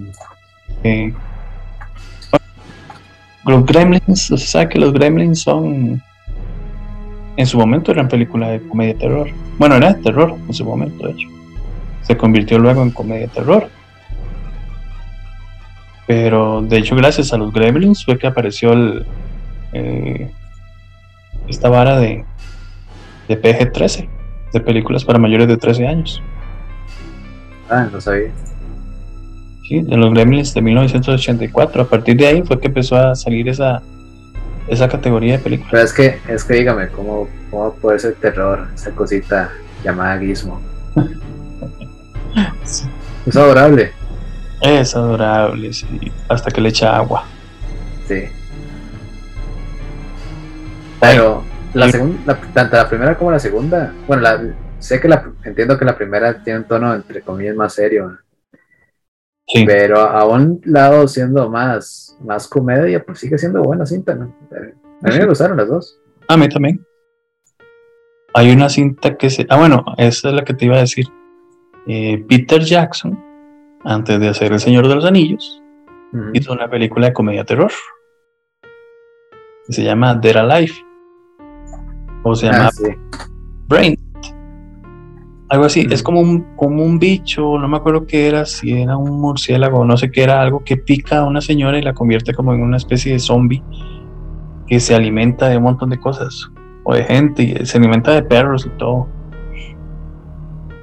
eh, los Gremlins, se sabe que los Gremlins son. En su momento eran películas de comedia terror. Bueno, era de terror en su momento, de hecho. Se convirtió luego en comedia terror. Pero de hecho, gracias a los Gremlins fue que apareció el, eh, esta vara de, de PG-13, de películas para mayores de 13 años. Ah, no sabía. Sí, de los Gremlins de 1984. A partir de ahí fue que empezó a salir esa, esa categoría de películas. Pero es que, es que dígame, ¿cómo, cómo puede ser terror esa cosita llamada Gizmo? Es adorable. Es adorable, sí. Hasta que le echa agua. Sí. Pero la segunda, tanto la primera como la segunda, bueno, la, sé que la, entiendo que la primera tiene un tono entre comillas más serio. Sí. Pero a un lado siendo más, más comedia, pues sigue siendo buena cinta, ¿no? A mí me gustaron las dos. A mí también. Hay una cinta que se. Ah, bueno, esa es la que te iba a decir. Eh, Peter Jackson, antes de hacer El Señor de los Anillos, hizo una película de comedia terror. Que se llama Dead Alive. O se llama ah, Brain. Algo así. Es como un, como un bicho, no me acuerdo qué era, si era un murciélago, no sé qué era, algo que pica a una señora y la convierte como en una especie de zombie que se alimenta de un montón de cosas o de gente y se alimenta de perros y todo.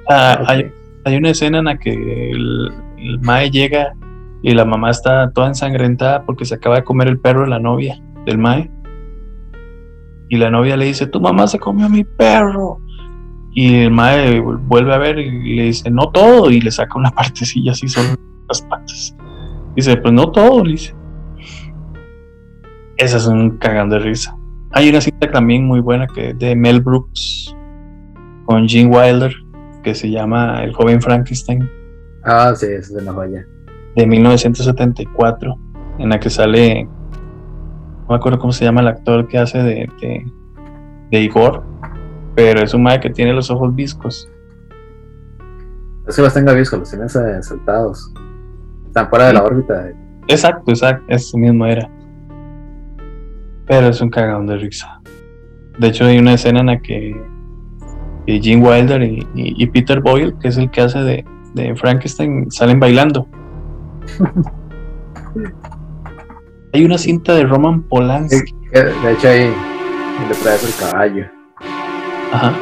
Ah, hay, hay, una escena en la que el, Mae llega y la mamá está toda ensangrentada porque se acaba de comer el perro de la novia del Mae. Y la novia le dice, tu mamá se comió mi perro. Y el Mae vuelve a ver y le dice, no todo. Y le saca una partecilla así, solo las patas. Dice, pues no todo, le dice. Es un cagán de risa. Hay una cinta también muy buena que es de Mel Brooks con Gene Wilder que se llama El joven Frankenstein. Ah, sí, es de una joya. De 1974, en la que sale, no me acuerdo cómo se llama el actor que hace de, de, Igor, pero es un madre que tiene los ojos viscos. Es que los tenga viscos, los tiene saltados. Están fuera de la órbita. Exacto, exacto, eso mismo era. Pero es un cagón de risa. De hecho, hay una escena en la que Gene Wilder y, Peter Boyle, que es el que hace de, Frankenstein, salen bailando. hay una cinta de Roman Polanski. De hecho, ahí le trae el caballo. Ajá.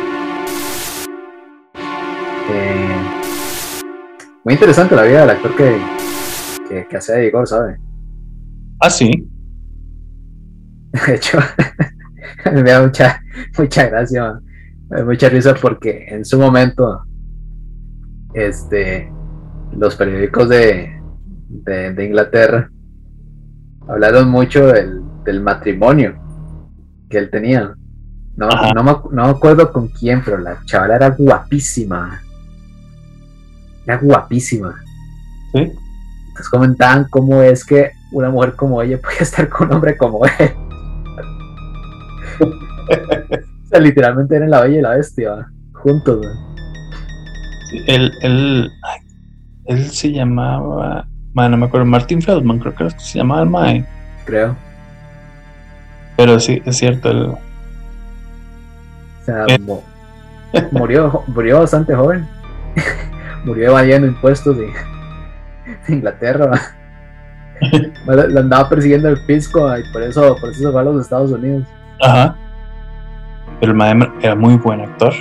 Eh, muy interesante la vida del actor que, que, que hace de Igor, ¿sabe? Ah, sí. De hecho, me da mucha, mucha gracia, mucha risa porque en su momento, este, los periódicos de, de, Inglaterra hablaron mucho del, del, matrimonio que él tenía. No, no, me, no, me, acuerdo con quién, pero la chavala era guapísima. Era guapísima. ¿Sí? Entonces comentaban cómo es que una mujer como ella puede estar con un hombre como él. o sea, literalmente eran la bella y la bestia, juntos. Él, él, él se llamaba, no me acuerdo, Martin Feldman, creo que se llamaba el Mae. Creo. Pero sí, es cierto. El, o sea, eh. murió, murió bastante joven. murió evadiendo impuestos de, Inglaterra. Lo andaba persiguiendo el pisco y por eso, por eso se fue a los Estados Unidos. Ajá. Pero el Mae era muy buen actor.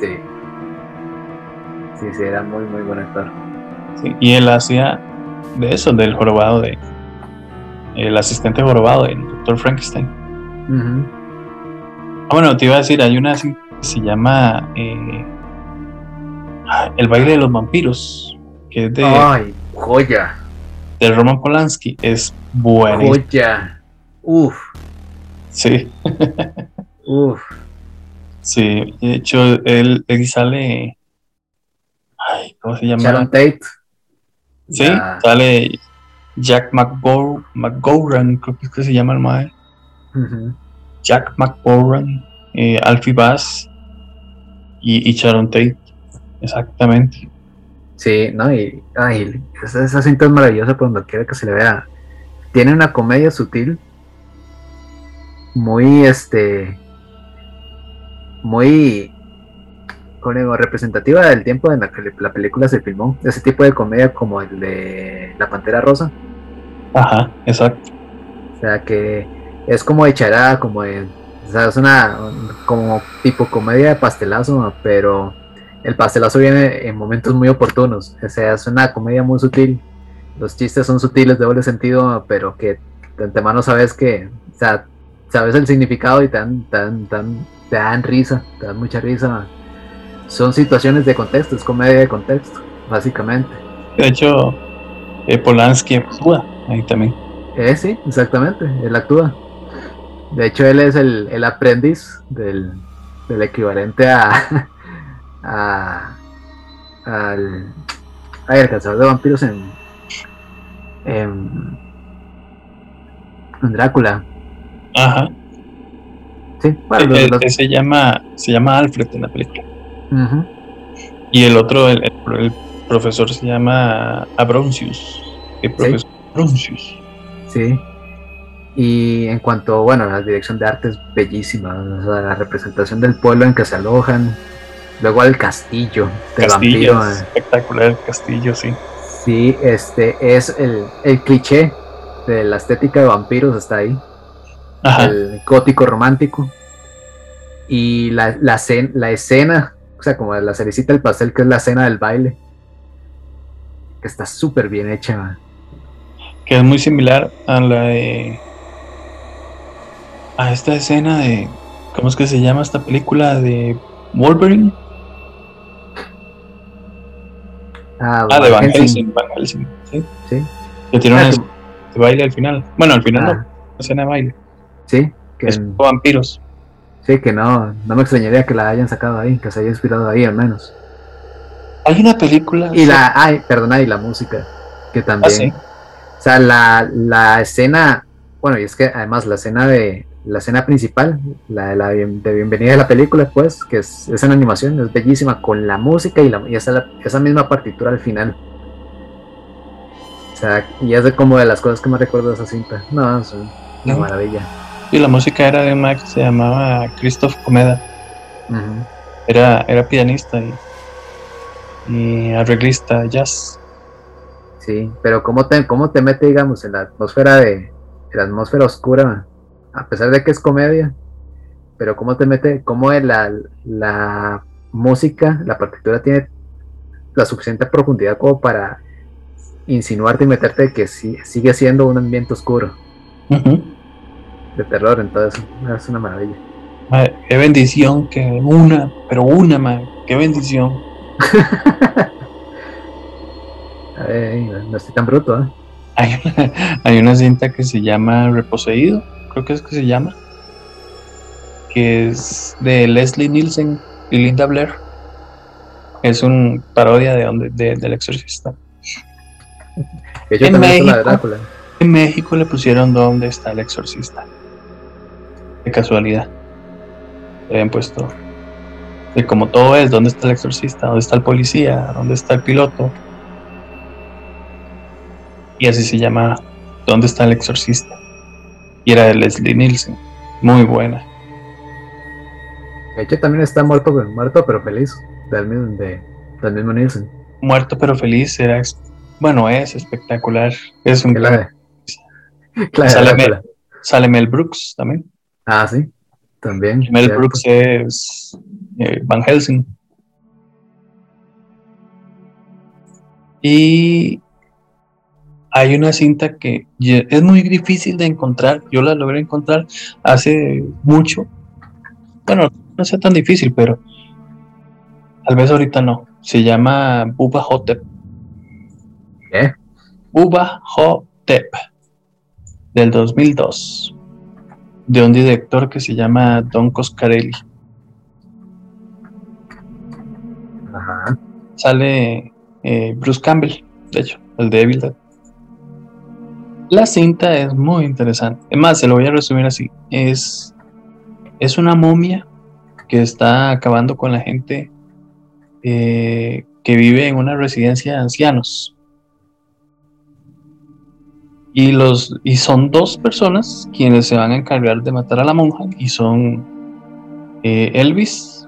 Sí. Sí, sí, era muy, muy buen actor. Sí, y él hacía de eso, del jorobado de. El asistente jorobado del Dr. Frankenstein. Ah, bueno, te iba a decir, hay una que se llama eh, El baile de los vampiros, que es de. ¡Ay, joya! De Roman Polanski. Es buenísimo. Joya. Uf. Sí. Uf. Sí, de hecho, él, él sale. ¿Cómo se llama? Sharon Tate. Sí, sale Jack McGowran, creo que es que se llama el mae. Jack McGowran, eh, Alfie Bass y, y, Sharon Tate. Exactamente. Sí, no, y ay, esa, esa cinta es maravillosa por donde quiera que se le vea. Tiene una comedia sutil muy, este, muy, representativa del tiempo en la que la película se filmó. Ese tipo de comedia como el de La Pantera Rosa. Ajá, exacto. O sea que es como echará, como de, o sea, es una como tipo comedia de pastelazo, pero el pastelazo viene en momentos muy oportunos. O sea, es una comedia muy sutil. Los chistes son sutiles de doble sentido, pero que de antemano sabes que, o sea, sabes el significado y te dan, te te dan risa, te dan mucha risa. Son situaciones de contexto, es comedia de contexto, básicamente. De hecho, eh, Polanski actúa ahí también. Eh, sí, exactamente, él actúa. De hecho, él es el, el aprendiz del, del, equivalente a, a al, ay, el cazador de vampiros en, en, en Drácula. Ajá. Sí, bueno, el, se llama se llama Alfred en la película. Y el otro, el, el, profesor se llama Abroncius. El profesor ¿Sí? Sí. Y en cuanto, bueno, la dirección de arte es bellísima, la representación del pueblo en que se alojan, luego al castillo de vampiro. Eh. Espectacular el castillo, sí. Sí, este es el, el cliché de la estética de vampiros, está ahí. El gótico romántico. Y la, la, la escena, o sea, como la cerecita del pastel, que es la escena del baile, que está súper bien hecha. Que es muy similar a la de. a esta escena de. ¿Cómo es que se llama esta película de Wolverine? Ah, ah de Van Helsing. Van Helsing, ¿sí? Sí. Que tiene una ah, de baile al final. Bueno, al final no, ah. una escena de baile. Sí. Que es vampiros. Sí, que no, no me extrañaría que la hayan sacado ahí, que se haya inspirado ahí al menos. Hay una película. Y la, ay, perdona, y la música, que también. ¿Ah, o sea, la, la escena, bueno, y es que además la escena de, la escena principal, la, de la de bienvenida de la película, pues, que es, es en animación, es bellísima, con la música y, la, y esa, esa misma partitura al final. O sea, y es de como de las cosas que me recuerdo de esa cinta. No, es una maravilla. Y la música era de Max, se llamaba Christoph Comeda. era, era pianista y, y arreglista jazz. Sí, pero ¿cómo te, cómo te mete, digamos, en la atmósfera de la atmósfera oscura, a pesar de que es comedia, pero cómo te mete, cómo la, la música, la partitura tiene la suficiente profundidad como para insinuarte y meterte que sigue siendo un ambiente oscuro de terror, entonces es una maravilla. qué bendición que una, pero una, madre, qué bendición. no estoy tan bruto, ¿eh? Hay una, cinta que se llama Reposeído, creo que es que se llama, que es de Leslie Nielsen y Linda Blair. Es un parodia de, donde, del exorcista. En México, en México le pusieron ¿Dónde está el exorcista? De casualidad. Le habían puesto. Y como todo es, ¿dónde está el exorcista? ¿Dónde está el policía? ¿Dónde está el piloto? Y así se llama ¿Dónde está el exorcista? Y era de Leslie Nielsen. Muy buena. De hecho, también está muerto, muerto pero feliz. Del mismo, de, del mismo Nielsen. Muerto pero feliz era. Bueno, es espectacular. Es un. Claro, sale Mel Brooks también. Ah, sí, también. Mel Brooks es eh, Van Helsing. Y hay una cinta que es muy difícil de encontrar. Yo la logré encontrar hace mucho. Bueno, no sea tan difícil, pero tal vez ahorita no. Se llama Buba Hotep. ¿Qué? Buba Hotep del 2002 de un director que se llama Don Coscarelli. Ajá. Sale eh, Bruce Campbell, de hecho, el de Evil Dead. La cinta es muy interesante. Es más, se lo voy a resumir así. Es, es una momia que está acabando con la gente eh, que vive en una residencia de ancianos. Y, los, y son dos personas quienes se van a encargar de matar a la monja y son eh, Elvis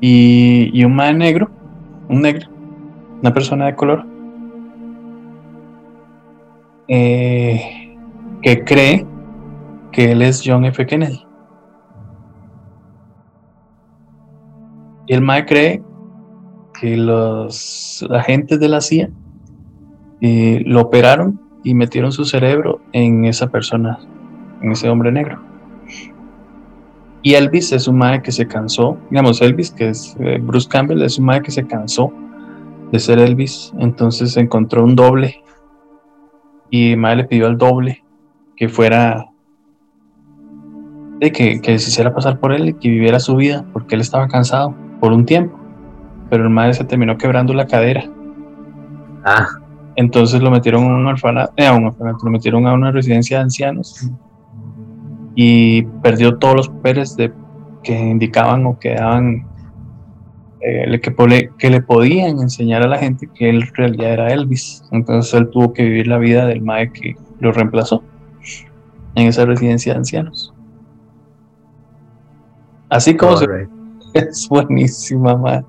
y, y un mae negro, un negro, una persona de color, eh, que cree que él es John F. Kennedy. Y el mae cree que los agentes de la CIA eh, lo operaron y metieron su cerebro en esa persona, en ese hombre negro. Y Elvis es un mae que se cansó, digamos, Elvis, que es eh, Bruce Campbell, es un mae que se cansó de ser Elvis, entonces encontró un doble y mae le pidió al doble que fuera, de que, que se hiciera pasar por él y que viviera su vida, porque él estaba cansado por un tiempo, pero el mae se terminó quebrando la cadera. Ah, Entonces lo metieron a un orfanato, eh, a un orfanato, lo metieron a una residencia de ancianos y perdió todos los papeles de, que indicaban o que daban, eh, que, que le podían enseñar a la gente que él en realidad era Elvis. Entonces él tuvo que vivir la vida del mae que lo reemplazó en esa residencia de ancianos. Así como se es buenísima, mae.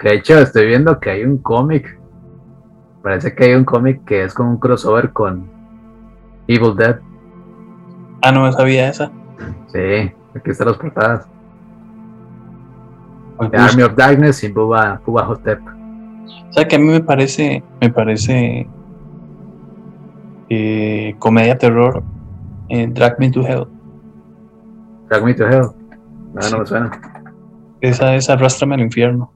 Que de hecho estoy viendo que hay un cómic. Parece que hay un cómic que es como un crossover con Evil Dead. Ah, no me sabía esa. Sí, aquí están las portadas. The Army of Darkness y Bubba, Bubba Hotep. O sea que a mí me parece, me parece eh, comedia terror eh, Drag Me to Hell. Drag Me to Hell. No, no me suena. Esa es Arrastrame al infierno.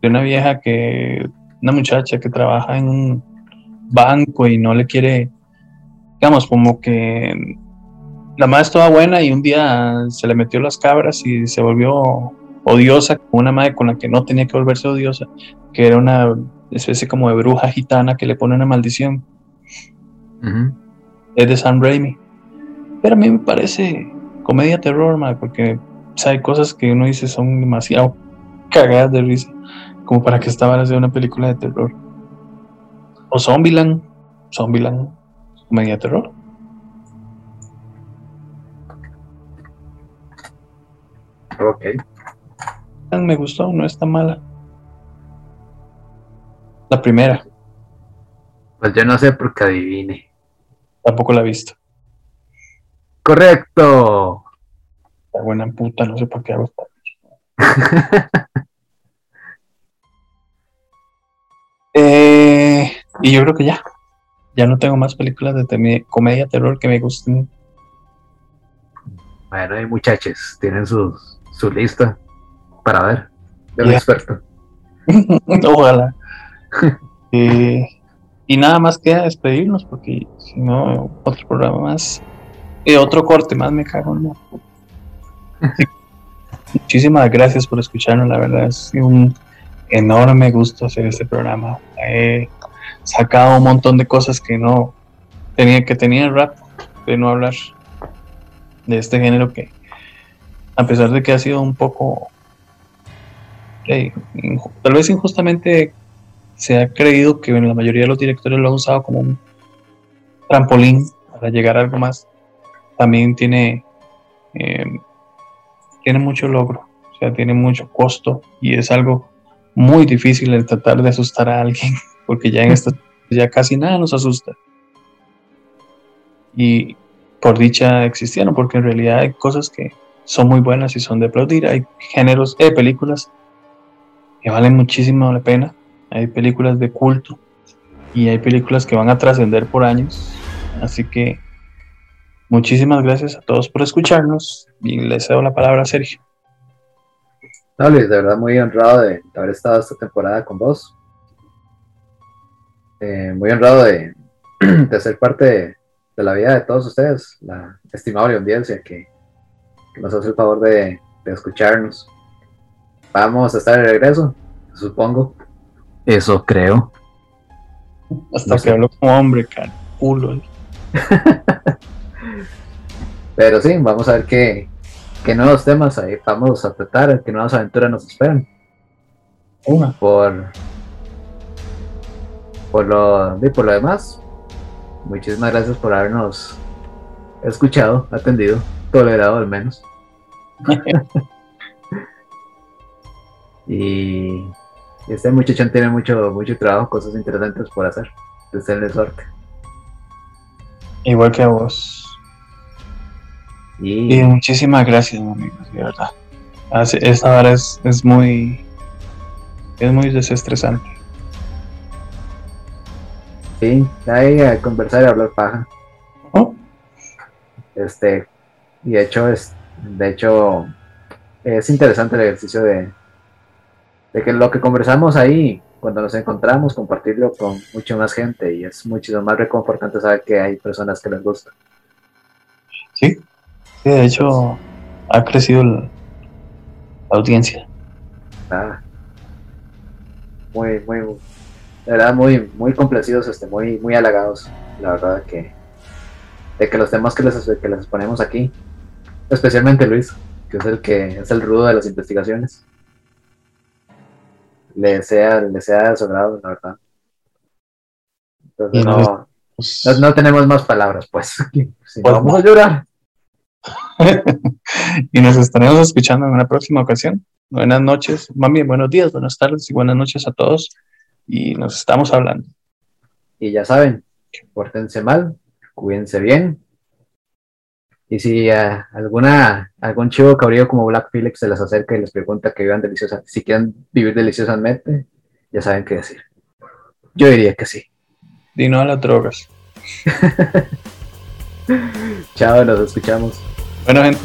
De una vieja que, una muchacha que trabaja en un banco y no le quiere, digamos, como que la madre estaba buena y un día se le metió las cabras y se volvió odiosa, una madre con la que no tenía que volverse odiosa, que era una especie como de bruja gitana que le pone una maldición. Es de Sam Raimi. Pero a mí me parece comedia terror, mae, porque o sea, hay cosas que uno dice son demasiado cagadas de risa, como para que esta vara sea una película de terror. O Zombieland, Zombieland, comedia terror. Ok. Me gustó, no está mala. La primera, Pues yo no sé porque adivine. tampoco la he visto. Correcto. La buena puta, no sé por qué hago esta. Eh, y yo creo que ya. Ya no tengo más películas de comedia terror que me gusten. Bueno, hay muchachos, tienen su, su lista para ver. De experto. Ojalá. Eh, y nada más queda despedirnos porque si no, otro programa más. Y otro corte más me cago en la. Muchísimas gracias por escucharnos, la verdad es un enorme gusto hacer este programa. He sacado un montón de cosas que no tenía que tenía rato de no hablar de este género que a pesar de que ha sido un poco tal vez injustamente se ha creído que la mayoría de los directores lo han usado como un trampolín para llegar a algo más. También tiene, eh, tiene mucho logro, o sea, tiene mucho costo y es algo muy difícil el tratar de asustar a alguien, porque ya en esta ya casi nada nos asusta. Y por dicha existieron, porque en realidad hay cosas que son muy buenas y son de aplaudir. Hay géneros, eh, películas que valen muchísimo la pena. Hay películas de culto y hay películas que van a trascender por años. Así que muchísimas gracias a todos por escucharnos y les cedo la palabra a Sergio. No, Luis, de verdad muy honrado de, haber estado esta temporada con vos. Eh, muy honrado de, de ser parte de, de la vida de todos ustedes, la estimable audiencia que, que nos hace el favor de, de escucharnos. Vamos a estar de regreso, supongo. Eso creo. Hasta No que hablo como hombre, cara, culo. Pero sí, vamos a ver qué, qué nuevos temas ahí vamos a tratar, qué nuevas aventuras nos esperan. Una. por por lo y por lo demás muchísimas gracias por habernos escuchado atendido tolerado al menos Y, este muchachón tiene mucho, mucho trabajo, cosas interesantes por hacer. Desearle suerte. Igual que a vos. Y, muchísimas gracias, amigos, de verdad. Esta hora es, es muy es muy desestresante. Sí, hay a conversar y hablar paja. ¿Oh? Este, y de hecho es, de hecho, es interesante el ejercicio de, de que lo que conversamos ahí, cuando nos encontramos, compartirlo con mucha más gente y es mucho más reconfortante saber que hay personas que les gusta. Sí, sí de hecho ha crecido la, audiencia. Ah, muy, muy, de verdad, muy, muy complacidos, este, muy, muy halagados, la verdad que, de que los temas que les, que les exponemos aquí, especialmente Luis, que es el que es el rudo de las investigaciones, le sea, le sea de su grado, la verdad. Entonces no, no, tenemos más palabras, pues. Si pues vamos a llorar. y nos estaremos escuchando en una próxima ocasión. Buenas noches, mami, buenos días, buenas tardes y buenas noches a todos. Y nos estamos hablando. Y ya saben, pórtense mal, cuídense bien. Y si uh, alguna, algún chivo cabrío como Black Phillips se les acerca y les pregunta que vivan deliciosamente, si quieren vivir deliciosamente, ya saben qué decir. Yo diría que sí. Y no a las drogas. Chao, nos escuchamos. Bueno, gente.